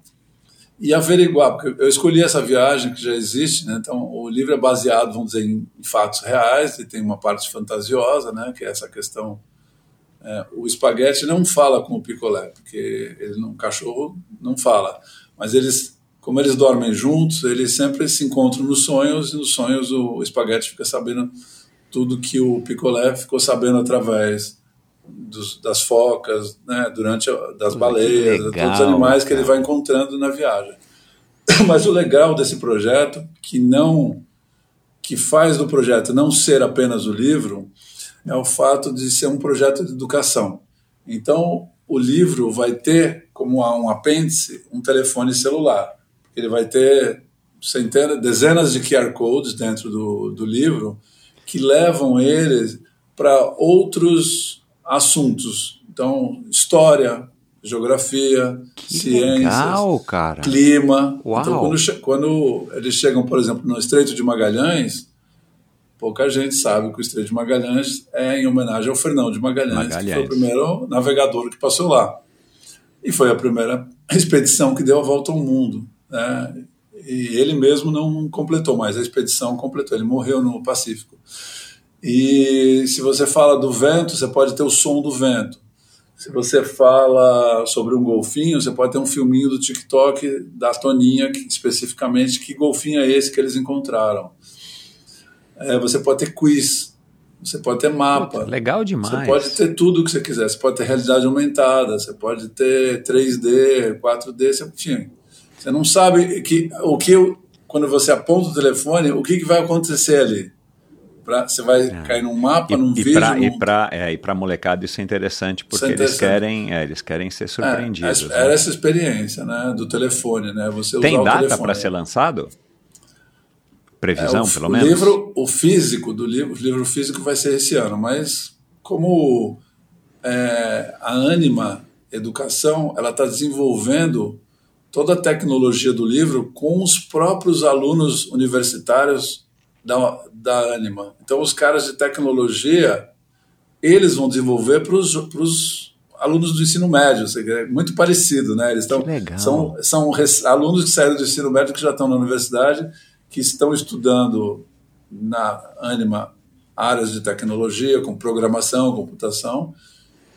e averiguar, porque eu escolhi essa viagem que já existe, né? Então o livro é baseado, vamos dizer, em fatos reais e tem uma parte fantasiosa, né? Que é essa questão. é, o espaguete não fala com o picolé, porque ele não, o cachorro não fala, mas eles, como eles dormem juntos, eles sempre se encontram nos sonhos e nos sonhos o, espaguete fica sabendo tudo que o picolé ficou sabendo através dos, das focas, né, durante das baleias, legal, todos os animais que ele cara. vai encontrando na viagem. <coughs> Mas o legal desse projeto, que não que faz do projeto não ser apenas o livro, é o fato de ser um projeto de educação. Então, o livro vai ter como um apêndice um telefone celular. Ele vai ter centenas, dezenas de QR codes dentro do, do livro que levam eles para outros assuntos. Então, história, geografia, Que ciências, legal, clima. Uau. Então, quando, quando eles chegam, por exemplo, no Estreito de Magalhães, pouca gente sabe que o Estreito de Magalhães é em homenagem ao Fernão de Magalhães, que foi Magalhães. o primeiro navegador que passou lá. E foi a primeira <laughs> expedição que deu a volta ao mundo. Né? E ele mesmo não completou, mas a expedição completou. Ele morreu no Pacífico. E se você fala do vento, você pode ter o som do vento. Se você fala sobre um golfinho, você pode ter um filminho do TikTok da Toninha, que, especificamente, que golfinho é esse que eles encontraram. É, você pode ter quiz, você pode ter mapa. Puta, legal demais. Você pode ter tudo o que você quiser. Você pode ter realidade aumentada, você pode ter 3D, 4D, você, enfim. Você não sabe que, o que, quando você aponta o telefone, o que, que vai acontecer ali. Pra, você vai cair num mapa, É. E, num e vídeo. pra, num... e é, e pra molecada isso é interessante, porque é eles interessante. querem, é, eles querem ser surpreendidos. É, né? era essa experiência, né, do telefone, né? Você Tem data para ser lançado? Previsão, É, o, pelo o menos? livro, o físico do livro, o livro físico vai ser esse ano, mas como é, a Anima Educação, ela está desenvolvendo toda a tecnologia do livro com os próprios alunos universitários da, da Anima. Então, os caras de tecnologia, eles vão desenvolver para os alunos do ensino médio, é muito parecido, né? Eles estão, são, são alunos que saíram do ensino médio que já estão na universidade, que estão estudando na Anima áreas de tecnologia, com programação, computação.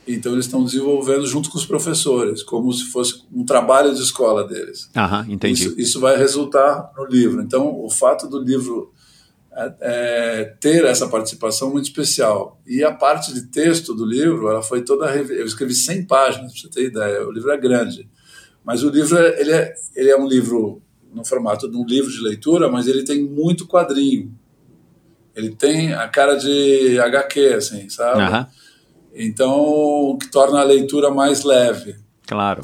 Então, eles estão desenvolvendo junto com os professores, como se fosse um trabalho de escola deles. Aham, entendi. Isso, isso vai resultar no livro. Então, o fato do livro é, é, ter essa participação muito especial. E a parte de texto do livro, ela foi toda. Eu escrevi 100 páginas, para você ter ideia. O livro é grande. Mas o livro é- ele é, ele é um livro no formato de um livro de leitura, mas ele tem muito quadrinho. Ele tem a cara de HQ, assim, sabe? Aham, Então, o que torna a leitura mais leve claro.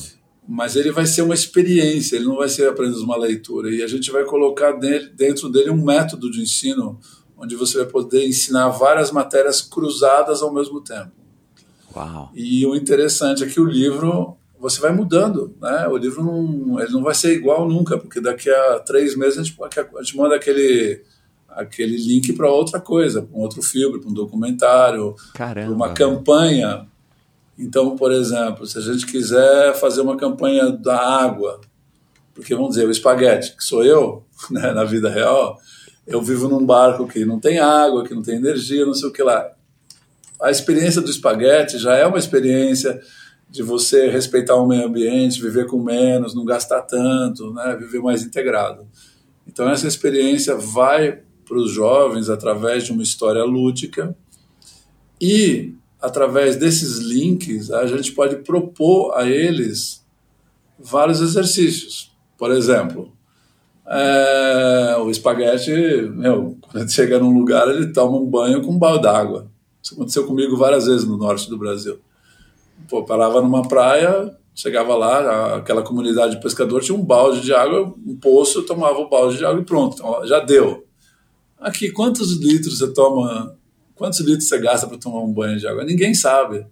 mas ele vai ser uma experiência, ele não vai ser apenas uma leitura. E a gente vai colocar dentro dele um método de ensino onde você vai poder ensinar várias matérias cruzadas ao mesmo tempo. Uau. E o interessante é que o livro você vai mudando, né? O livro não, ele não vai ser igual nunca, porque daqui a três meses a gente, a gente manda aquele aquele link para outra coisa, para um outro filme, para um documentário, para uma campanha. Então, por exemplo, se a gente quiser fazer uma campanha da água, porque vamos dizer, o espaguete, que sou eu, <laughs> né, na vida real, eu vivo num barco que não tem água, que não tem energia, não sei o que lá. A experiência do espaguete já é uma experiência de você respeitar o meio ambiente, viver com menos, não gastar tanto, né, viver mais integrado. Então essa experiência vai para os jovens através de uma história lúdica e através desses links a gente pode propor a eles vários exercícios. Por exemplo, é, o espaguete, meu, quando ele chega num lugar ele toma um banho com um balde d'água. Isso aconteceu comigo várias vezes no norte do Brasil. Pô, parava numa praia, chegava lá, aquela comunidade de pescador tinha um balde de água, um poço, tomava o balde de água e pronto, então, já deu. Aqui, quantos litros você toma, quantos litros você gasta para tomar um banho de água? Ninguém sabe.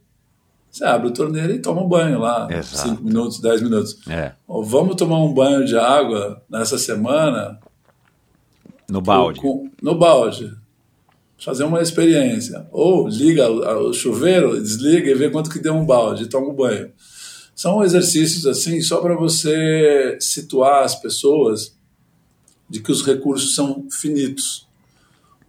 Você abre a torneira e toma um banho lá, 5 minutos, 10 minutos. É. Ou vamos tomar um banho de água nessa semana. No balde. Com, no balde. Fazer uma experiência. Ou liga o chuveiro, desliga e vê quanto que deu um balde e toma um banho. São exercícios assim, só para você situar as pessoas de que os recursos são finitos.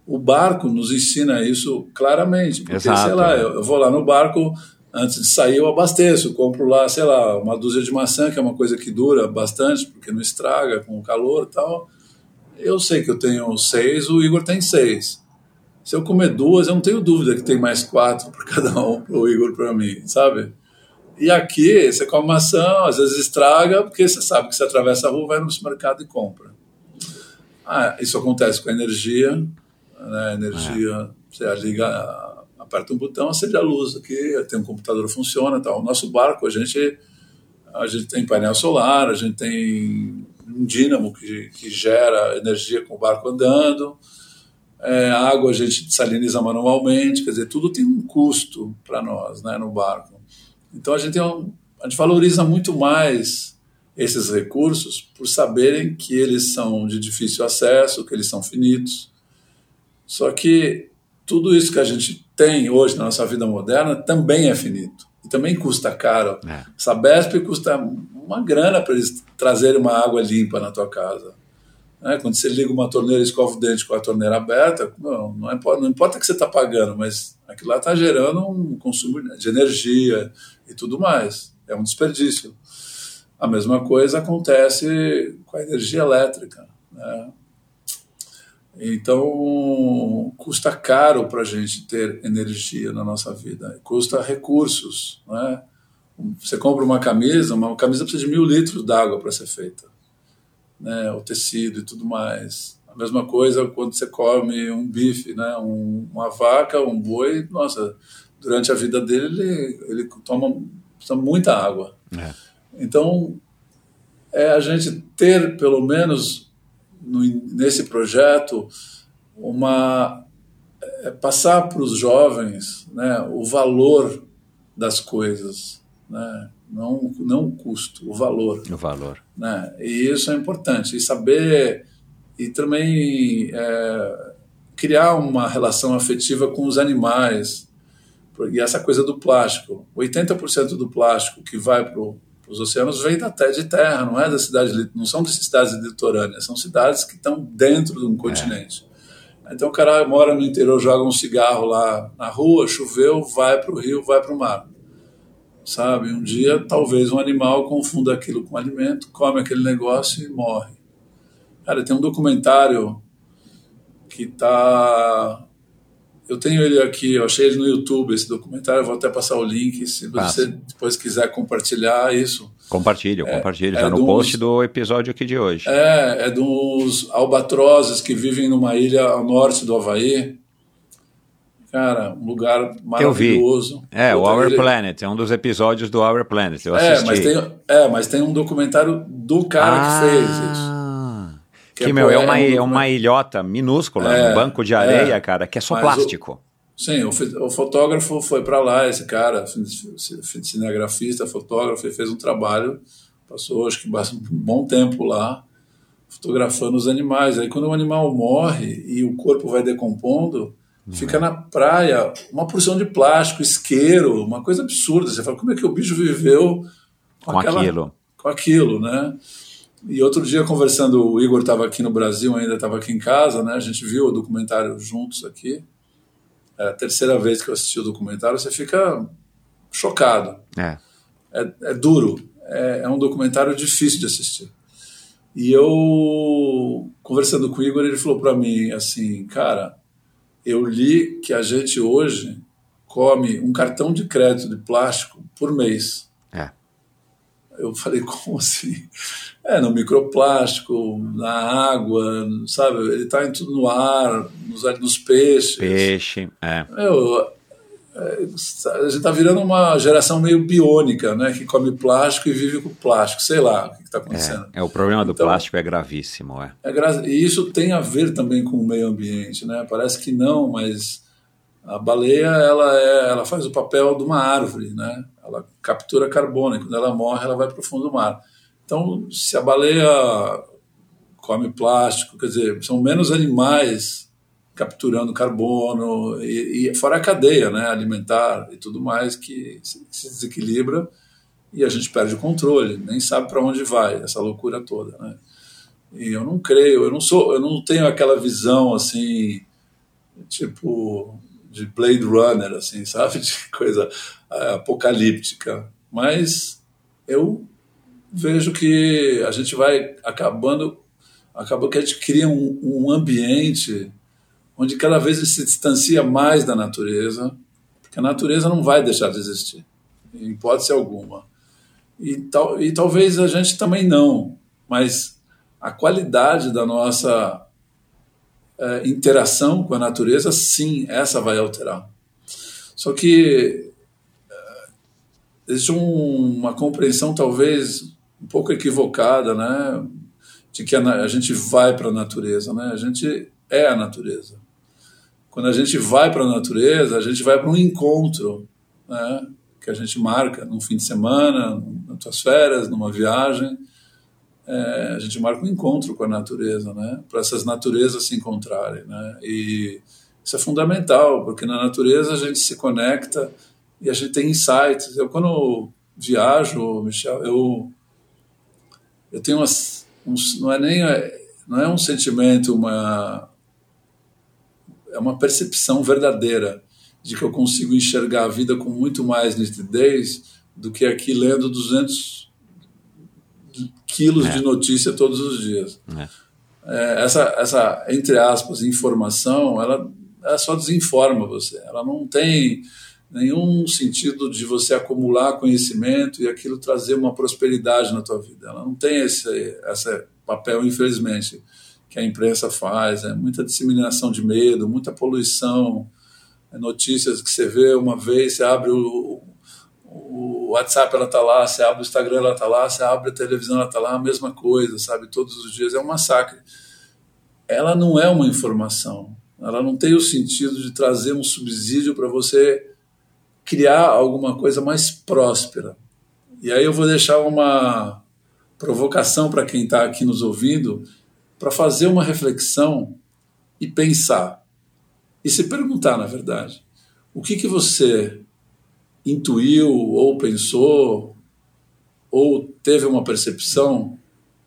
O barco nos ensina isso claramente. Porque, Exato. sei lá, eu, eu vou lá no barco, antes de sair eu abasteço, compro lá, sei lá, uma dúzia de maçã, que é uma coisa que dura bastante, porque não estraga com o calor e tal. Eu sei que eu tenho seis, o Igor tem seis. Se eu comer duas, eu não tenho dúvida que tem mais quatro para cada um, para o Igor para mim, sabe? E aqui, você come maçã, às vezes estraga, porque você sabe que você atravessa a rua, vai no supermercado e compra. Ah, isso acontece com a energia, né? Energia, você liga, aperta um botão, acende a luz aqui, tem um computador funciona, tal. O nosso barco, a gente a gente tem painel solar, a gente tem um dínamo que, que gera energia com o barco andando, é, a água a gente saliniza manualmente, quer dizer, tudo tem um custo para nós, né, no barco. Então a gente, um, a gente valoriza muito mais esses recursos por saberem que eles são de difícil acesso, que eles são finitos. Só que tudo isso que a gente tem hoje na nossa vida moderna também é finito e também custa caro. É. Sabesp custa uma grana para eles trazerem uma água limpa na tua casa. Né? Quando você liga uma torneira e escova o dente com a torneira aberta, não, não, importa, não importa que você está pagando, mas aquilo lá está gerando um consumo de energia e tudo mais. É um desperdício. A mesma coisa acontece com a energia elétrica. Né? Então, custa caro para a gente ter energia na nossa vida, custa recursos. Né? Você compra uma camisa, uma camisa precisa de mil litros d'água para ser feita, né? o tecido e tudo mais. A mesma coisa quando você come um bife, né? Um, uma vaca, um boi, nossa, durante a vida dele ele, ele toma muita água. É. Então, é a gente ter, pelo menos no, nesse projeto, uma é, passar para os jovens né, o valor das coisas, né, não, não o custo, o valor. O valor. Né, e isso é importante. E saber, e também é, criar uma relação afetiva com os animais. E essa coisa do plástico. 80% do plástico que vai para os oceanos da terra de terra, não é da cidade, não são de cidades litorâneas, são cidades que estão dentro de um continente. É. Então o cara mora no interior, joga um cigarro lá na rua, choveu, vai para o rio, vai para o mar. Sabe? Um dia talvez um animal confunda aquilo com alimento, come aquele negócio e morre. Cara, tem um documentário que está eu tenho ele aqui, eu achei ele no YouTube, esse documentário, eu vou até passar o link, se você depois quiser compartilhar isso. Compartilho, é, compartilho, já é no dos, post do episódio aqui de hoje. É, é dos albatrozes que vivem numa ilha ao norte do Havaí. Cara, um lugar maravilhoso. É, o Our ilha... Planet, é um dos episódios do Our Planet, eu é, assisti. Mas tem, é, mas tem um documentário do cara ah. que fez isso. Que, que é, meu, é, uma, é uma ilhota minúscula, é, um banco de areia, é, cara, que é só plástico. O, Sim, o, o fotógrafo foi para lá, esse cara, cinegrafista, fotógrafo, ele fez um trabalho, passou acho que um bom tempo lá, fotografando os animais. Aí quando o animal morre e o corpo vai decompondo, fica na praia uma porção de plástico, isqueiro, uma coisa absurda. Você fala, como é que o bicho viveu com, com aquela, aquilo? Com aquilo, né? E outro dia, conversando, o Igor estava aqui no Brasil, ainda estava aqui em casa, né? A gente viu o documentário juntos aqui. É a terceira vez que eu assisti o documentário, você fica chocado. É, é, é duro. É, é um documentário difícil de assistir. E eu, conversando com o Igor, ele falou para mim assim, cara, eu li que a gente hoje come um cartão de crédito de plástico por mês. É. Eu falei, <laughs> como assim? É, no microplástico, na água, sabe? Ele está em tudo no ar, nos, nos peixes. Peixe, é. Eu, é, a gente está virando uma geração meio biônica, né? Que come plástico e vive com plástico. Sei lá o que está acontecendo. É, é, o problema do então, plástico é gravíssimo, é. é gra... E isso tem a ver também com o meio ambiente, né? Parece que não, mas a baleia ela, é, ela faz o papel de uma árvore, né? Ela captura carbono e quando ela morre ela vai para o fundo do mar. Então, se a baleia come plástico, quer dizer, são menos animais capturando carbono e, e fora a cadeia, né, alimentar e tudo mais que se, se desequilibra e a gente perde o controle, nem sabe para onde vai essa loucura toda, né? E eu não creio, eu não sou, eu não tenho aquela visão assim, tipo de Blade Runner, assim, sabe, <laughs> de coisa apocalíptica. Mas eu vejo que a gente vai acabando, acaba que a gente cria um, um ambiente onde cada vez ele se distancia mais da natureza, porque a natureza não vai deixar de existir, em hipótese alguma. E, tal, e talvez a gente também não, mas a qualidade da nossa é, interação com a natureza, sim, essa vai alterar. Só que existe um, uma compreensão talvez um pouco equivocada, né, de que a, a gente vai para a natureza, né? A gente é a natureza. Quando a gente vai para a natureza, a gente vai para um encontro, né? Que a gente marca num fim de semana, nas suas férias, numa viagem é, a gente marca um encontro com a natureza, né? Para essas naturezas se encontrarem, né? E isso é fundamental, porque na natureza a gente se conecta e a gente tem insights. Eu quando viajo, Michel, eu eu tenho umas, uns, não é nem não é um sentimento, uma é uma percepção verdadeira de que eu consigo enxergar a vida com muito mais nitidez do que aqui lendo 200 quilos é. de notícia todos os dias. É. É, essa, essa, entre aspas, informação, ela, ela só desinforma você. Ela não tem nenhum sentido de você acumular conhecimento e aquilo trazer uma prosperidade na tua vida. Ela não tem esse, esse papel, infelizmente, que a imprensa faz. É muita disseminação de medo, muita poluição, é notícias que você vê uma vez, você abre o, o WhatsApp ela tá lá, você abre o Instagram ela tá lá, você abre a televisão ela tá lá, a mesma coisa, sabe? Todos os dias é um massacre. Ela não é uma informação. Ela não tem o sentido de trazer um subsídio para você criar alguma coisa mais próspera. E aí eu vou deixar uma provocação para quem está aqui nos ouvindo para fazer uma reflexão e pensar e se perguntar, na verdade, o que que você intuiu ou pensou ou teve uma percepção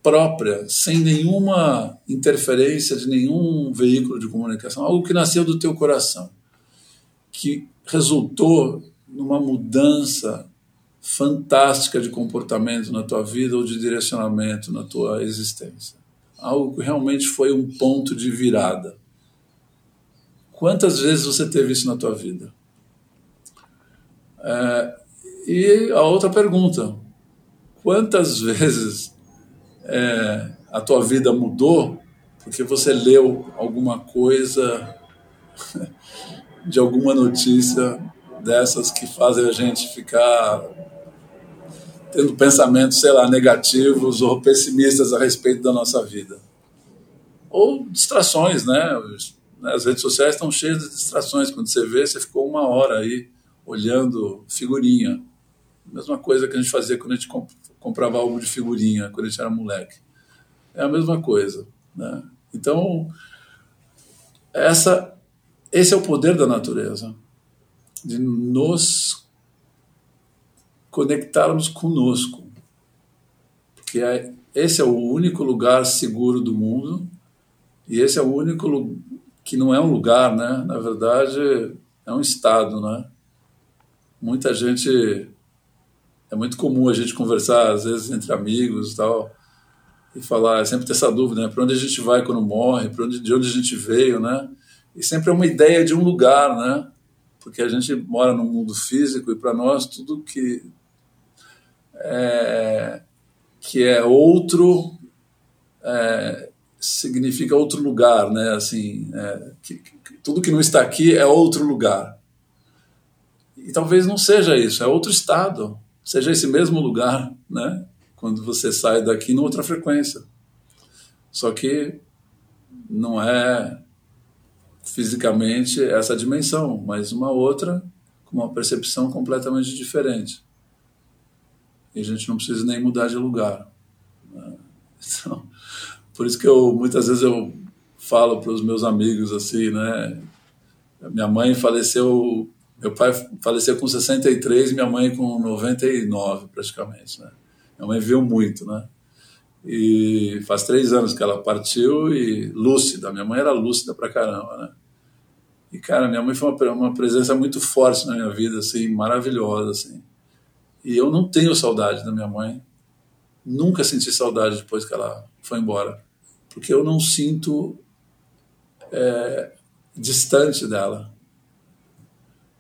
própria, sem nenhuma interferência de nenhum veículo de comunicação, algo que nasceu do teu coração, que resultou numa mudança fantástica de comportamento na tua vida ou de direcionamento na tua existência. Algo que realmente foi um ponto de virada. Quantas vezes você teve isso na tua vida? É, e a outra pergunta: quantas <laughs> vezes é, a tua vida mudou porque você leu alguma coisa de alguma notícia dessas que fazem a gente ficar tendo pensamentos, sei lá, negativos ou pessimistas a respeito da nossa vida? Ou distrações, né? né, as redes sociais estão cheias de distrações. Quando você vê, você ficou uma hora aí olhando figurinha. Mesma coisa que a gente fazia quando a gente comp comprava álbum de figurinha, quando a gente era moleque. É a mesma coisa. Né? Então, essa, esse é o poder da natureza, de nos conectarmos conosco. Porque é, esse é o único lugar seguro do mundo e esse é o único que não é um lugar, né? Na verdade, é um estado, né? Muita gente é muito comum a gente conversar às vezes entre amigos e tal e falar, sempre ter essa dúvida, né? Para onde a gente vai quando morre, onde de onde a gente veio, né? E sempre é uma ideia de um lugar, né? Porque a gente mora num mundo físico e para nós tudo que é, que é outro é, significa outro lugar, né? Assim, é, que, que, tudo que não está aqui é outro lugar. E talvez não seja isso, é outro estado, seja esse mesmo lugar, né? Quando você sai daqui em outra frequência. Só que não é fisicamente essa dimensão, mas uma outra com uma percepção completamente diferente. E a gente não precisa nem mudar de lugar. Né? Então, por isso que eu muitas vezes eu falo para os meus amigos assim, né? Minha mãe faleceu, meu pai faleceu com 63, minha mãe com 99 praticamente, né? Minha mãe viu muito, né? E faz três anos que ela partiu e lúcida, minha mãe era lúcida pra caramba, né? E cara, minha mãe foi uma, uma presença muito forte na minha vida, assim, maravilhosa, assim. E eu não tenho saudade da minha mãe. Nunca senti saudade depois que ela foi embora. Porque eu não sinto é, distante dela.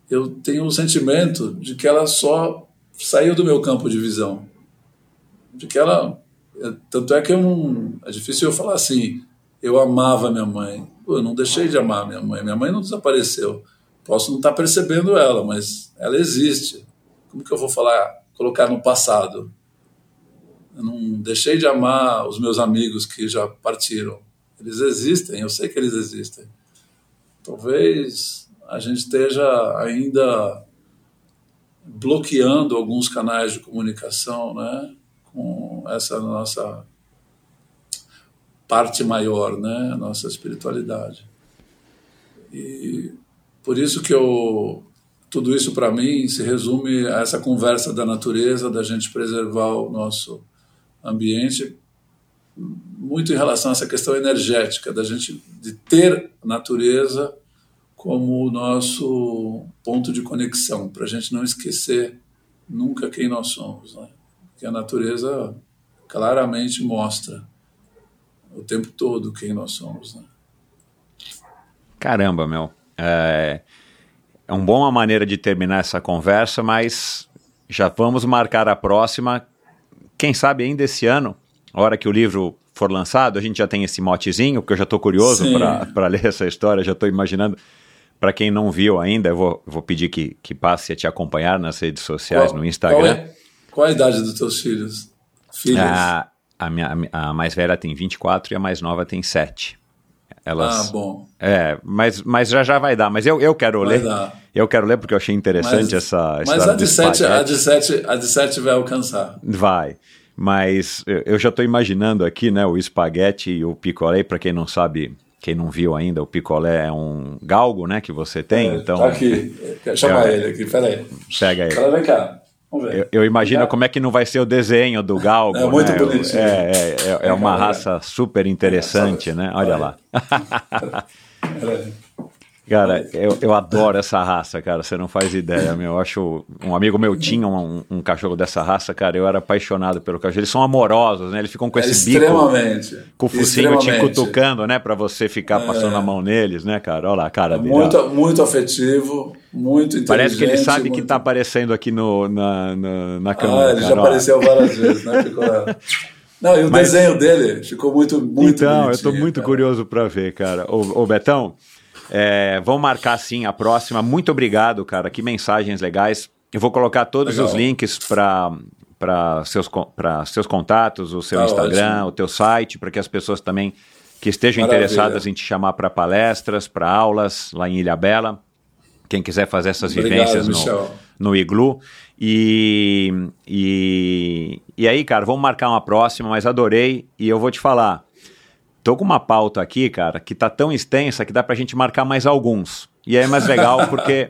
Eu tenho o sentimento de que ela só saiu do meu campo de visão. De que ela. É, tanto é que eu não. É difícil eu falar assim. Eu amava minha mãe. Eu não deixei de amar minha mãe. Minha mãe não desapareceu. Posso não estar percebendo ela, mas ela existe como que eu vou falar, colocar no passado? Eu não deixei de amar os meus amigos que já partiram. Eles existem, eu sei que eles existem. Talvez a gente esteja ainda bloqueando alguns canais de comunicação, né, com essa nossa parte maior, né, nossa espiritualidade. E por isso que eu tudo isso para mim se resume a essa conversa da natureza, da gente preservar o nosso ambiente, muito em relação a essa questão energética, da gente de ter a natureza como o nosso ponto de conexão, para a gente não esquecer nunca quem nós somos, né? que a natureza claramente mostra o tempo todo quem nós somos. Né? Caramba, meu. É, é uma boa maneira de terminar essa conversa, mas já vamos marcar a próxima. Quem sabe ainda esse ano, a hora que o livro for lançado, a gente já tem esse motezinho, porque eu já estou curioso para ler essa história, já estou imaginando. Para quem não viu ainda, eu vou, vou pedir que, que passe a te acompanhar nas redes sociais, qual, no Instagram. Qual, é, qual a idade dos teus filhos? Filhas? A, a, minha, a mais velha tem 24 e a mais nova tem 7. Elas, ah, bom. É, mas, mas já já vai dar. Mas eu, eu quero vai ler. Dar. Eu quero ler porque eu achei interessante mas, essa Mas a de, sete, a, de sete, a de sete vai alcançar. Vai. Mas eu já estou imaginando aqui, né, o espaguete e o picolé, para quem não sabe, quem não viu ainda, o picolé é um galgo, né, que você tem, é, então... Tá aqui, chama ele aqui, peraí. Pega ele. Fala, vem cá. Eu, eu, imagino como é que não vai ser o desenho do galgo. É muito né? bonitinho. É, é, é, é uma raça super interessante, né? Olha lá. <laughs> Cara, eu, eu adoro essa raça, cara. Você não faz ideia, meu. Eu acho. Um amigo meu tinha um, um, cachorro dessa raça, cara. Eu era apaixonado pelo cachorro. Eles são amorosos, né? Eles ficam com é esse bico. Com o focinho te cutucando, né? Pra você ficar passando é. a mão neles, né, cara? Olha lá a cara dele. Muito, muito afetivo, muito inteligente. Parece que ele sabe muito... que tá aparecendo aqui no, na, na, na câmera. Ah, ele cara. já apareceu várias vezes, né? Ficou... Não, e o Mas... desenho dele ficou muito, muito Então, eu tô muito cara. curioso para ver, cara. Ô, ô Betão. É, vamos marcar sim a próxima. Muito obrigado, cara. Que mensagens legais. Eu vou colocar todos Legal. os links para para seus, seus contatos, o seu tá Instagram, ótimo. o teu site, para que as pessoas também que estejam Maravilha. interessadas em te chamar para palestras, para aulas lá em Ilha Bela. Quem quiser fazer essas Obrigado, vivências no, no Iglu. E, e, e aí, cara, vamos marcar uma próxima, mas adorei. E eu vou te falar, tô com uma pauta aqui, cara, que tá tão extensa que dá pra gente marcar mais alguns. E é mais legal porque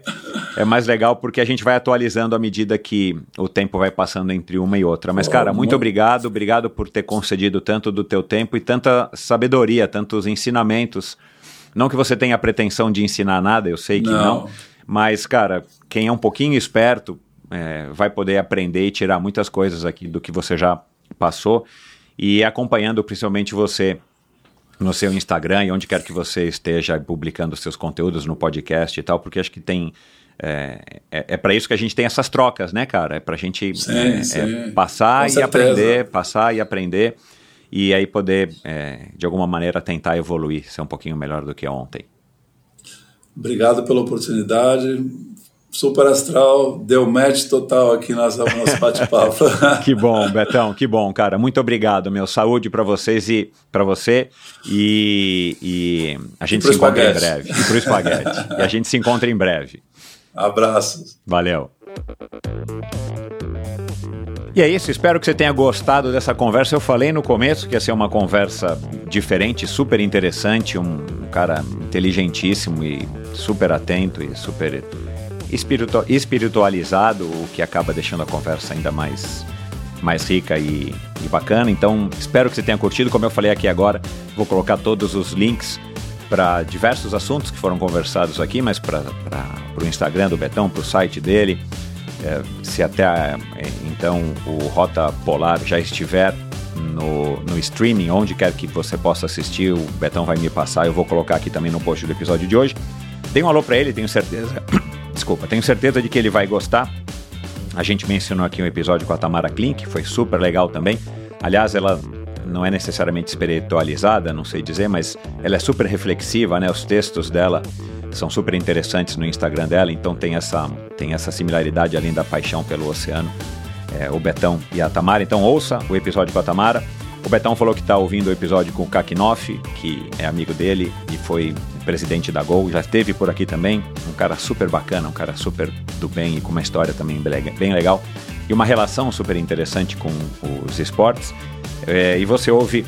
é mais legal porque a gente vai atualizando à medida que o tempo vai passando entre uma e outra. Mas, cara, muito muito- obrigado, obrigado por ter concedido tanto do teu tempo e tanta sabedoria, tantos ensinamentos. Não que você tenha a pretensão de ensinar nada, eu sei que não. Não. Mas, cara, quem é um pouquinho esperto é, vai poder aprender e tirar muitas coisas aqui do que você já passou. E acompanhando principalmente você no seu Instagram e onde quer que você esteja publicando seus conteúdos no podcast e tal, porque acho que tem. É, é, é para isso que a gente tem essas trocas, né, cara? É pra gente Sim, é, sim. é passar Com e certeza. aprender, passar e aprender, e aí poder, é, de alguma maneira, tentar evoluir, ser um pouquinho melhor do que ontem. Obrigado pela oportunidade. Super astral, deu match total aqui nessa nosso bate-papo. <laughs> Que bom, Betão, que bom, cara. Muito obrigado, meu. Saúde pra vocês e para você. E, e a gente pro se encontra em breve. E pro espaguete. e a gente se encontra em breve. Abraços. Valeu. E é isso, espero que você tenha gostado dessa conversa. Eu falei no começo que ia ser uma conversa diferente, super interessante, um cara inteligentíssimo e super atento e super espiritu- espiritualizado, o que acaba deixando a conversa ainda mais, mais rica e, e bacana. Então, espero que você tenha curtido. Como eu falei aqui agora, vou colocar todos os links para diversos assuntos que foram conversados aqui, mas para o Instagram do Betão, para o site dele. É, se até é, então o Rota Polar já estiver no, no streaming, onde quer que você possa assistir, o Betão vai me passar. Eu vou colocar aqui também no post do episódio de hoje. Dê um alô para ele, tenho certeza. Desculpa, tenho certeza de que ele vai gostar. A gente mencionou aqui um episódio com a Tamara Klink, foi super legal também. Aliás, ela não é necessariamente espiritualizada, não sei dizer, mas ela é super reflexiva, né? Os textos dela são super interessantes no Instagram dela, então tem essa, tem essa similaridade além da paixão pelo oceano, é, o Betão e a Tamara. Então ouça o episódio com a Tamara. O Betão falou que está ouvindo o episódio com o Kakinoff, que é amigo dele e foi presidente da Gol, já esteve por aqui também, um cara super bacana, um cara super do bem e com uma história também bem legal e uma relação super interessante com os esportes. É, e você ouve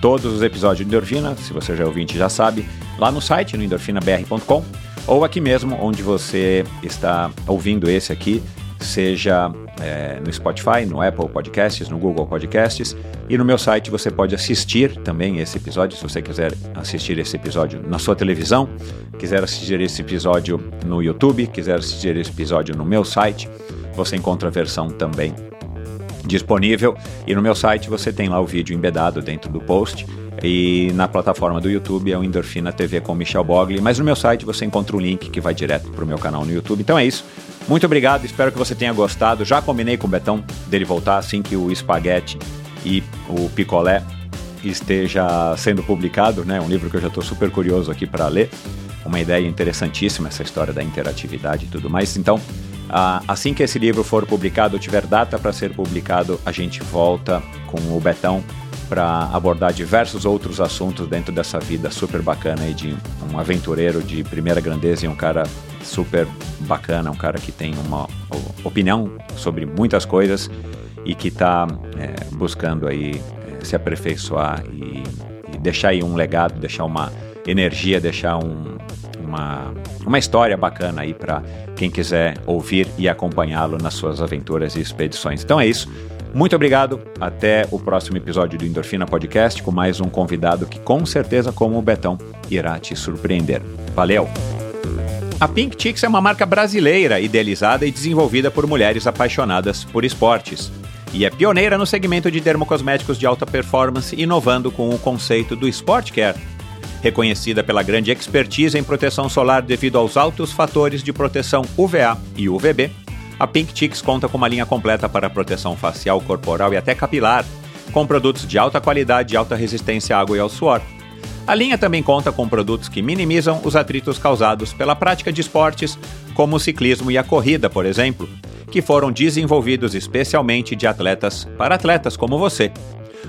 todos os episódios de Endorfina, se você já é ouvinte já sabe, lá no site, no endorfinabr.com, ou aqui mesmo onde você está ouvindo esse aqui, seja é, no Spotify, no Apple Podcasts, no Google Podcasts, e no meu site você pode assistir também esse episódio, se você quiser assistir esse episódio na sua televisão, quiser assistir esse episódio no YouTube, quiser assistir esse episódio no meu site, você encontra a versão também disponível. E no meu site você tem lá o vídeo embedado dentro do post. E na plataforma do YouTube é o Endorfina TV com Michel Bogli. Mas no meu site você encontra o link que vai direto para o meu canal no YouTube. Então é isso. Muito obrigado, espero que você tenha gostado. Já combinei com o Betão dele voltar assim que o espaguete e o picolé esteja sendo publicado, né? Um livro que eu já estou super curioso aqui para ler. Uma ideia interessantíssima essa história da interatividade e tudo mais. Então, assim que esse livro for publicado, tiver data para ser publicado, a gente volta com o Betão para abordar diversos outros assuntos dentro dessa vida super bacana aí de um aventureiro de primeira grandeza e um cara super bacana, um cara que tem uma opinião sobre muitas coisas e que está é, buscando aí é, se aperfeiçoar e, e, deixar aí um legado, deixar uma energia, deixar um, uma, uma história bacana aí para quem quiser ouvir e acompanhá-lo nas suas aventuras e expedições. Então é isso. Muito obrigado. Até o próximo episódio do Endorfina Podcast com mais um convidado que com certeza, como o Betão, irá te surpreender. Valeu! A Pink Chicks é uma marca brasileira idealizada e desenvolvida por mulheres apaixonadas por esportes. E é pioneira no segmento de dermocosméticos de alta performance, inovando com o conceito do Sport Care. Reconhecida pela grande expertise em proteção solar devido aos altos fatores de proteção UVA e UVB, a Pink conta com uma linha completa para proteção facial, corporal e até capilar, com produtos de alta qualidade e alta resistência à água e ao suor. A linha também conta com produtos que minimizam os atritos causados pela prática de esportes, como o ciclismo e a corrida, por exemplo, que foram desenvolvidos especialmente de atletas para atletas como você.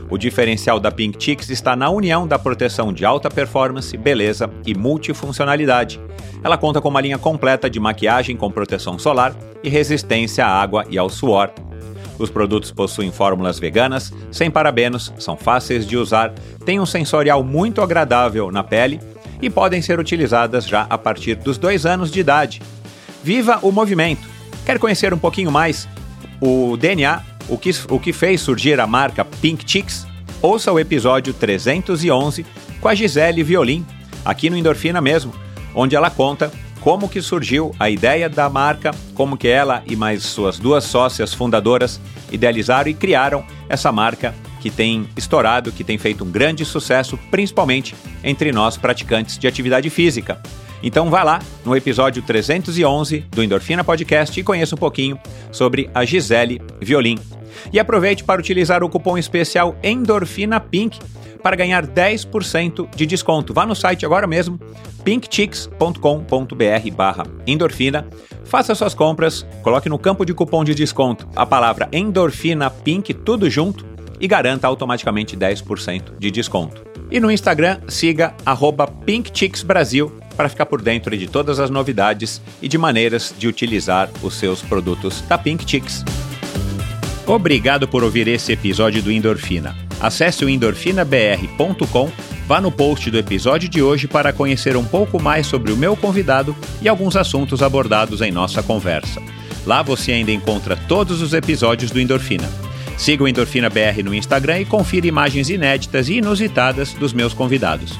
O diferencial da Pink Chicks está na união da proteção de alta performance, beleza e multifuncionalidade. Ela conta com uma linha completa de maquiagem com proteção solar e resistência à água e ao suor. Os produtos possuem fórmulas veganas, sem parabenos, são fáceis de usar, têm um sensorial muito agradável na pele e podem ser utilizadas já a partir dos dois anos de idade. Viva o movimento! Quer conhecer um pouquinho mais o DNA o que, o que fez surgir a marca Pink Chicks, ouça o episódio 311 com a Gisele Violim, aqui no Endorfina mesmo, onde ela conta como que surgiu a ideia da marca, como que ela e mais suas duas sócias fundadoras idealizaram e criaram essa marca que tem estourado, que tem feito um grande sucesso, principalmente entre nós praticantes de atividade física. Então vá lá no episódio 311 do Endorfina Podcast e conheça um pouquinho sobre a Gisele Violim. E aproveite para utilizar o cupom especial Endorfina Pink para ganhar 10% de desconto. Vá no site agora mesmo, pinkchicks.com.br barra endorfina. Faça suas compras, coloque no campo de cupom de desconto a palavra endorfina pink, tudo junto, e garanta automaticamente 10% de desconto. E no Instagram, siga arroba pinkchicksbrasil para ficar por dentro de todas as novidades e de maneiras de utilizar os seus produtos da Pink Chicks. Obrigado por ouvir esse episódio do Endorfina. Acesse o endorfinabr.com, vá no post do episódio de hoje para conhecer um pouco mais sobre o meu convidado e alguns assuntos abordados em nossa conversa. Lá você ainda encontra todos os episódios do Endorfina. Siga o Endorfina BR no Instagram e confira imagens inéditas e inusitadas dos meus convidados.